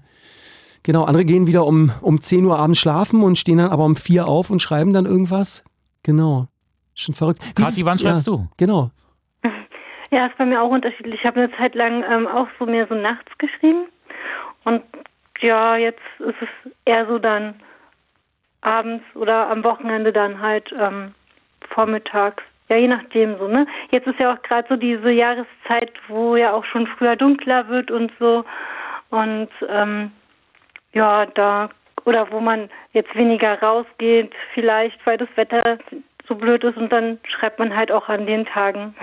genau, andere gehen wieder um, um 10 Uhr abends schlafen und stehen dann aber um 4 auf und schreiben dann irgendwas. Genau. Schon verrückt. Kathi, es- wann schreibst ja, du? Genau. Ja, ist bei mir auch unterschiedlich. Ich habe eine Zeit lang ähm, auch so mehr so nachts geschrieben. Und ja, jetzt ist es eher so dann abends oder am Wochenende dann halt ähm, vormittags. Ja, je nachdem so, ne? Jetzt ist ja auch gerade so diese Jahreszeit, wo ja auch schon früher dunkler wird und so. Und ähm, ja, da oder wo man jetzt weniger rausgeht, vielleicht weil das Wetter so blöd ist und dann schreibt man halt auch an den Tagen.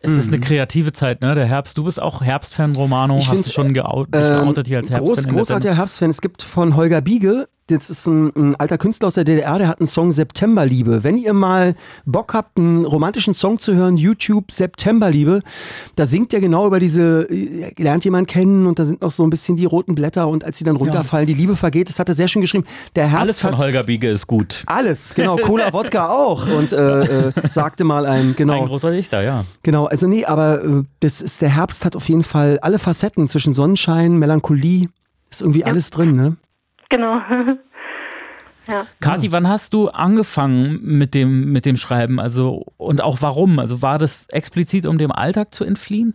Es ist eine Mhm. kreative Zeit, ne? Der Herbst. Du bist auch Herbstfan, Romano. Ich Hast du schon Ähm, geoutet hier als Herbstfan? groß, großartiger Herbstfan. Es gibt von Holger Biege, das ist ein, ein alter Künstler aus der DDR, der hat einen Song Septemberliebe. Wenn ihr mal Bock habt, einen romantischen Song zu hören, YouTube Septemberliebe, da singt er genau über diese, äh, lernt jemand kennen und da sind noch so ein bisschen die roten Blätter und als sie dann runterfallen, die Liebe vergeht. Das hat er sehr schön geschrieben. Der Herbst Alles von hat Holger Biege ist gut. alles, genau, Cola, Wodka auch und äh, äh, sagte mal ein, genau. Ein großer Dichter, ja. Genau, also nee, aber äh, das ist, der Herbst hat auf jeden Fall alle Facetten zwischen Sonnenschein, Melancholie, ist irgendwie alles drin, ne? Genau. ja. Kathi, wann hast du angefangen mit dem, mit dem Schreiben? Also, und auch warum? Also, war das explizit, um dem Alltag zu entfliehen?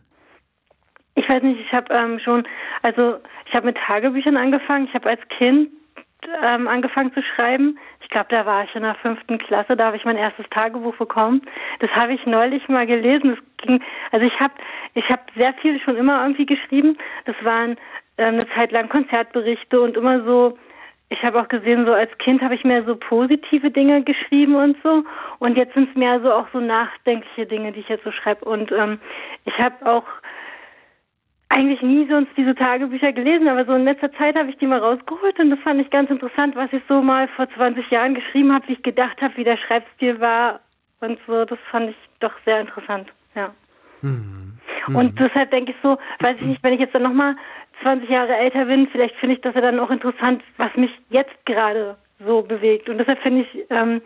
Ich weiß nicht, ich habe ähm, schon, also ich habe mit Tagebüchern angefangen. Ich habe als Kind ähm, angefangen zu schreiben. Ich glaube, da war ich in der fünften Klasse, da habe ich mein erstes Tagebuch bekommen. Das habe ich neulich mal gelesen. Ging, also ich habe, ich habe sehr viel schon immer irgendwie geschrieben. Das waren ähm, eine Zeit lang Konzertberichte und immer so. Ich habe auch gesehen, so als Kind habe ich mehr so positive Dinge geschrieben und so. Und jetzt sind es mehr so auch so nachdenkliche Dinge, die ich jetzt so schreibe. Und ähm, ich habe auch eigentlich nie sonst diese Tagebücher gelesen, aber so in letzter Zeit habe ich die mal rausgeholt und das fand ich ganz interessant, was ich so mal vor 20 Jahren geschrieben habe, wie ich gedacht habe, wie der Schreibstil war und so. Das fand ich doch sehr interessant, ja. Und deshalb denke ich so, weiß ich nicht, wenn ich jetzt dann nochmal 20 Jahre älter bin, vielleicht finde ich das ja dann auch interessant, was mich jetzt gerade so bewegt. Und deshalb finde ich, ähm,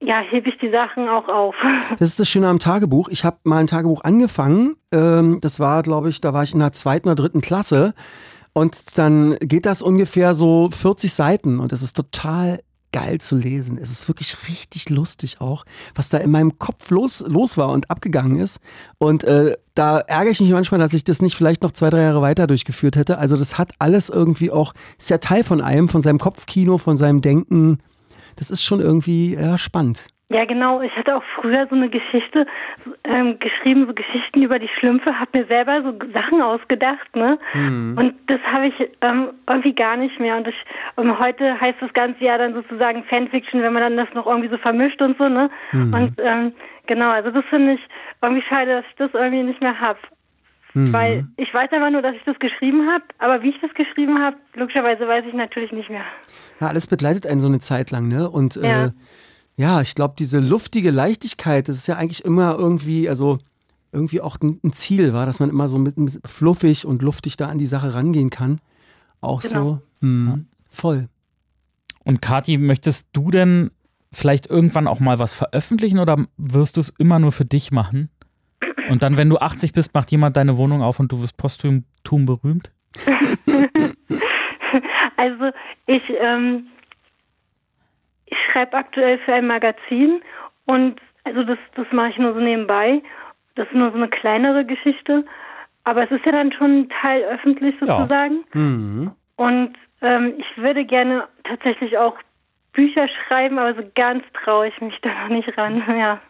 ja, hebe ich die Sachen auch auf. Das ist das Schöne am Tagebuch. Ich habe mal ein Tagebuch angefangen. Ähm, das war, glaube ich, da war ich in der zweiten oder dritten Klasse. Und dann geht das ungefähr so 40 Seiten. Und das ist total geil zu lesen. Es ist wirklich richtig lustig auch, was da in meinem Kopf los, los war und abgegangen ist. Und äh, da ärgere ich mich manchmal, dass ich das nicht vielleicht noch zwei, drei Jahre weiter durchgeführt hätte. Also das hat alles irgendwie auch, ist ja Teil von einem, von seinem Kopfkino, von seinem Denken. Das ist schon irgendwie ja, spannend. Ja, genau. Ich hatte auch früher so eine Geschichte ähm, geschrieben, so Geschichten über die Schlümpfe, habe mir selber so Sachen ausgedacht, ne? Mhm. Und das habe ich ähm, irgendwie gar nicht mehr. Und ich, ähm, heute heißt das ganze Jahr dann sozusagen Fanfiction, wenn man dann das noch irgendwie so vermischt und so, ne? Mhm. Und ähm, genau, also das finde ich irgendwie schade, dass ich das irgendwie nicht mehr habe. Mhm. Weil ich weiß einfach nur, dass ich das geschrieben habe, aber wie ich das geschrieben habe, logischerweise weiß ich natürlich nicht mehr. Ja, alles begleitet einen so eine Zeit lang, ne? Und Ja. äh, ja, ich glaube, diese luftige Leichtigkeit, das ist ja eigentlich immer irgendwie, also irgendwie auch ein, Ziel, war, dass man immer so mit, mit fluffig und luftig da an die Sache rangehen kann. Auch Genau. so, hm, voll. Und Kathi, möchtest du denn vielleicht irgendwann auch mal was veröffentlichen oder wirst du es immer nur für dich machen? Und dann, wenn du 80 bist, macht jemand deine Wohnung auf und du wirst posthum berühmt? Also ich, ähm, ich schreibe aktuell für ein Magazin und also das, das mache ich nur so nebenbei. Das ist nur so eine kleinere Geschichte. Aber es ist ja dann schon ein Teil öffentlich Ja. sozusagen. Mhm. Und ähm, ich würde gerne tatsächlich auch Bücher schreiben, aber so ganz traue ich mich da noch nicht ran. Ja.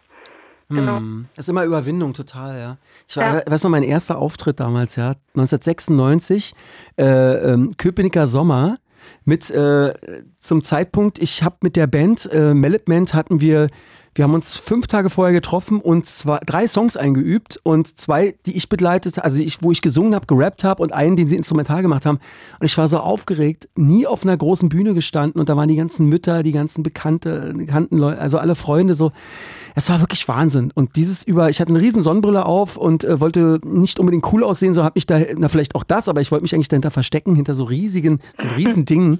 Genau. Hm. Das ist immer Überwindung, total, ja. Ich war, Ja. weiß noch, mein erster Auftritt damals, ja, 1996, äh, ähm, Köpenicker Sommer, mit äh, zum Zeitpunkt, ich habe mit der Band, äh, Melitment hatten wir, wir haben uns fünf Tage vorher getroffen und zwei, drei Songs eingeübt und zwei, die ich begleitet, also ich, wo ich gesungen habe, gerappt habe und einen, den sie instrumental gemacht haben. Und ich war so aufgeregt, nie auf einer großen Bühne gestanden und da waren die ganzen Mütter, die ganzen Bekannte, bekannten Leute, also alle Freunde so. Es war wirklich Wahnsinn. Und dieses über, ich hatte eine riesen Sonnenbrille auf und äh, wollte nicht unbedingt cool aussehen, so habe mich da, na vielleicht auch das, aber ich wollte mich eigentlich dahinter verstecken, hinter so riesigen, so riesen Dingen.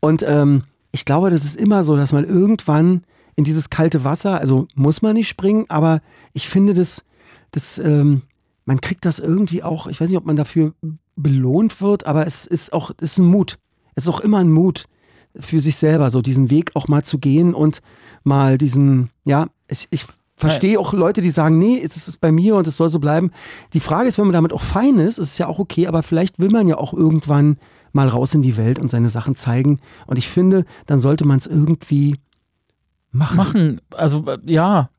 Und ähm, ich glaube, das ist immer so, dass man irgendwann in dieses kalte Wasser, also muss man nicht springen, aber ich finde das, das, ähm, man kriegt das irgendwie auch, ich weiß nicht, ob man dafür belohnt wird, aber es ist auch, es ist ein Mut. Es ist auch immer ein Mut für sich selber, so diesen Weg auch mal zu gehen und mal diesen, ja, es, ich verstehe auch Leute, die sagen, nee, es ist bei mir und es soll so bleiben. Die Frage ist, wenn man damit auch fein ist, ist es ja auch okay, aber vielleicht will man ja auch irgendwann mal raus in die Welt und seine Sachen zeigen. Und ich finde, dann sollte man es irgendwie machen. Machen, also äh, ja,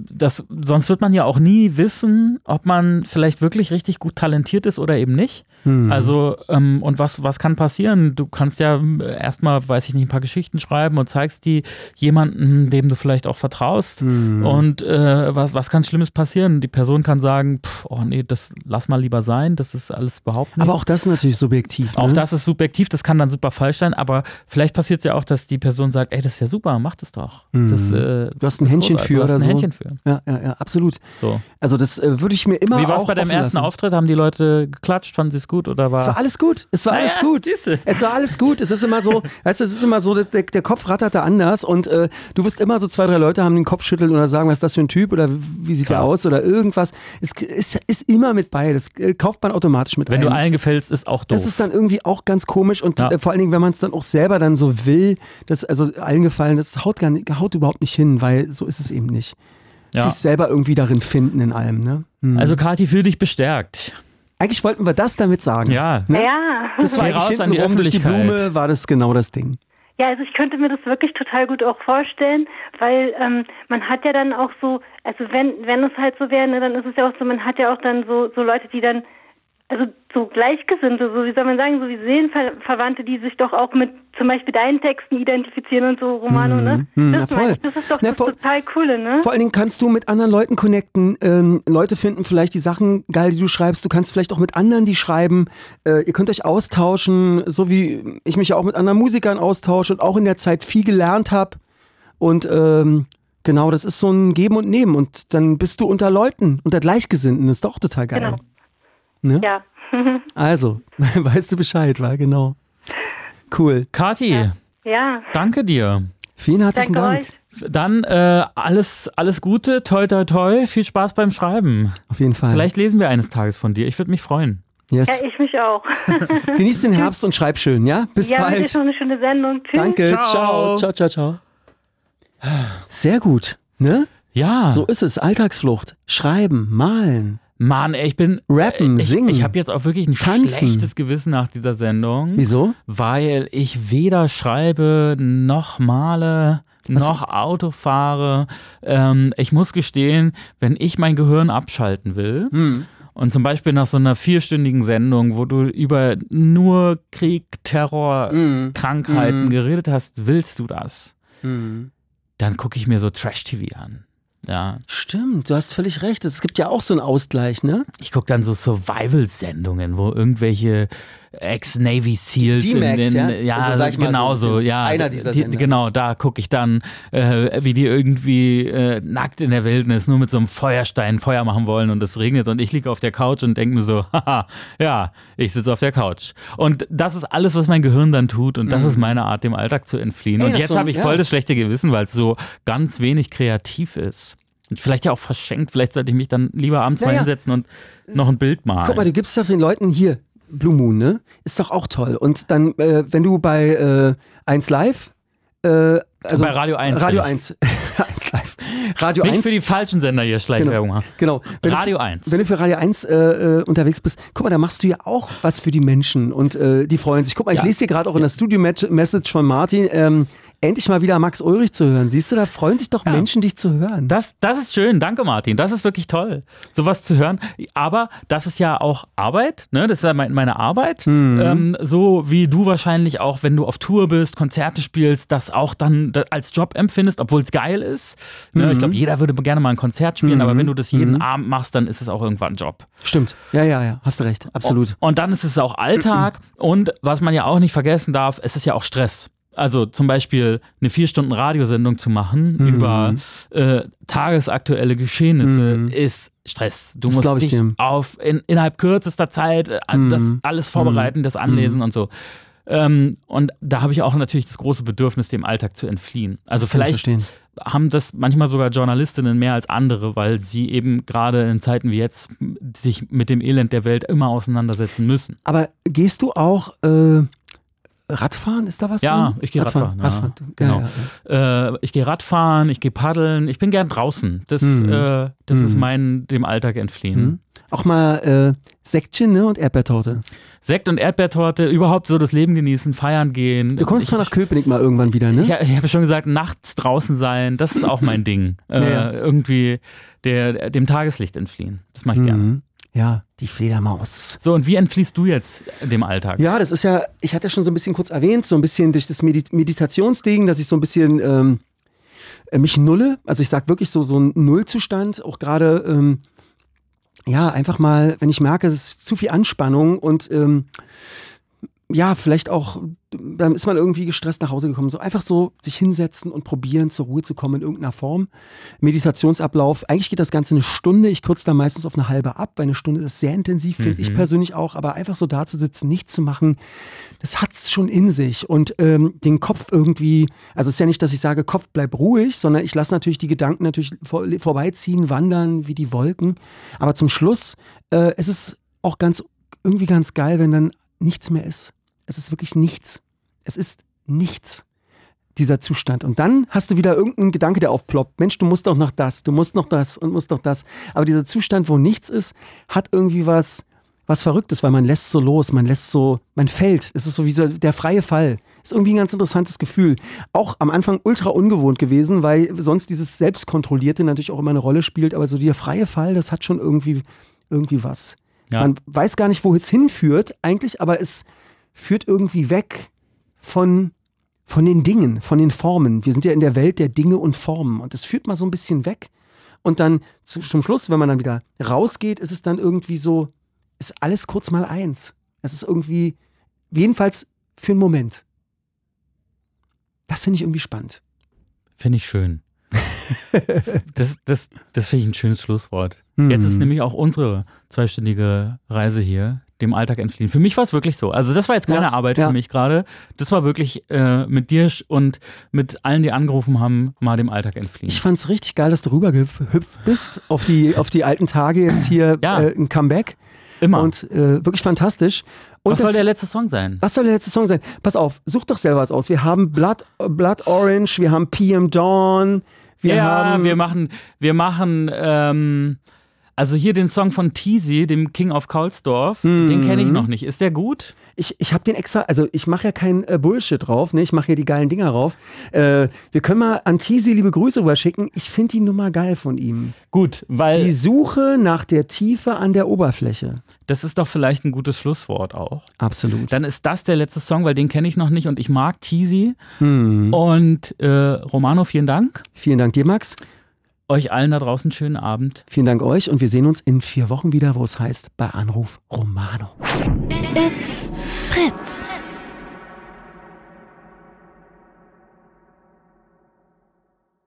das, sonst wird man ja auch nie wissen, ob man vielleicht wirklich richtig gut talentiert ist oder eben nicht. Hm. Also, ähm, und was, was kann passieren? Du kannst ja äh, erstmal, weiß ich nicht, ein paar Geschichten schreiben und zeigst die jemandem, dem du vielleicht auch vertraust. Hm. Und äh, was, was kann Schlimmes passieren? Die Person kann sagen, pff, oh nee, das lass mal lieber sein, das ist alles überhaupt nicht. aber auch das ist natürlich subjektiv. Auch ne? das ist subjektiv, das kann dann super falsch sein, aber vielleicht passiert es ja auch, dass die Person sagt, ey, das ist ja super, mach das doch. Das, Mhm. äh, Du hast ein das Händchen für oder ein so. Händchen für. Ja, ja, ja, absolut. So. Also das äh, würde ich mir immer Wie war es bei deinem ersten lassen. Auftritt? Haben die Leute geklatscht? Fanden sie es gut oder war. Es war alles gut. Es war alles Naja, gut. siehste. Es war alles gut. Es ist immer so, weißt du, es ist immer so, der, der Kopf rattert da anders und äh, du wirst immer so zwei, drei Leute haben den Kopf schütteln oder sagen, was ist das für ein Typ oder wie sieht der Klar. aus oder irgendwas. Es ist, ist immer mit bei. Das äh, kauft man automatisch mit Wenn ein. du allen gefällst, ist auch doof. Das ist dann irgendwie auch ganz komisch und Ja. äh, vor allen Dingen, wenn man es dann auch selber dann so will, das, also allen gefallen, das haut, gar nicht, haut überhaupt nicht hin, weil so ist es eben nicht. Ja. Sich selber irgendwie darin finden in allem, ne? Hm. Also, Kathi, fühl dich bestärkt. Eigentlich wollten wir das damit sagen. Ja. Ne? Ja. Das war raus an die hintenrum durch die. Blume, war das genau das Ding. Ja, also ich könnte mir das wirklich total gut auch vorstellen, weil ähm, man hat ja dann auch so, also wenn wenn es halt so wäre, ne, dann ist es ja auch so, man hat ja auch dann so so Leute, die dann also so Gleichgesinnte, so wie soll man sagen, so wie Seelenverwandte, die sich doch auch mit zum Beispiel deinen Texten identifizieren und so, Romano, ne? hm, das, na voll. ich, das ist doch Na das voll. total coole, ne? Vor allen Dingen kannst du mit anderen Leuten connecten. Ähm, Leute finden vielleicht die Sachen geil, die du schreibst. Du kannst vielleicht auch mit anderen die schreiben. Äh, ihr könnt euch austauschen, so wie ich mich ja auch mit anderen Musikern austausche und auch in der Zeit viel gelernt habe. Und ähm, genau, das ist so ein Geben und Nehmen. Und dann bist du unter Leuten, unter Gleichgesinnten. Das ist doch total geil. Genau. Ne? Ja. Also, weißt du Bescheid, war genau. Cool. Kathi, ja. danke dir. Vielen herzlichen Danke Dank. euch. Dann äh, alles, alles Gute, toi toi toi, viel Spaß beim Schreiben. Auf jeden Fall. Vielleicht lesen wir eines Tages von dir. Ich würde mich freuen. Yes. Ja, ich mich auch. Genieß den Herbst und schreib schön, ja? Bis ja, bald. ist noch eine schöne Sendung. Tschüss. Danke, Ciao. ciao, ciao, ciao, ciao. Sehr gut, ne? Ja. So ist es. Alltagsflucht. Schreiben, malen. Mann, ey, ich bin. Rappen, ich, singen, Ich habe jetzt auch wirklich ein tanzen. schlechtes Gewissen nach dieser Sendung. Wieso? Weil ich weder schreibe, noch male, noch Auto fahre. Ähm, ich muss gestehen, wenn ich mein Gehirn abschalten will, Hm. und zum Beispiel nach so einer vierstündigen Sendung, wo du über nur Krieg, Terror, Mhm. Krankheiten Mhm. geredet hast, willst du das? Mhm. Dann gucke ich mir so Trash-TV an. Ja, Stimmt, du hast völlig recht. Es gibt ja auch so einen Ausgleich, ne? ich gucke dann so Survival-Sendungen, wo irgendwelche Ex-Navy Seals Die D-Max, ja? ja, Also sag ich mal so genau ein so, bisschen ja, einer dieser die, genau, da gucke ich dann, äh, wie die irgendwie äh, nackt in der Wildnis nur mit so einem Feuerstein Feuer machen wollen und es regnet und ich liege auf der Couch und denke mir so, haha, ja, ich sitze auf der Couch. Und das ist alles, was mein Gehirn dann tut und das ist meine Art, dem Alltag zu entfliehen. Mhm. Ey, und jetzt so- habe ich ja. voll das schlechte Gewissen, weil es so ganz wenig kreativ ist. Und vielleicht ja auch verschenkt. Vielleicht sollte ich mich dann lieber abends mal Naja. hinsetzen und noch ein Bild malen. Guck mal, du gibst doch den Leuten hier Blue Moon, ne? Ist doch auch toll. Und dann, äh, wenn du bei äh, 1 Live, äh, also Bei Radio 1 Radio bin ich. 1, 1 Live, Radio Nicht 1, für die falschen Sender hier Schleichwerbung machen. genau. Wenn Radio du, 1. Wenn du für Radio 1 äh, äh, unterwegs bist, guck mal, da machst du ja auch was für die Menschen und äh, die freuen sich. Guck mal, ich Ja. lese hier gerade auch in der Studio-Message von Martin, ähm, endlich mal wieder Max Ulrich zu hören. Siehst du, da freuen sich doch Ja. Menschen, dich zu hören. Das, das ist schön, danke Martin. Das ist wirklich toll, sowas zu hören. Aber das ist ja auch Arbeit, ne? Das ist ja mein- meine Arbeit. Mhm. Ähm, so wie du wahrscheinlich auch, wenn du auf Tour bist, Konzerte spielst, das auch dann da- als Job empfindest, obwohl es geil ist. Ne? Mhm. Ich glaube, jeder würde gerne mal ein Konzert spielen, aber wenn du das jeden Abend machst, dann ist es auch irgendwann ein Job. Stimmt. Ja, ja, ja, hast du recht. Absolut. Und dann ist es auch Alltag und was man ja auch nicht vergessen darf, es ist ja auch Stress. Also zum Beispiel eine vier Stunden Radiosendung zu machen Mhm. über äh, tagesaktuelle Geschehnisse ist Stress. Du Das musst ich dich dir. auf in, innerhalb kürzester Zeit äh, Mhm. das alles vorbereiten, das Anlesen und so. Ähm, und da habe ich auch natürlich das große Bedürfnis, dem Alltag zu entfliehen. Also vielleicht haben das manchmal sogar Journalistinnen mehr als andere, weil sie eben gerade in Zeiten wie jetzt sich mit dem Elend der Welt immer auseinandersetzen müssen. Aber gehst du auch äh, Radfahren? Ist da was Ja, drin? ich gehe Radfahren. ja. Radfahren. Genau. Ja, ja, Äh, ich gehe Radfahren, ich gehe paddeln, ich bin gern draußen. Das, Mhm. äh, das ist Mhm. mein dem Alltag entfliehen. Hm? Auch mal äh, Säckchen ne? und Erdbeertorte. Sekt und Erdbeertorte, überhaupt so das Leben genießen, feiern gehen. Du kommst ich, zwar nach Köpenick mal irgendwann wieder, ne? Ich, ich habe schon gesagt, nachts draußen sein, das ist auch mein Ding. Äh. Irgendwie der, dem Tageslicht entfliehen. Das mache ich gerne. Ja, die Fledermaus. So, und wie entfliehst du jetzt dem Alltag? Ja, das ist ja, ich hatte ja schon so ein bisschen kurz erwähnt, so ein bisschen durch das Medi Meditationsding, dass ich so ein bisschen ähm, äh, mich nulle. Also ich sag wirklich so, so ein Nullzustand, auch gerade, ähm, ja, einfach mal, wenn ich merke, es ist zu viel Anspannung und ähm, ja, vielleicht auch, dann ist man irgendwie gestresst nach Hause gekommen. So einfach so sich hinsetzen und probieren, zur Ruhe zu kommen in irgendeiner Form. Meditationsablauf, eigentlich geht das Ganze eine Stunde. Ich kürze da meistens auf eine halbe ab, weil eine Stunde ist sehr intensiv, finde ich persönlich auch. Aber einfach so da zu sitzen, nichts zu machen, das hat's schon in sich. Und ähm, den Kopf irgendwie, also es ist ja nicht, dass ich sage, Kopf bleib ruhig, sondern ich lasse natürlich die Gedanken natürlich vor, vorbeiziehen, wandern wie die Wolken. Aber zum Schluss äh, es ist auch ganz, irgendwie ganz geil, wenn dann nichts mehr ist. Es ist wirklich nichts. Es ist nichts, dieser Zustand. Und dann hast du wieder irgendeinen Gedanke, der aufploppt. Mensch, du musst doch noch das, du musst noch das und musst doch das. Aber dieser Zustand, wo nichts ist, hat irgendwie was, was Verrücktes, weil man lässt so los, man lässt so, man fällt. Es ist so wie so der freie Fall. Ist irgendwie ein ganz interessantes Gefühl. Auch am Anfang ultra ungewohnt gewesen, weil sonst dieses Selbstkontrollierte natürlich auch immer eine Rolle spielt. Aber so der freie Fall, das hat schon irgendwie, irgendwie was. Ja. Man weiß gar nicht, wo es hinführt eigentlich, aber es führt irgendwie weg von, von den Dingen, von den Formen. Wir sind ja in der Welt der Dinge und Formen und es führt mal so ein bisschen weg. Und dann zu, zum Schluss, wenn man dann wieder rausgeht, ist es dann irgendwie so, ist alles kurz mal eins. Es ist irgendwie, jedenfalls für einen Moment. Das finde ich irgendwie spannend. Finde ich schön. das das, das finde ich ein schönes Schlusswort. Hm. Jetzt ist nämlich auch unsere zweistündige Reise hier dem Alltag entfliehen. Für mich war es wirklich so. Also das war jetzt keine Ja, Arbeit ja. für mich gerade. Das war wirklich äh, mit dir und mit allen, die angerufen haben, mal dem Alltag entfliehen. Ich fand's richtig geil, dass du rübergehüpft bist auf die, auf die alten Tage jetzt hier Ja. äh, ein Comeback. Immer. Und äh, wirklich fantastisch. Und Was soll das- der letzte Song sein? Was soll der letzte Song sein? Pass auf, such doch selber was aus. Wir haben Blood, Blood Orange, wir haben PM Dawn, wir ja, haben. wir machen, wir machen, ähm, also hier den Song von Teasy, dem King of Kaulsdorf, den kenne ich Mhm. noch nicht. Ist der gut? Ich, ich habe den extra, also ich mache ja kein äh, Bullshit drauf, ne? ich mache hier die geilen Dinger drauf. Äh, wir können mal an Teasy liebe Grüße rüberschicken. Ich finde die Nummer geil von ihm. Gut, weil Die Suche nach der Tiefe an der Oberfläche. das ist doch vielleicht ein gutes Schlusswort auch. Absolut. Dann ist das der letzte Song, weil den kenne ich noch nicht und ich mag Teasy. Hm. Und äh, Romano, vielen Dank. Vielen Dank dir, Max. Euch allen da draußen einen schönen Abend. Vielen Dank euch und wir sehen uns in vier Wochen wieder, wo es heißt bei Anruf Romano. It's Fritz.